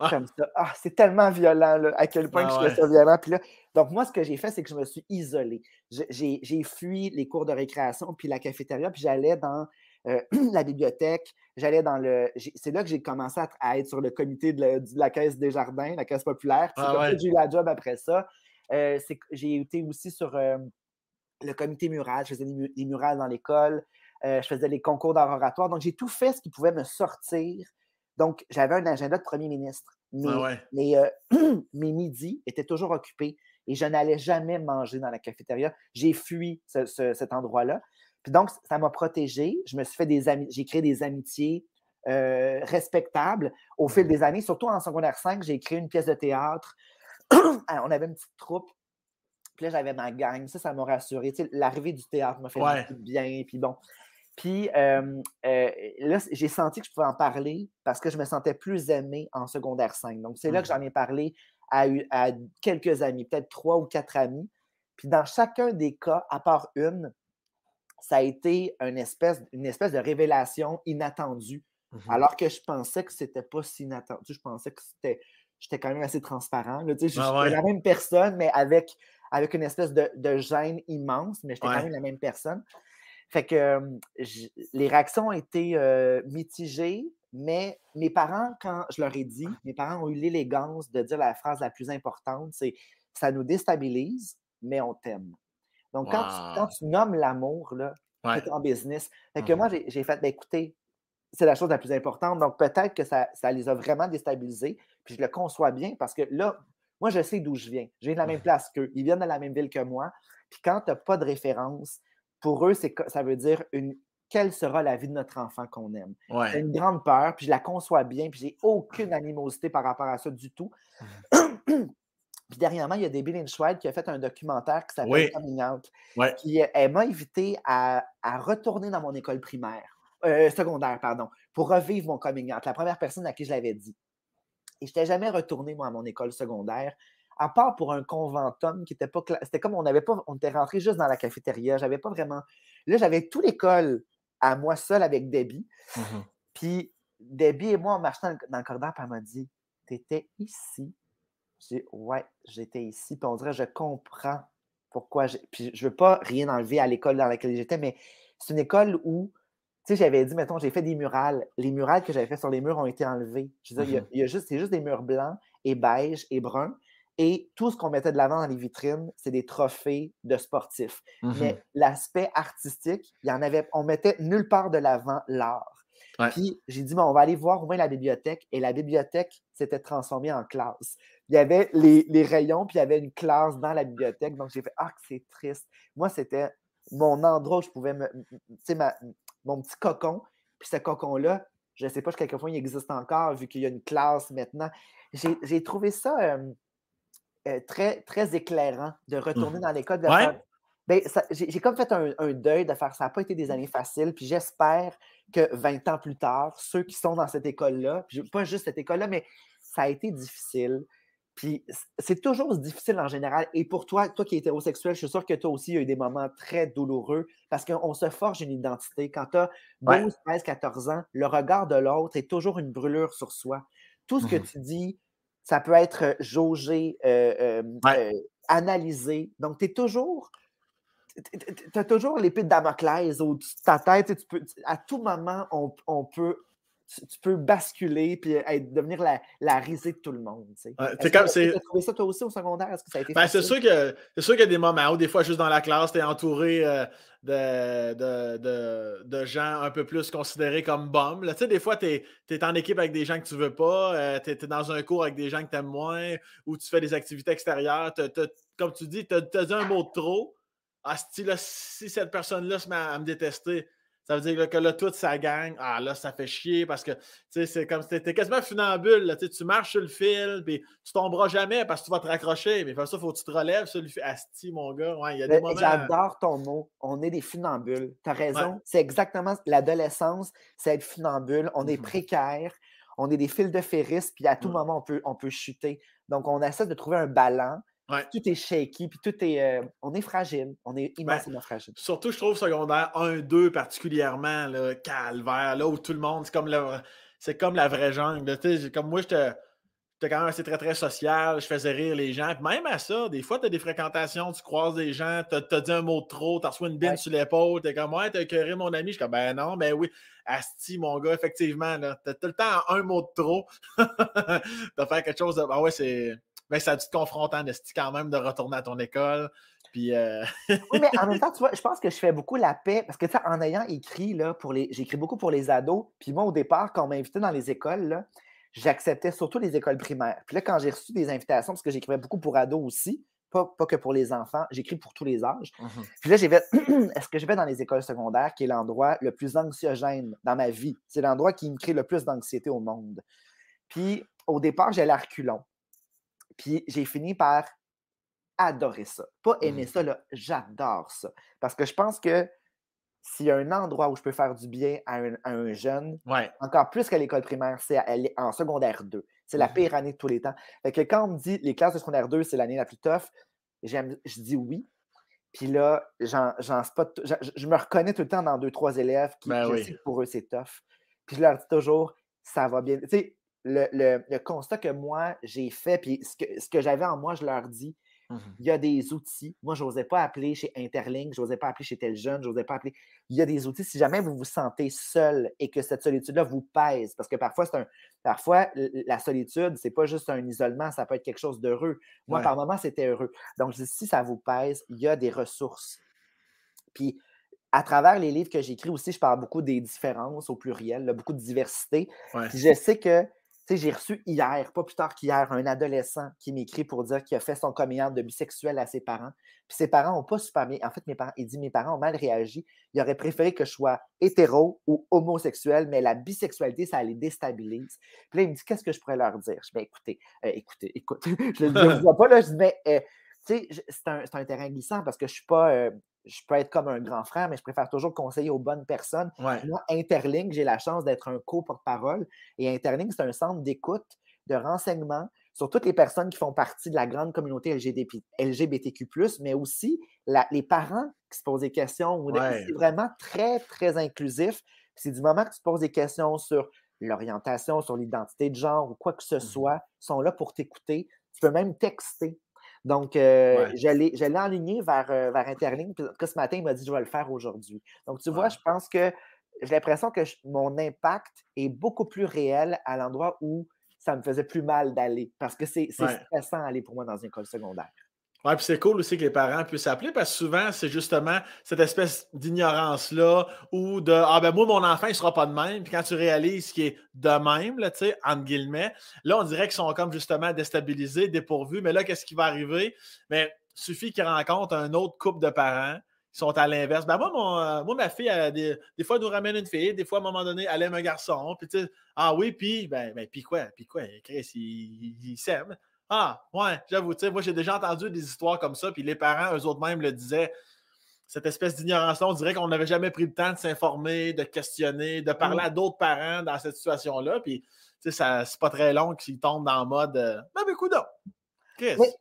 Speaker 1: Ah.
Speaker 2: Comme ça. Ah, c'est tellement violent, là, à quel point
Speaker 1: Ah
Speaker 2: que je trouvais
Speaker 1: ouais.
Speaker 2: ça violent. Puis là, donc, moi, ce que j'ai fait, c'est que je me suis isolé. J'ai fui les cours de récréation puis la cafétéria, puis j'allais dans euh, la bibliothèque. J'allais dans le. C'est là que j'ai commencé à, à être sur le comité de la, de la Caisse des Jardins, la Caisse populaire. Puis
Speaker 1: Ah ouais.
Speaker 2: j'ai eu la job après ça. Euh, j'ai été aussi sur euh, le comité mural. Je faisais des, mu- des murales dans l'école. Je faisais les concours d'art oratoire. Donc, j'ai tout fait ce qui pouvait me sortir. Donc, j'avais un agenda de premier ministre. Mais,
Speaker 1: Ah ouais.
Speaker 2: euh, mes midis étaient toujours occupés et je n'allais jamais manger dans la cafétéria. J'ai fui ce- ce- cet endroit-là. Puis donc, ça m'a protégé. Je me suis fait des amis, j'ai créé des amitiés euh, respectables au fil des années. Surtout en secondaire 5, j'ai créé une pièce de théâtre. Alors, on avait une petite troupe. Puis là, j'avais ma gang. Ça, ça m'a rassuré. Tu sais, L'arrivée du théâtre m'a fait
Speaker 1: Ouais.
Speaker 2: bien. Puis bon. Puis euh, euh, là, j'ai senti que je pouvais en parler parce que je me sentais plus aimé en secondaire 5. Donc, c'est là que
Speaker 1: Mhm.
Speaker 2: j'en ai parlé à, quelques amis, peut-être trois ou quatre amis. Puis dans chacun des cas, à part une, ça a été une espèce, une espèce de révélation inattendue.
Speaker 1: Mhm.
Speaker 2: Alors que je pensais que c'était pas si inattendu. Je pensais que c'était. J'étais quand même assez transparent. là, tu sais,
Speaker 1: Ah ouais.
Speaker 2: la même personne, mais avec, avec une espèce de, de gêne immense, mais j'étais
Speaker 1: Ouais.
Speaker 2: quand même la même personne. Fait que les réactions ont été euh, mitigées, mais mes parents, quand je leur ai dit, mes parents ont eu l'élégance de dire la phrase la plus importante, c'est ça nous déstabilise, mais on t'aime. Donc, quand, tu, quand
Speaker 1: Wow.
Speaker 2: tu nommes l'amour, là,
Speaker 1: Ouais.
Speaker 2: es en business. Fait que moi, j'ai j'ai fait, ben, écoutez, c'est la chose la plus importante. Donc, peut-être que ça, ça les a vraiment déstabilisés. Puis je le conçois bien parce que là, moi, je sais d'où je viens. Je viens de la même place qu'eux. Ils viennent de la même ville que moi. Puis quand tu n'as pas de référence, pour eux, ça veut dire une, quelle sera la vie de notre enfant qu'on aime. C'est une grande peur, puis je la conçois bien, puis j'ai aucune animosité par rapport à ça du tout. puis dernièrement, il y a Debbie Lynch-White qui a fait un documentaire qui s'appelle
Speaker 1: Oui.
Speaker 2: Coming Out.
Speaker 1: Ouais.
Speaker 2: Euh, elle m'a invité à, à retourner dans mon école primaire, euh, secondaire, pardon, pour revivre mon coming out. La première personne à qui je l'avais dit. Et je n'étais jamais retourné, moi, à mon école secondaire, à part pour un conventum qui était pas C'était comme on n'avait pas. On était rentré juste dans la cafétéria. J'avais pas vraiment. Là, j'avais tout l'école à moi seul avec Debbie.
Speaker 1: Mhm.
Speaker 2: Puis Debbie et moi, on marchait dans le, dans le corridor, puis elle m'a dit T'étais ici. J'ai dit Ouais, j'étais ici. Puis on dirait Je comprends pourquoi. j'ai- Puis je veux pas rien enlever à l'école dans laquelle j'étais, mais c'est une école où, tu sais, j'avais dit, mettons, j'ai fait des murales. Les murales que j'avais fait sur les murs ont été enlevés. Je veux dire, il y a-
Speaker 1: Mhm.
Speaker 2: il y a juste, c'est juste des murs blancs et beige et bruns. Et tout ce qu'on mettait de l'avant dans les vitrines, c'est des trophées de sportifs.
Speaker 1: Mhm.
Speaker 2: Mais l'aspect artistique, il y en avait, on mettait nulle part de l'avant l'art.
Speaker 1: Ouais.
Speaker 2: Puis j'ai dit, bon, on va aller voir au moins la bibliothèque. Et la bibliothèque s'était transformée en classe. Il y avait les, les rayons, puis il y avait une classe dans la bibliothèque. Donc j'ai fait, ah, c'est triste. Moi, c'était mon endroit où je pouvais me. Tu sais, mon petit cocon. Puis ce cocon-là, je ne sais pas si quelquefois il existe encore, vu qu'il y a une classe maintenant. J'ai j'ai trouvé ça euh, euh, très, très éclairant de retourner dans l'école. de
Speaker 1: Ouais.
Speaker 2: Ben, j'ai comme fait un, un deuil de faire ça. n'a pas été des années faciles. Puis j'espère que 20 ans plus tard, ceux qui sont dans cette école-là, pas juste cette école-là, mais ça a été difficile. Puis c'est toujours difficile en général. Et pour toi, toi qui es hétérosexuel, je suis sûr que toi aussi, il y a eu des moments très douloureux parce qu'on se forge une identité. Quand tu as 12,
Speaker 1: Ouais.
Speaker 2: 13, 14 ans, le regard de l'autre est toujours une brûlure sur soi. Tout ce que
Speaker 1: Mhm.
Speaker 2: tu dis, ça peut être jaugé, euh, euh,
Speaker 1: Ouais.
Speaker 2: analysé. Donc, tu es toujours. Tu as toujours l'épée de Damoclès au-dessus de ta tête. et Tu peux, à tout moment, on, on peut, tu, tu peux basculer et être, devenir la, la risée de tout le monde. tu sais.
Speaker 1: Ouais, comme-
Speaker 2: tu as trouvé ça toi aussi au secondaire? Est-ce que ça a été
Speaker 1: Ben, c'est sûr que c'est sûr qu'il y a des moments où des fois juste dans la classe, tu es entouré euh, de, de, de, de gens un peu plus considérés comme bums. là. Tu sais, des fois, tu es, en équipe avec des gens que tu veux pas, tu es, dans un cours avec des gens que tu aimes moins, ou tu fais des activités extérieures. Comme tu dis, tu as, dit un mot de trop. Ah, si, là, si cette personne-là se met à, à me détester, ça veut dire là, que là, toute sa gang, ah là, ça fait chier parce que tu sais, c'est comme si t'es quasiment funambule. Là, tu marches sur le fil, puis tu tomberas jamais parce que tu vas te raccrocher. Mais pour ça, il faut que tu te relèves sur le fil. Asti, mon gars. Ouais, il y a des moments.
Speaker 2: J'adore ton mot. On est des funambules. Tu as raison. C'est exactement l'adolescence, c'est être funambule. On est
Speaker 1: Mhm.
Speaker 2: précaire. On est des fils de ferris, puis à tout
Speaker 1: Ouais.
Speaker 2: moment, on peut, on peut chuter. Donc, on essaie de trouver un ballon, Tout est shaky, puis tout est. Euh, on est fragile. On est ben, immensément fragile.
Speaker 1: Surtout, je trouve secondaire 1, 2 particulièrement, là, calvaire, là où tout le monde, c'est comme, c'est comme la vraie jungle. Comme moi, j'étais quand même assez très, très social, je faisais rire les gens. même à ça, des fois, tu as des fréquentations, tu croises des gens, tu as, dit un mot de trop, tu reçu une bine sur l'épaule, tu es comme, ouais, t'as écœuré mon ami. Je suis comme, ben non, ben oui. Asti, mon gars, effectivement, tu as tout le temps un mot de trop de faire quelque chose de. Ah ouais, c'est. Ben, ça a dû te confronter, Asti, quand même, de retourner à ton école. Puis, euh,
Speaker 2: oui, mais en même temps, tu vois, je pense que je fais beaucoup la paix parce que, tu sais, en ayant écrit, là, pour les. J'écris beaucoup pour les ados. Puis moi, au départ, quand on m'a invité dans les écoles, là, j'acceptais surtout les écoles primaires. Puis là, quand j'ai reçu des invitations, parce que j'écrivais beaucoup pour ados aussi, pas, que pour les enfants, j'écris pour tous les âges. Mmh Puis là, j'ai fait est-ce que je vais dans les écoles secondaires, qui est l'endroit le plus anxiogène dans ma vie? C'est l'endroit qui me crée le plus d'anxiété au monde. Puis au départ, j'allais à reculons. Puis j'ai fini par adorer ça. Pas aimer mmh ça, là, j'adore ça. Parce que je pense que s'il y a un endroit où je peux faire du bien à un, jeune, encore plus qu'à l'école primaire, c'est en secondaire 2. C'est la mmh pire année de tous les temps. Fait que quand on me dit les classes de secondaire 2, c'est l'année la plus tough, je dis oui. Puis là, j'en, je, me reconnais tout le temps dans deux, trois élèves qui, ben pour eux, c'est tough. Puis je leur dis toujours, ça va bien. Tu sais, le, constat que moi, j'ai fait, puis ce que, ce que j'avais en moi, je leur dis, Mmh il y a des outils. Moi, je n'osais pas appeler chez Interlink, je n'osais pas appeler chez tel jeune, je n'osais pas appeler. Il y a des outils. Si jamais vous vous sentez seul et que cette solitude-là vous pèse, parce que parfois, c'est un. Parfois, la solitude, c'est pas juste un isolement, ça peut être quelque chose d'heureux. Moi, par moment, c'était heureux. Donc, si ça vous pèse, il y a des ressources. Puis, à travers les livres que j'écris aussi, je parle beaucoup des différences au pluriel, beaucoup de diversité. je sais que j'ai reçu hier, pas plus tard qu'hier, un adolescent qui m'écrit pour dire qu'il a fait son communion de bisexuel à ses parents. Puis ses parents n'ont pas super bien. En fait, mes parents, il dit mes parents ont mal réagi. Ils auraient préféré que je sois hétéro ou homosexuel, mais la bisexualité, ça les déstabilise. Puis là, il me dit qu'est-ce que je pourrais leur dire? Je dis ben, écoutez, euh, écoutez, écoute. je ne vois pas, là, je dis mais euh, c'est un, un, terrain glissant parce que je ne suis pas. Euh, je peux être comme un grand frère, mais je préfère toujours conseiller aux bonnes personnes. Moi, Interlink, j'ai la chance d'être un co-porte-parole. Et Interlink, c'est un centre d'écoute, de renseignement sur toutes les personnes qui font partie de la grande communauté LGBTQ, mais aussi les parents qui se posent des questions. C'est vraiment très, très inclusif. C'est du moment que tu te poses des questions sur l'orientation, sur l'identité de genre ou quoi que ce mmh soit, ils sont là pour t'écouter. Tu peux même texter. Donc, euh, j'allais, j'allais enligner vers, euh, vers Interligne. Puis, ce matin, il m'a dit je vais le faire aujourd'hui. Donc, tu vois, je pense que j'ai l'impression que mon impact est beaucoup plus réel à l'endroit où ça me faisait plus mal d'aller. Parce que c'est, c'est stressant d'aller pour moi dans une école secondaire.
Speaker 1: Oui, puis c'est cool aussi que les parents puissent appeler parce que souvent, c'est justement cette espèce d'ignorance-là ou de Ah ben moi, mon enfant, il sera pas de même. Puis quand tu réalises qu'il est de même, là, tu sais, entre guillemets, là, on dirait qu'ils sont comme justement déstabilisés, dépourvus. Mais là, qu'est-ce qui va arriver? Mais il suffit qu'ils rencontrent un autre couple de parents qui sont à l'inverse. Ben moi, mon, euh, moi, ma fille, des, des, fois, elle nous ramène une fille, des fois, à un moment donné, elle aime un garçon. Puis tu sais, ah oui, puis, ben, ben puis quoi? Puis quoi? Chris, il, il, il s'aime. Ah, ouais, j'avoue, tu sais, moi j'ai déjà entendu des histoires comme ça, puis les parents, eux autres mêmes le disaient. Cette espèce d'ignorance-là, on dirait qu'on n'avait jamais pris le temps de s'informer, de questionner, de parler mmh. à d'autres parents dans cette situation-là. Puis, tu sais, c'est pas très long qu'ils tombent dans le mode euh, Ben, ben, écoute,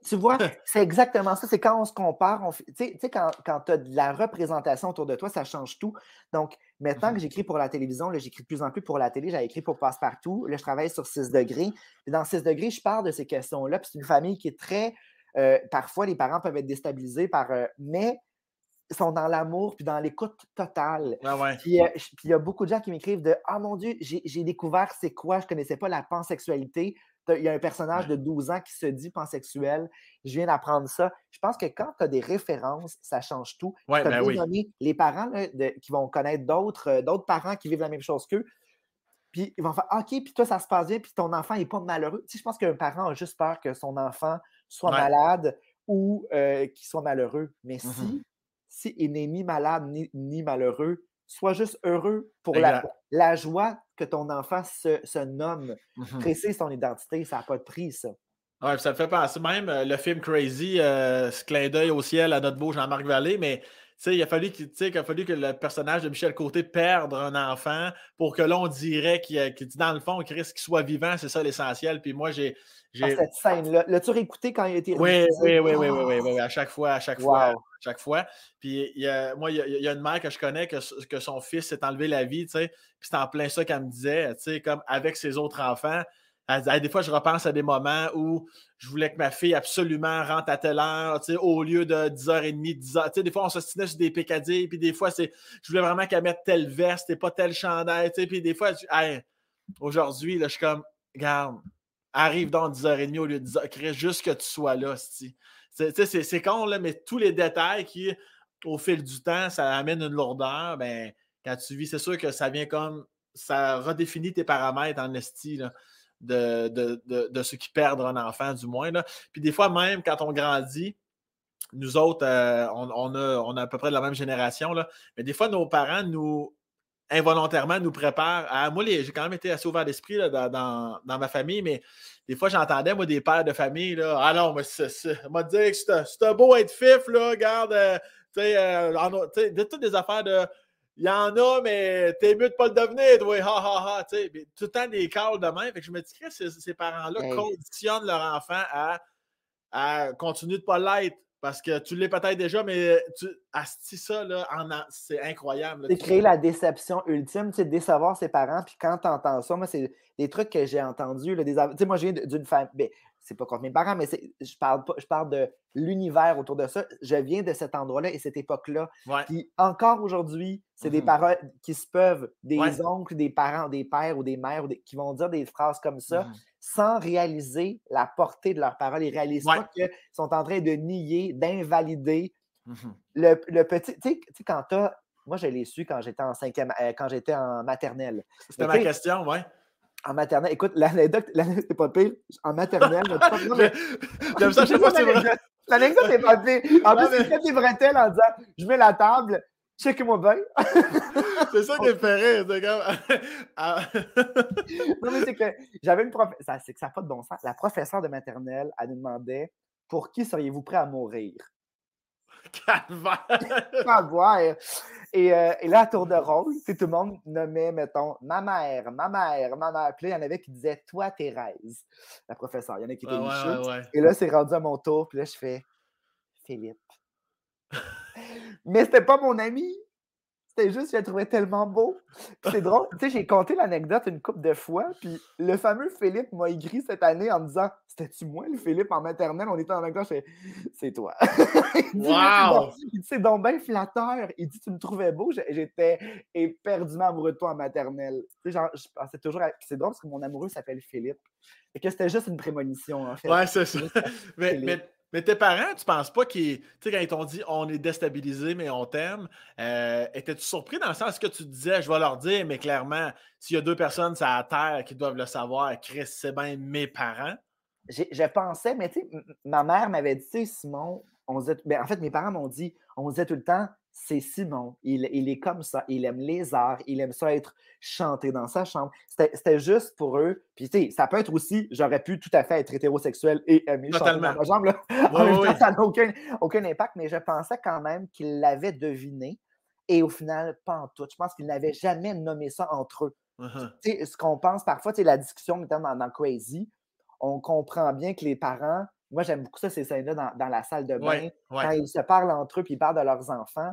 Speaker 2: tu vois, c'est exactement ça. C'est quand on se compare, tu sais, quand, quand tu as de la représentation autour de toi, ça change tout. Donc, maintenant que mmh j'écris pour la télévision, j'écris de plus en plus pour la télé, j'ai écrit pour Passepartout. Là, je travaille sur 6 degrés. Et dans 6 degrés, je parle de ces questions-là. Puis c'est une famille qui est très. Euh, parfois, les parents peuvent être déstabilisés par. Euh, mais ils sont dans l'amour puis dans l'écoute totale.
Speaker 1: Euh,
Speaker 2: puis il y a beaucoup de gens qui m'écrivent de Ah mon Dieu, j'ai découvert c'est quoi, je ne connaissais pas la pansexualité. Il y a un personnage de 12 ans qui se dit pansexuel. Je viens d'apprendre ça. Je pense que quand tu as des références, ça change tout.
Speaker 1: Ouais, ben
Speaker 2: les parents qui vont connaître d'autres, euh, d'autres parents qui vivent la même chose qu'eux. Puis ils vont faire OK, puis toi, ça se passe bien, puis ton enfant n'est pas malheureux. Tu je pense qu'un parent a juste peur que son enfant soit malade ou euh, qu'il soit malheureux. Mais mmh si, si il n'est ni malade ni, malheureux, sois juste heureux pour la, la, joie que ton enfant se, nomme. Mmh Précise son identité, ça n'a pas de prix, ça.
Speaker 1: Oui, ça me fait penser même euh, le film Crazy, euh, ce clin d'œil au ciel à notre beau Jean-Marc Vallée, mais il a, fallu qu'il, a fallu que le personnage de Michel Côté perde un enfant pour que l'on dirait qu'il, dit dans le fond, Chris, qu'il soit vivant, c'est ça l'essentiel. Puis moi, j'ai.
Speaker 2: cette scène-là, l'as-tu réécouté quand il a été
Speaker 1: oui oui oui, oui, oui, oui, à chaque fois, à chaque fois, à chaque fois. Puis il y a, moi, il y, a, une mère que je connais que, que son fils s'est enlevé la vie, tu sais, puis c'est en plein ça qu'elle me disait, tu sais, comme avec ses autres enfants. Des fois, je repense à des moments où je voulais que ma fille absolument rentre à telle heure, au lieu de 10h30, 10h. des fois, on s'ostinait sur des pécadilles, puis des fois, c'est je voulais vraiment qu'elle mette telle veste et pas telle chandail, puis des fois, aujourd'hui, je suis comme, regarde, arrive dans 10h30 au lieu de 10h, juste que tu sois là, c'est con, mais tous les détails qui, au fil du temps, ça amène une lourdeur, ben, quand tu vis, c'est sûr que ça vient comme, ça redéfinit tes paramètres en esti, de, ceux qui perdent un enfant, du moins. Là. Puis des fois, même quand on grandit, nous autres, euh, on, a, on a à peu près de la même génération, là, mais des fois, nos parents nous involontairement nous préparent à. Moi, j'ai quand même été assez ouvert d'esprit dans, ma famille, mais des fois, j'entendais, moi, des pères de famille, là, ah non, mais c'est, que c'est beau être fif, là, regarde, euh, tu sais, euh, de toutes des affaires de il y en a, mais t'es mieux de pas le devenir, toi, ha ha ha, tu sais. Tout le temps des calls de même. Fait que je me dis que ces, ces parents-là conditionnent leur enfant à, à continuer de pas l'être. Parce que tu l'es peut-être déjà, mais tu astis ça, là, c'est incroyable.
Speaker 2: C'est créer la déception ultime, tu sais, décevoir ses parents. Puis quand tu entends ça, moi, c'est des trucs que j'ai entendus. Là, des... Tu sais, moi, je viens d'une famille. C'est pas contre mes parents, mais je parle, pas, je parle de l'univers autour de ça. Je viens de cet endroit-là et cette époque-là. Puis encore aujourd'hui, c'est des mmh paroles qui se peuvent, des oncles, des parents, des pères ou des mères qui vont dire des phrases comme ça mmh sans réaliser la portée de leurs paroles. Ils réalisent pas qu'ils sont en train de nier, d'invalider mmh le, petit. Tu sais, quand tu Moi, je l'ai su quand j'étais en cinquième, euh, quand j'étais en maternelle.
Speaker 1: C'était ma question, oui
Speaker 2: en maternelle. Écoute, l'anecdote, c'est pas pire. En maternelle,
Speaker 1: J'aime ça, je sais pas si
Speaker 2: L'anecdote n'est pas pire. En plus, il fait des bretelles en disant Je mets la table, check-moi bien.
Speaker 1: c'est ça qui est fait rire. C'est comme.
Speaker 2: Ah. non, mais c'est que j'avais une professeure. C'est que ça n'a pas de bon sens. La professeure de maternelle, elle nous demandait Pour qui seriez-vous prêt à mourir?
Speaker 1: Calvaire!
Speaker 2: Calvaire! Et, euh, et, là, à tour de rôle, tout le monde nommait, mettons, ma mère, ma mère, ma mère. Puis là, il y en avait qui disaient Toi, Thérèse, la professeure. Il y en a qui étaient ouais, Et là, c'est rendu à mon tour. Puis là, je fais Philippe. Mais c'était pas mon ami. C'était juste, je le trouvais tellement beau. C'est drôle. tu sais, j'ai conté l'anecdote une couple de fois, puis le fameux Philippe m'a écrit cette année en me disant C'était-tu moi, le Philippe, en maternelle? On était en même temps, C'est toi.
Speaker 1: wow!
Speaker 2: Il dit C'est donc bien flatteur. Il dit Tu me trouvais beau. J'étais éperdument amoureux de toi en maternelle. Tu sais, genre, je pensais toujours. C'est drôle parce que mon amoureux s'appelle Philippe. Et que c'était juste une prémonition, en fait.
Speaker 1: Ouais, c'est ça. mais, mais mais tes parents, tu penses pas qu'ils, tu sais, quand ils t'ont dit on est déstabilisé, mais on t'aime, euh, étais-tu surpris dans le sens que tu disais, je vais leur dire, mais clairement, s'il y a deux personnes sur la terre qui doivent le savoir, Chris, c'est bien mes parents?
Speaker 2: Je pensais, mais tu sais, ma mère m'avait dit, Simon, on disait, ben, en fait, mes parents m'ont dit, on disait tout le temps, c'est Simon. Il, est comme ça. Il aime les arts. Il aime ça être chanté dans sa chambre. C'était juste pour eux. Puis, tu sais, ça peut être aussi, j'aurais pu tout à fait être hétérosexuel et aimer chanter dans ma chambre. ça n'a aucun, aucun impact, mais je pensais quand même qu'il l'avait deviné. Et au final, pas en tout. Je pense qu'il n'avait jamais nommé ça entre eux. Uh-huh. Tu sais, ce qu'on pense parfois, c'est la discussion, notamment dans Crazy, on comprend bien que les parents moi, j'aime beaucoup ça, ces scènes-là dans, la salle de bain. Quand ils se parlent entre eux puis ils parlent de leurs enfants,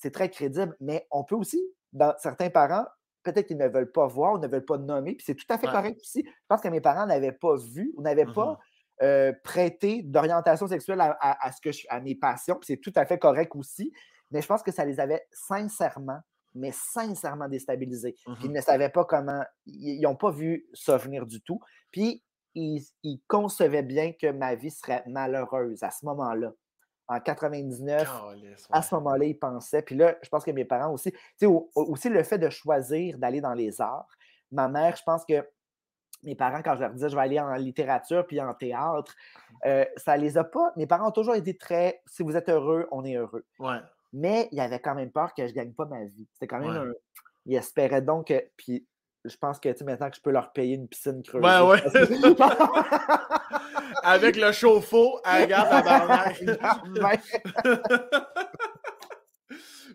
Speaker 2: c'est très crédible. Mais on peut aussi, dans certains parents, peut-être qu'ils ne veulent pas voir ou ne veulent pas nommer, puis c'est tout à fait correct aussi. Je pense que mes parents n'avaient pas vu ou n'avaient pas mmh euh, prêté d'orientation sexuelle à, ce que je, à mes passions, puis c'est tout à fait correct aussi. Mais je pense que ça les avait sincèrement, mais sincèrement déstabilisés. Puis ils mmh ne savaient pas comment, ils n'ont pas vu ça venir du tout. Puis il, concevait bien que ma vie serait malheureuse à ce moment-là. En 99, à ce moment-là, il pensait. Puis là, je pense que mes parents aussi, tu sais, aussi le fait de choisir d'aller dans les arts. Ma mère, je pense que mes parents, quand je leur disais je vais aller en littérature puis en théâtre, euh, ça les a pas. Mes parents ont toujours été très si vous êtes heureux, on est heureux. Mais il y avait quand même peur que je ne gagne pas ma vie. C'était quand même un. Il espérait donc que. Puis je pense que maintenant que je peux leur payer une piscine creusée.
Speaker 1: Ouais, ouais. Avec le chauffe-eau, à garde à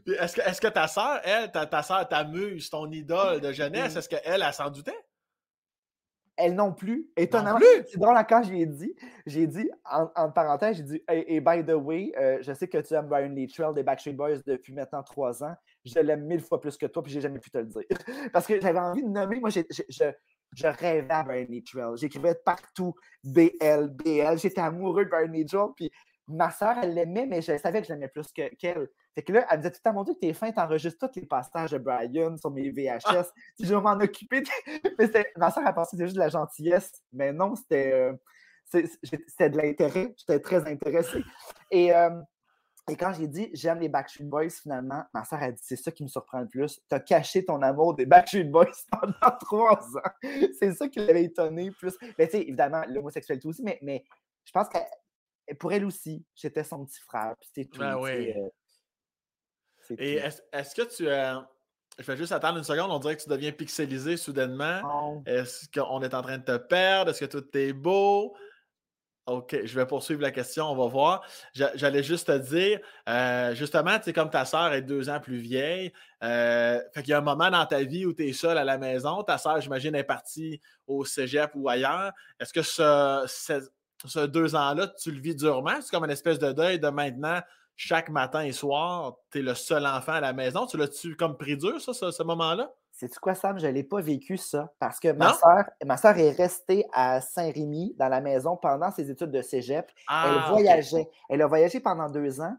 Speaker 1: Est-ce que, est que ta soeur, elle, ta, ta soeur, ta muse, ton idole de jeunesse, est-ce qu'elle, elle, s'en doutait?
Speaker 2: Elle non plus. Étonnamment. C'est drôle, quand je lui ai dit, j'ai dit, en, parenthèse, j'ai dit, et by the way, euh, je sais que tu aimes Brian Littrell des Backstreet Boys depuis maintenant trois ans. Je l'aime mille fois plus que toi, puis j'ai jamais pu te le dire. Parce que j'avais envie de nommer, moi, je, je rêvais à Brian Littrell. J'écrivais partout BL, BL. J'étais amoureux de Brian Littrell, puis ma soeur, elle l'aimait, mais je savais que je l'aimais plus qu'elle. fait que là, elle me disait tout temps, mon Dieu, t'es fin, t'enregistres tous les passages de Brian sur mes VHS. Ah! Si je vais m'en occuper. ma soeur, a pensé que c'était juste de la gentillesse, mais non, c'était euh, de l'intérêt. J'étais très intéressé. Et, euh, et quand j'ai dit j'aime les Backstreet Boys, finalement, ma soeur a dit c'est ça qui me surprend le plus. T'as caché ton amour des Backstreet Boys pendant trois ans. c'est ça qui l'avait étonné plus. Mais tu sais, évidemment, l'homosexualité aussi, mais, mais je pense que pour elle aussi, j'étais son petit frère. Puis c'est tout.
Speaker 1: Ben oui. Euh, Et est-ce que tu. Euh, je vais juste attendre une seconde. On dirait que tu deviens pixelisé soudainement. Est-ce qu'on est en train de te perdre? Est-ce que tout est beau? OK, je vais poursuivre la question, on va voir. J'allais juste te dire, euh, justement, tu sais, comme ta sœur est deux ans plus vieille, euh, fait qu'il y a un moment dans ta vie où tu es seul à la maison, ta sœur, j'imagine, est partie au cégep ou ailleurs. Est-ce que ce, ce deux ans-là, tu le vis durement? C'est comme une espèce de deuil de maintenant, chaque matin et soir, tu es le seul enfant à la maison. Tu l'as-tu comme pris dur, ça, ce, moment-là?
Speaker 2: C'est quoi, Sam? Je ne l'ai pas vécu, ça. Parce que ma soeur, ma soeur est restée à Saint-Rémy, dans la maison, pendant ses études de cégep. elle ah, voyageait. Elle a voyagé pendant deux ans,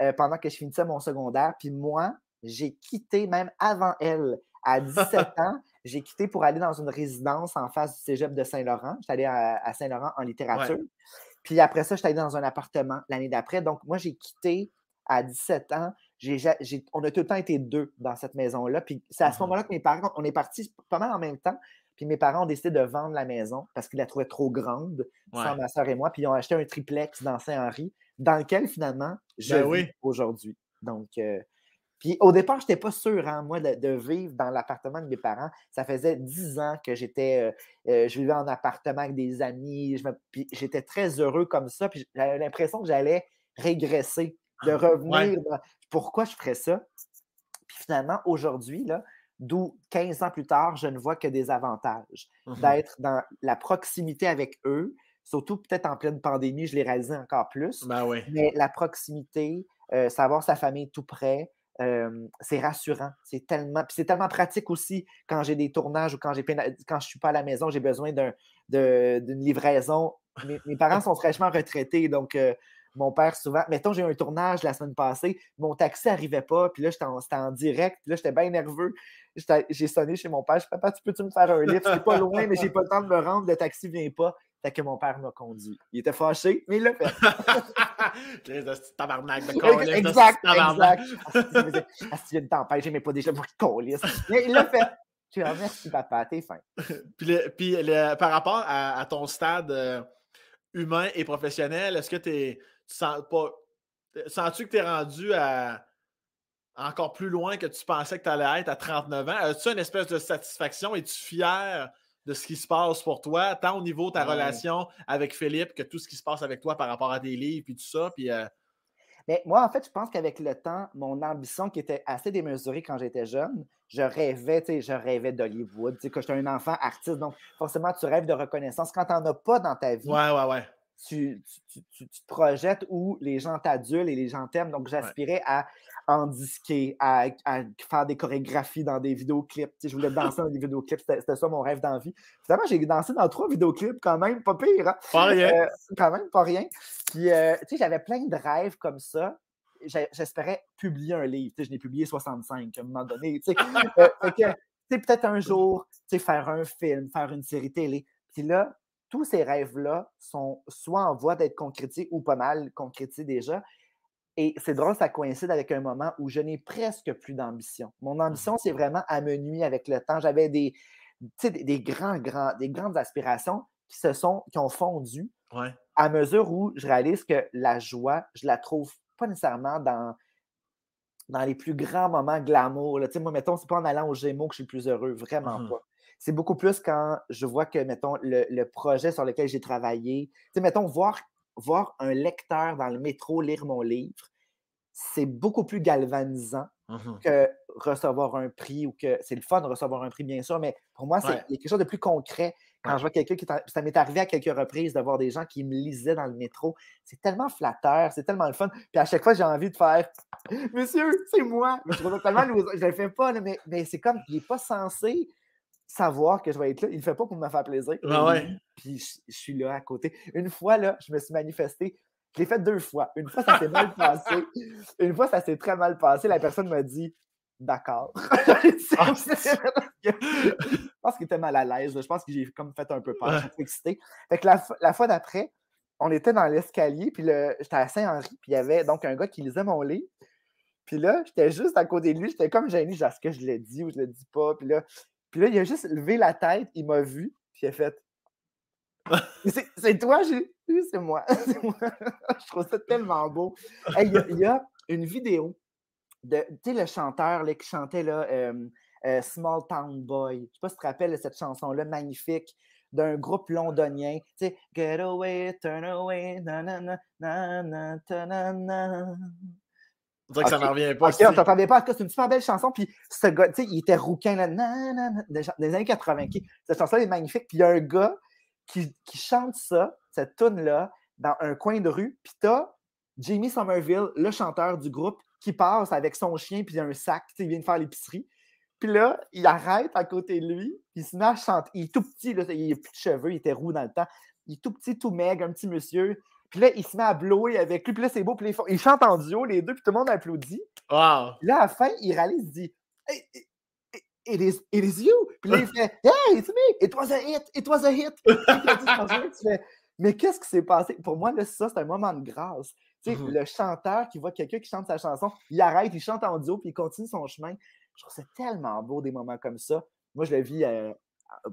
Speaker 2: euh, pendant que je finissais mon secondaire. Puis moi, j'ai quitté, même avant elle, à 17 ans, j'ai quitté pour aller dans une résidence en face du cégep de Saint-Laurent. J'étais allé à, Saint-Laurent en littérature. Puis après ça, j'étais allé dans un appartement l'année d'après. Donc, moi, j'ai quitté à 17 ans. on a tout le temps été deux dans cette maison-là. Puis c'est à ce mmh moment-là que mes parents, on est partis pas mal en même temps. Puis mes parents ont décidé de vendre la maison parce qu'ils la trouvaient trop grande, sans ma soeur et moi. Puis ils ont acheté un triplex dans Saint-Henri, dans lequel finalement je ben vis aujourd'hui. Donc, euh, puis au départ, je n'étais pas sûr, hein, moi, de, vivre dans l'appartement de mes parents. Ça faisait dix ans que j'étais, euh, euh, je vivais en appartement avec des amis. puis j'étais très heureux comme ça. Puis j'avais l'impression que j'allais régresser, de ah, revenir. Pourquoi je ferais ça? Puis finalement, aujourd'hui, là, d'où 15 ans plus tard, je ne vois que des avantages mmh d'être dans la proximité avec eux. Surtout peut-être en pleine pandémie, je l'ai réalisé encore plus.
Speaker 1: Ben
Speaker 2: Mais la proximité, euh, savoir sa famille tout près, c'est rassurant. C'est tellement, c'est tellement pratique aussi quand j'ai des tournages ou quand, j'ai, quand je suis pas à la maison, j'ai besoin d'un, d'une livraison. Mes, parents sont fraîchement retraités, donc mon père, souvent, mettons, j'ai eu un tournage la semaine passée, mon taxi n'arrivait pas, puis là, j'étais en, en direct, puis là, j'étais bien nerveux. j'ai sonné chez mon père, je dis, papa, tu peux-tu me faire un lift? C'est pas loin, mais j'ai pas le temps de me rendre, le taxi vient pas. Fait que mon père m'a conduit. Il était fâché, mais il l'a fait.
Speaker 1: tabarnak de
Speaker 2: Exact, exact. Ah, si de tempête, j'aimais pas déjà beaucoup de Mais il l'a fait. Tu dis, merci papa, t'es fin.
Speaker 1: puis, puis par rapport à, ton stade euh, humain et professionnel, est-ce que tu sens pas. Sens-tu que tu es rendu à encore plus loin que tu pensais que tu allais être à 39 ans? As-tu une espèce de satisfaction? Es-tu fier de ce qui se passe pour toi, tant au niveau de ta relation avec Philippe que tout ce qui se passe avec toi par rapport à tes livres et tout ça? Puis, euh,
Speaker 2: Mais moi, en fait, je pense qu'avec le temps, mon ambition qui était assez démesurée quand j'étais jeune, je rêvais, tu sais, je rêvais d'Hollywood, tu sais, que j'étais un enfant artiste, donc forcément, tu rêves de reconnaissance. Quand tu n'en as pas dans ta vie,
Speaker 1: ouais, ouais, ouais
Speaker 2: tu, te projettes où les gens t'adulent et les gens t'aiment. Donc, j'aspirais à en disquer, à, faire des chorégraphies dans des vidéoclips. je voulais danser dans des vidéoclips. C'était ça mon rêve d'envie. Finalement, j'ai dansé dans trois vidéoclips quand même, pas pire. Hein?
Speaker 1: Pas rien. Euh,
Speaker 2: quand même, pas rien. Puis, euh, tu sais, j'avais plein de rêves comme ça. J'espérais publier un livre. je n'ai publié 65 à un moment donné. Tu sais, euh, peut-être un jour, faire un film, faire une série télé. Puis là, tous ces rêves-là sont soit en voie d'être concrétisés ou pas mal concrétisés déjà. Et c'est drôle, ça coïncide avec un moment où je n'ai presque plus d'ambition. Mon ambition, mmh c'est vraiment à me nuire avec le temps. J'avais des, des, grands, grands, des grandes aspirations qui se sont, qui ont fondu à mesure où je réalise que la joie, je la trouve pas nécessairement dans, dans les plus grands moments glamour. Là. Moi, mettons, c'est pas en allant aux Gémeaux que je suis le plus heureux, vraiment mmh pas c'est beaucoup plus quand je vois que, mettons, le, projet sur lequel j'ai travaillé, tu sais, mettons, voir, voir un lecteur dans le métro lire mon livre, c'est beaucoup plus galvanisant
Speaker 1: Mhm.
Speaker 2: que recevoir un prix ou que c'est le fun de recevoir un prix, bien sûr, mais pour moi, c'est
Speaker 1: Ouais.
Speaker 2: il y a quelque chose de plus concret quand
Speaker 1: Ouais.
Speaker 2: je vois quelqu'un qui. Ça m'est arrivé à quelques reprises de voir des gens qui me lisaient dans le métro. C'est tellement flatteur, c'est tellement le fun. Puis à chaque fois, j'ai envie de faire Monsieur, c'est moi. Mais je trouve tellement. Je le fais pas, mais, mais c'est comme il n'est pas censé savoir que je vais être là. Il le fait pas pour me faire plaisir.
Speaker 1: Ah ouais.
Speaker 2: Puis je, je suis là à côté. Une fois, là, je me suis manifesté. Je l'ai fait deux fois. Une fois, ça s'est mal passé. Une fois, ça s'est très mal passé. La personne m'a dit D'accord.
Speaker 1: Ah,
Speaker 2: je pense qu'il était mal à l'aise. là. Je pense que j'ai comme fait un peu peur.
Speaker 1: Ouais.
Speaker 2: J'étais trop excité. Fait que la, la fois d'après, on était dans l'escalier, puis le- j'étais à Saint-Henri, puis il y avait donc un gars qui lisait mon livre. Puis là, j'étais juste à côté de lui, j'étais comme gêné, genre, est-ce que je l'ai dit ou je le dis pas? Puis là, puis là, il a juste levé la tête, il m'a vu, puis il a fait c'est- toi, j'ai. Oui, c'est moi. c'est moi. je trouve ça tellement beau. Hey, Il y, a- il y a une vidéo de, tu sais, le chanteur là, qui chantait là, euh, euh, Small Town Boy. Je sais pas si tu te rappelles de cette chanson-là magnifique d'un groupe londonien. Tu sais, Get away, turn away, na na na na na na na.
Speaker 1: On dirait que ça
Speaker 2: Ok.
Speaker 1: n'en revient pas.
Speaker 2: Ok, on t'entendait pas. En tout cas, c'est une super belle chanson. Puis ce gars, tu sais, il était rouquin là, na, na, na, des, années 80. ok? Cette chanson est magnifique. Puis il y a un gars qui, qui chante ça, cette tune-là, dans un coin de rue. Puis t'as Jamie Somerville, le chanteur du groupe, qui passe avec son chien, puis il y a un sac, tu sais, il vient de faire l'épicerie. Puis là, il arrête à côté de lui, puis il se met à chanter. Il est tout petit, là, il n'a plus de cheveux, il était roux dans le temps. Il est tout petit, tout maigre, un petit monsieur. Puis là, il se met à blower avec lui, puis là, c'est beau, puis là, ils font- ils chantent en duo, les deux, puis tout le monde applaudit.
Speaker 1: Wow.
Speaker 2: Puis là, à la fin, il réalise, il dit Hey, it, is, it is you. Puis là, il fait Yeah, it's me. It was a hit. It was a hit. Puis il tu fais, Mais qu'est-ce qui s'est passé? Pour moi, là, ça, c'est un moment de grâce. Tu sais,
Speaker 1: Mhm.
Speaker 2: le chanteur qui voit quelqu'un qui chante sa chanson, il arrête, il chante en duo, puis il continue son chemin. Je trouve ça tellement beau, des moments comme ça. Moi, je le vis euh,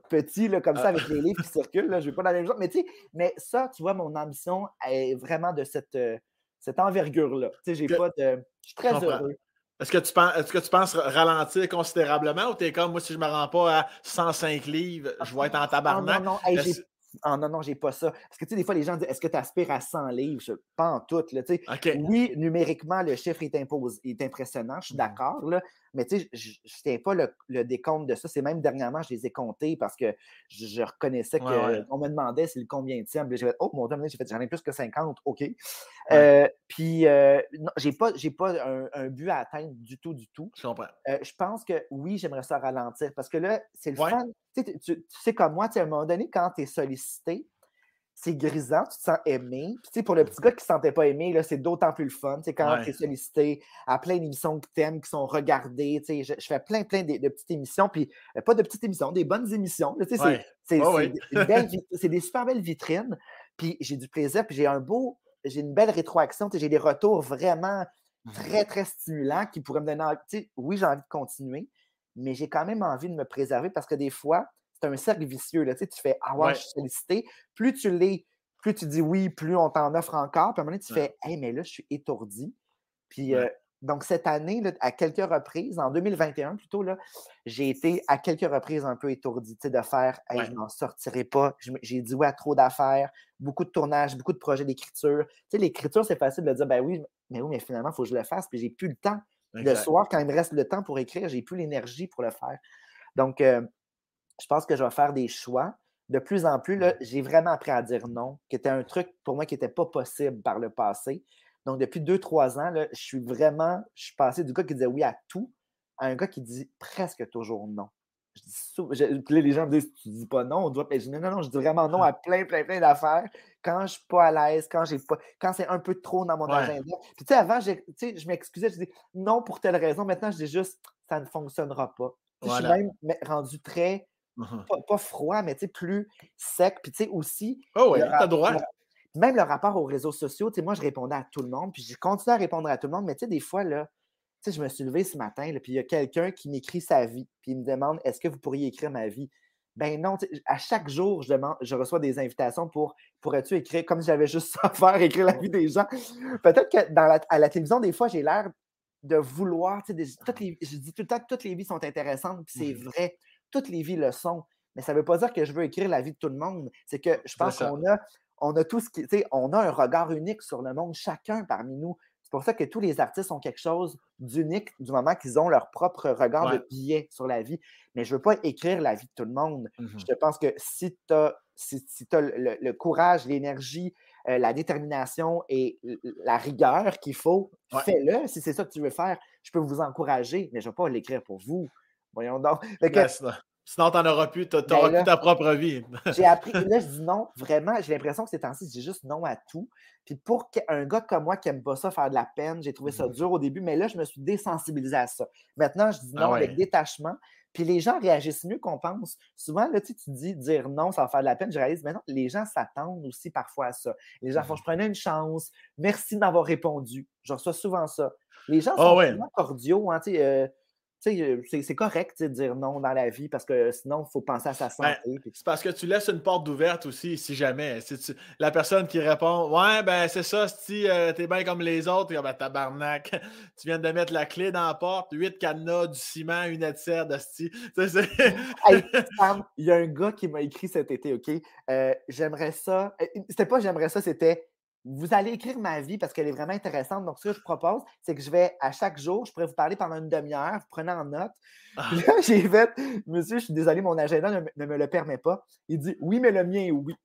Speaker 2: petit, là, comme ça,
Speaker 1: Ah.
Speaker 2: avec les livres qui circulent. Là, je ne vais pas dans la même chose. Mais tu sais, mais ça, tu vois, mon ambition est vraiment de cette, euh, cette envergure-là. Tu sais, j'ai pas de. Je suis très heureux.
Speaker 1: Est-ce que, tu penses, est-ce que tu penses ralentir considérablement ou t'es comme moi, si je me rends pas à 105 livres, je vais être en
Speaker 2: Ah,
Speaker 1: tabarnak?
Speaker 2: non, non, hey, j'ai-
Speaker 1: Est-ce-
Speaker 2: ah, non, non, j'ai pas ça. Parce que tu sais, des fois, les gens disent Est-ce que tu aspires à 100 livres? Je- Pas en tout. Là, tu sais.
Speaker 1: OK.
Speaker 2: Oui, numériquement, le chiffre est, impos- est impressionnant, je suis
Speaker 1: Mhm.
Speaker 2: d'accord, là, mais tu sais, je ne tiens pas le, le décompte de ça. C'est même dernièrement, je les ai comptés parce que je, je reconnaissais qu'on
Speaker 1: Ouais, ouais.
Speaker 2: me demandait c'est le combien de J'ai fait Oh mon Dieu, j'ai fait j'en ai plus que 50, OK. Euh, puis, euh, non, j'ai pas, j'ai pas un, un but à atteindre du tout, du tout.
Speaker 1: Je comprends.
Speaker 2: Euh, je pense que oui, j'aimerais ça ralentir parce que là, c'est le fun. Tu, sais, comme moi, tu sais, à un moment donné, quand tu es sollicité, c'est grisant, tu te sens aimé. Puis, pour le petit gars qui ne se sentait pas aimé, là, c'est d'autant plus le fun. Tu sais, quand
Speaker 1: Ouais.
Speaker 2: tu es sollicité à plein d'émissions que tu aimes, qui sont regardées. Tu sais, je, je fais plein, plein de, de petites émissions. Puis, euh, pas de petites émissions, des bonnes émissions. c'est-
Speaker 1: Ouais.
Speaker 2: des- super belles vitrines. Puis, j'ai du plaisir. Puis, j'ai un beau, j'ai une belle rétroaction. J'ai des retours vraiment
Speaker 1: Mhm.
Speaker 2: très, très stimulants qui pourraient me donner envie. oui, j'ai envie de continuer, mais j'ai quand même envie de me préserver parce que des fois, c'est un cercle vicieux. Là, tu sais, tu fais Ah ouais,
Speaker 1: Ouais.
Speaker 2: je suis sollicité. Plus tu l'es, plus tu dis oui, plus on t'en offre encore. Puis à un moment donné, tu
Speaker 1: Ouais.
Speaker 2: fais Hey, mais là, je suis étourdi. Puis
Speaker 1: Ouais.
Speaker 2: euh, donc, cette année, là, à quelques reprises, en 2021 plutôt, là, j'ai été à quelques reprises un peu étourdi, tu sais, de faire Hey,
Speaker 1: Ouais.
Speaker 2: je n'en sortirai pas. J'ai dit oui à trop d'affaires, beaucoup de tournages, beaucoup de projets d'écriture. Tu sais, l'écriture, c'est facile de dire Ben oui, mais oui, mais finalement, il faut que je le fasse. Puis j'ai plus le temps. Le soir, quand il me reste le temps pour écrire, j'ai plus l'énergie pour le faire. Donc, euh, je pense que je vais faire des choix. De plus en plus, j'ai vraiment appris à dire non, qui était un truc pour moi qui n'était pas possible par le passé. Donc, depuis deux, trois ans, là, je suis vraiment, je suis passé du gars qui disait oui à tout à un gars qui dit presque toujours non. Je dis sou- je- puis là, les gens me disent Tu dis pas non, on doit. Je dis non, non, non, je dis vraiment non à plein, plein, plein d'affaires. Quand je suis pas à l'aise, quand j'ai pas. Quand c'est un peu trop dans mon
Speaker 1: Ouais.
Speaker 2: agenda. Puis tu sais, avant, j'ai- tu sais, je m'excusais, je dis non pour telle raison. Maintenant, je dis juste ça ne fonctionnera pas.
Speaker 1: Voilà.
Speaker 2: Je suis même me- rendu très,
Speaker 1: Mhm.
Speaker 2: pas, pas froid, mais tu sais, plus sec. Puis tu sais, aussi,
Speaker 1: Oh oui,
Speaker 2: le
Speaker 1: t'as
Speaker 2: rap-
Speaker 1: droit.
Speaker 2: le- même le rapport aux réseaux sociaux, tu sais, moi, je répondais à tout le monde, puis je continue à répondre à tout le monde, mais tu sais, des fois, là, tu sais, je me suis levé ce matin, là, puis il y a quelqu'un qui m'écrit sa vie, puis il me demande est-ce que vous pourriez écrire ma vie? Ben non, à chaque jour, je, demande, je reçois des invitations pour pourrais-tu écrire comme si j'avais juste ça à faire, écrire la vie des gens. Peut-être que dans la, à la télévision, des fois, j'ai l'air de vouloir, tu sais, des- toutes les- je dis tout le temps que toutes les vies sont intéressantes, puis c'est vrai, toutes les vies le sont. Mais ça ne veut pas dire que je veux écrire la vie de tout le monde. C'est que je pense qu'on a, on a tout ce qui, tu sais, on a un regard unique sur le monde, chacun parmi nous. pour ça que tous les artistes ont quelque chose d'unique du moment qu'ils ont leur propre regard de billet sur la vie. Mais je ne veux pas écrire la vie de tout le monde.
Speaker 1: Mmh
Speaker 2: Je pense que si tu as, si, le, courage, l'énergie, euh, la détermination et la rigueur qu'il faut, fais-le. Si c'est ça que tu veux faire, je peux vous encourager, mais je ne vais pas l'écrire pour vous. Voyons donc.
Speaker 1: Sinon, tu n'en auras plus, tu n'auras ben plus ta propre vie.
Speaker 2: j'ai appris, là, je dis non, vraiment, j'ai l'impression que ces temps-ci, je dis juste non à tout. Puis pour un gars comme moi qui n'aime pas ça, faire de la peine, j'ai trouvé ça mmh dur au début, mais là, je me suis désensibilisé à ça. Maintenant, je dis ah non avec détachement. Puis les gens réagissent mieux qu'on pense. Souvent, là, tu, dis dire non, ça va faire de la peine. Je réalise, mais non, les gens s'attendent aussi parfois à ça. Les gens font, mmh je prenais une chance. Merci de m'avoir répondu. Je reçois souvent ça. Les gens ah sont vraiment cordiaux. Hein, euh, euh, c'est correct de dire non dans la vie parce que sinon, il faut penser à sa
Speaker 1: ben,
Speaker 2: santé.
Speaker 1: c'est parce que tu laisses une porte ouverte aussi, si jamais. la personne qui répond Ouais, ben c'est ça, si euh, t'es bien comme les autres, ben tabarnak, tu viens de mettre la clé dans la porte, huit cadenas, du ciment, une serre de
Speaker 2: il y a un gars qui m'a écrit cet été, OK? Euh, j'aimerais ça. C'était pas j'aimerais ça, c'était vous allez écrire ma vie parce qu'elle est vraiment intéressante. Donc, ce que je propose, c'est que je vais à chaque jour, je pourrais vous parler pendant une demi-heure, vous prenez en note. Ah. là, j'ai fait, monsieur, je suis désolé, mon agenda ne, me le permet pas. Il dit, oui, mais le mien, oui.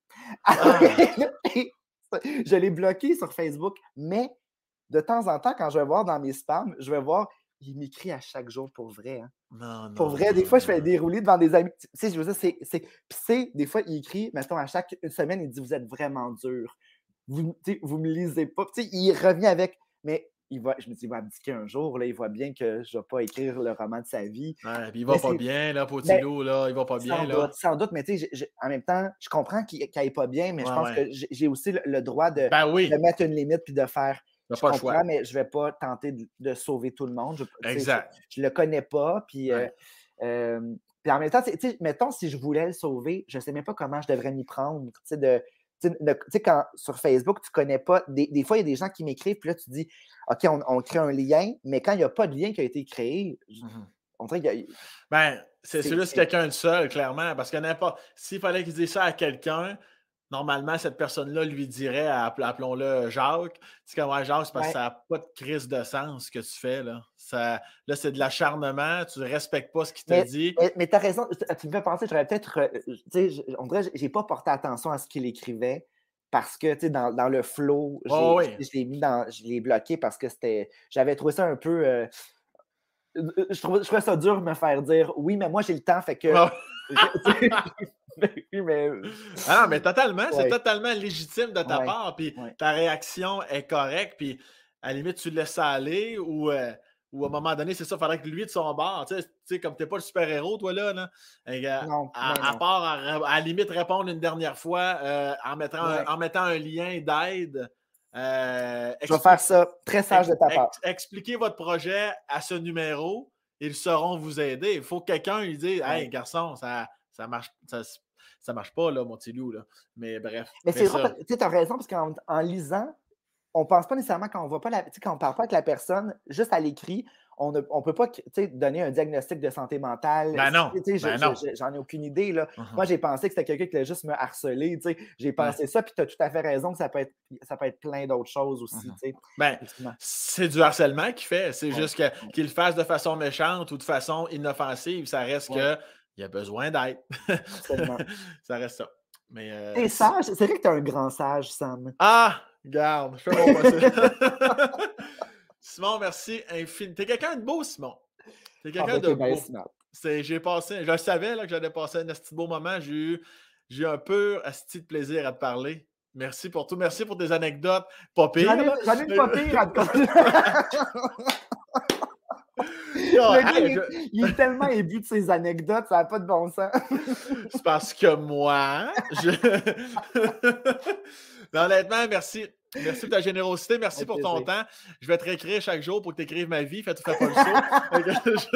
Speaker 2: Ah. je l'ai bloqué sur Facebook, mais de temps en temps, quand je vais voir dans mes spams, je vais voir, il m'écrit à chaque jour pour vrai. Hein.
Speaker 1: Non, non,
Speaker 2: pour vrai, des fois, je fais dérouler devant des amis. Tu sais, je veux dire, c'est. des fois, il écrit, mettons, à chaque semaine, il dit Vous êtes vraiment dur vous, vous me lisez pas. il revient avec, mais il va, je me dis, il va abdiquer un jour, là, il voit bien que je ne vais pas écrire le roman de sa vie.
Speaker 1: Ouais, puis il va pas bien, là, Potilo, là, il va pas bien.
Speaker 2: Sans
Speaker 1: là.
Speaker 2: doute, sans doute, mais tu sais, en même temps, je comprends qu'il n'aille pas bien, mais je pense que j'ai aussi le, droit de,
Speaker 1: ben
Speaker 2: de, mettre une limite puis de faire.
Speaker 1: Je pas comprends,
Speaker 2: mais je ne vais pas tenter de, sauver tout le monde. Je,
Speaker 1: exact.
Speaker 2: Je ne le connais pas, puis. Euh, euh, puis en même temps, mettons, si je voulais le sauver, je ne sais même pas comment je devrais m'y prendre. De, tu sais, quand sur Facebook, tu ne connais pas, des, fois, il y a des gens qui m'écrivent, puis là, tu dis, OK, on, crée un lien, mais quand il n'y a pas de lien qui a été créé, mmh on dirait qu'il y a.
Speaker 1: Ben, c'est juste quelqu'un de seul, clairement, parce que n'importe. S'il fallait qu'il dise ça à quelqu'un, normalement, cette personne-là lui dirait, appelons-le Jacques, tu sais, ouais, Jacques, c'est parce que ça n'a pas de crise de sens ce que tu fais. Là, ça, là c'est de l'acharnement, tu ne respectes pas ce qu'il te dit.
Speaker 2: Mais, tu as raison, tu me fais penser, j'aurais peut-être, euh, tu sais, on dirait, j'ai pas porté attention à ce qu'il écrivait parce que, tu sais, dans, dans, le flow,
Speaker 1: oh,
Speaker 2: je l'ai mis dans, je l'ai bloqué parce que c'était, j'avais trouvé ça un peu... Euh, euh, je, trouvais, je trouvais ça dur de me faire dire oui, mais moi j'ai le temps, fait que.
Speaker 1: mais... Ah non, mais totalement, c'est totalement légitime de ta part, puis ta réaction est correcte, puis à la limite, tu laisses ça aller, ou, euh, ou à un moment donné, c'est ça, il faudrait que lui, de son bord, tu sais, comme tu n'es pas le super-héros, toi, là, là à, part à, la limite répondre une dernière fois euh, en, mettant en mettant un lien d'aide. Euh,
Speaker 2: je vais faire ça très sage de ta part.
Speaker 1: expliquez votre projet à ce numéro, ils sauront vous aider. Il faut que quelqu'un lui dise Hey, garçon, ça, ça marche. Ça, marche pas, là, mon petit loup. Là. Mais bref.
Speaker 2: Mais c'est vrai, tu as raison, parce qu'en lisant, on ne pense pas nécessairement quand on voit pas la, quand on parle pas avec la personne, juste à l'écrit, on ne peut pas donner un diagnostic de santé mentale.
Speaker 1: Ben non. Ben
Speaker 2: j'en ai aucune idée. Là. Uh-huh. Moi, j'ai pensé que c'était quelqu'un qui allait juste me harceler. J'ai pensé ça, puis tu as tout à fait raison que ça peut être, ça peut être plein d'autres choses aussi. Uh-huh.
Speaker 1: Ben, c'est du harcèlement qu'il fait. C'est juste qu'il le fasse de façon méchante ou de façon inoffensive. Ça reste que il a besoin d'aide. ça reste ça. Mais, euh,
Speaker 2: T'es sage. C'est vrai que tu es un grand sage, Sam.
Speaker 1: Ah! Garde, je fais mon possible. Simon, merci infiniment. T'es quelqu'un de beau, Simon. T'es quelqu'un ah, ben, de beau. J'ai passé, je savais là, que j'allais passer un petit beau moment. J'ai eu, eu un peu asti de plaisir à te parler. Merci pour tout. Merci pour tes anecdotes. Pas pire.
Speaker 2: J'en ai, pas pire à te parler. il, est tellement ébu de ses anecdotes, ça n'a pas de bon sens.
Speaker 1: C'est parce que moi, je... honnêtement, merci. Merci pour ta générosité, merci pour ton temps. Je vais te réécrire chaque jour pour que tu écrives ma vie. Fais, fais pas le saut.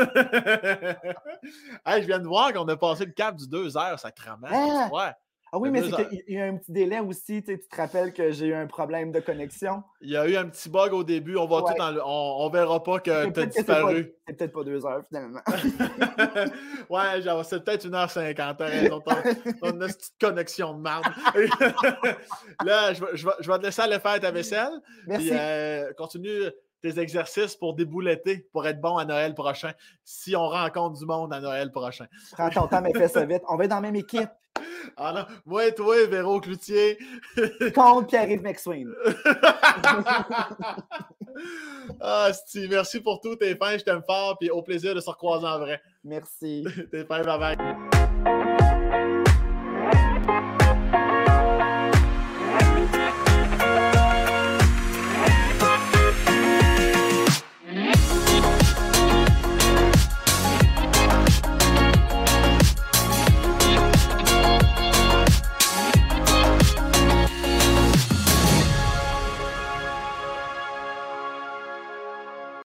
Speaker 1: hey, je viens de voir qu'on a passé le cap du 2 heures, sacrament.
Speaker 2: Ah!
Speaker 1: Ouais.
Speaker 2: Ah oui, mais c'est
Speaker 1: heures.
Speaker 2: qu'il y a eu un petit délai aussi. Tu te rappelles que j'ai eu un problème de connexion.
Speaker 1: Il y a eu un petit bug au début. On va
Speaker 2: Ouais.
Speaker 1: tout enle- on, on verra pas que tu as disparu.
Speaker 2: C'est peut-être pas deux heures finalement.
Speaker 1: ouais, genre, c'est peut-être 1h50. T'as raison. Ton, petite connexion de marde. Là, je vais te laisser aller faire ta vaisselle.
Speaker 2: Merci.
Speaker 1: Puis, euh, continue tes exercices pour débouletter, pour être bon à Noël prochain. Si on rencontre du monde à Noël prochain.
Speaker 2: Prends ton temps, mais fais ça vite. On va être dans la même équipe.
Speaker 1: Ah non, moi et toi, Véro Cloutier.
Speaker 2: Contre Pierre-Yves McSween.
Speaker 1: ah, Steve, merci pour tout. T'es fin, je t'aime fort. Puis au plaisir de se recroiser en vrai.
Speaker 2: Merci.
Speaker 1: T'es fin, bye bye.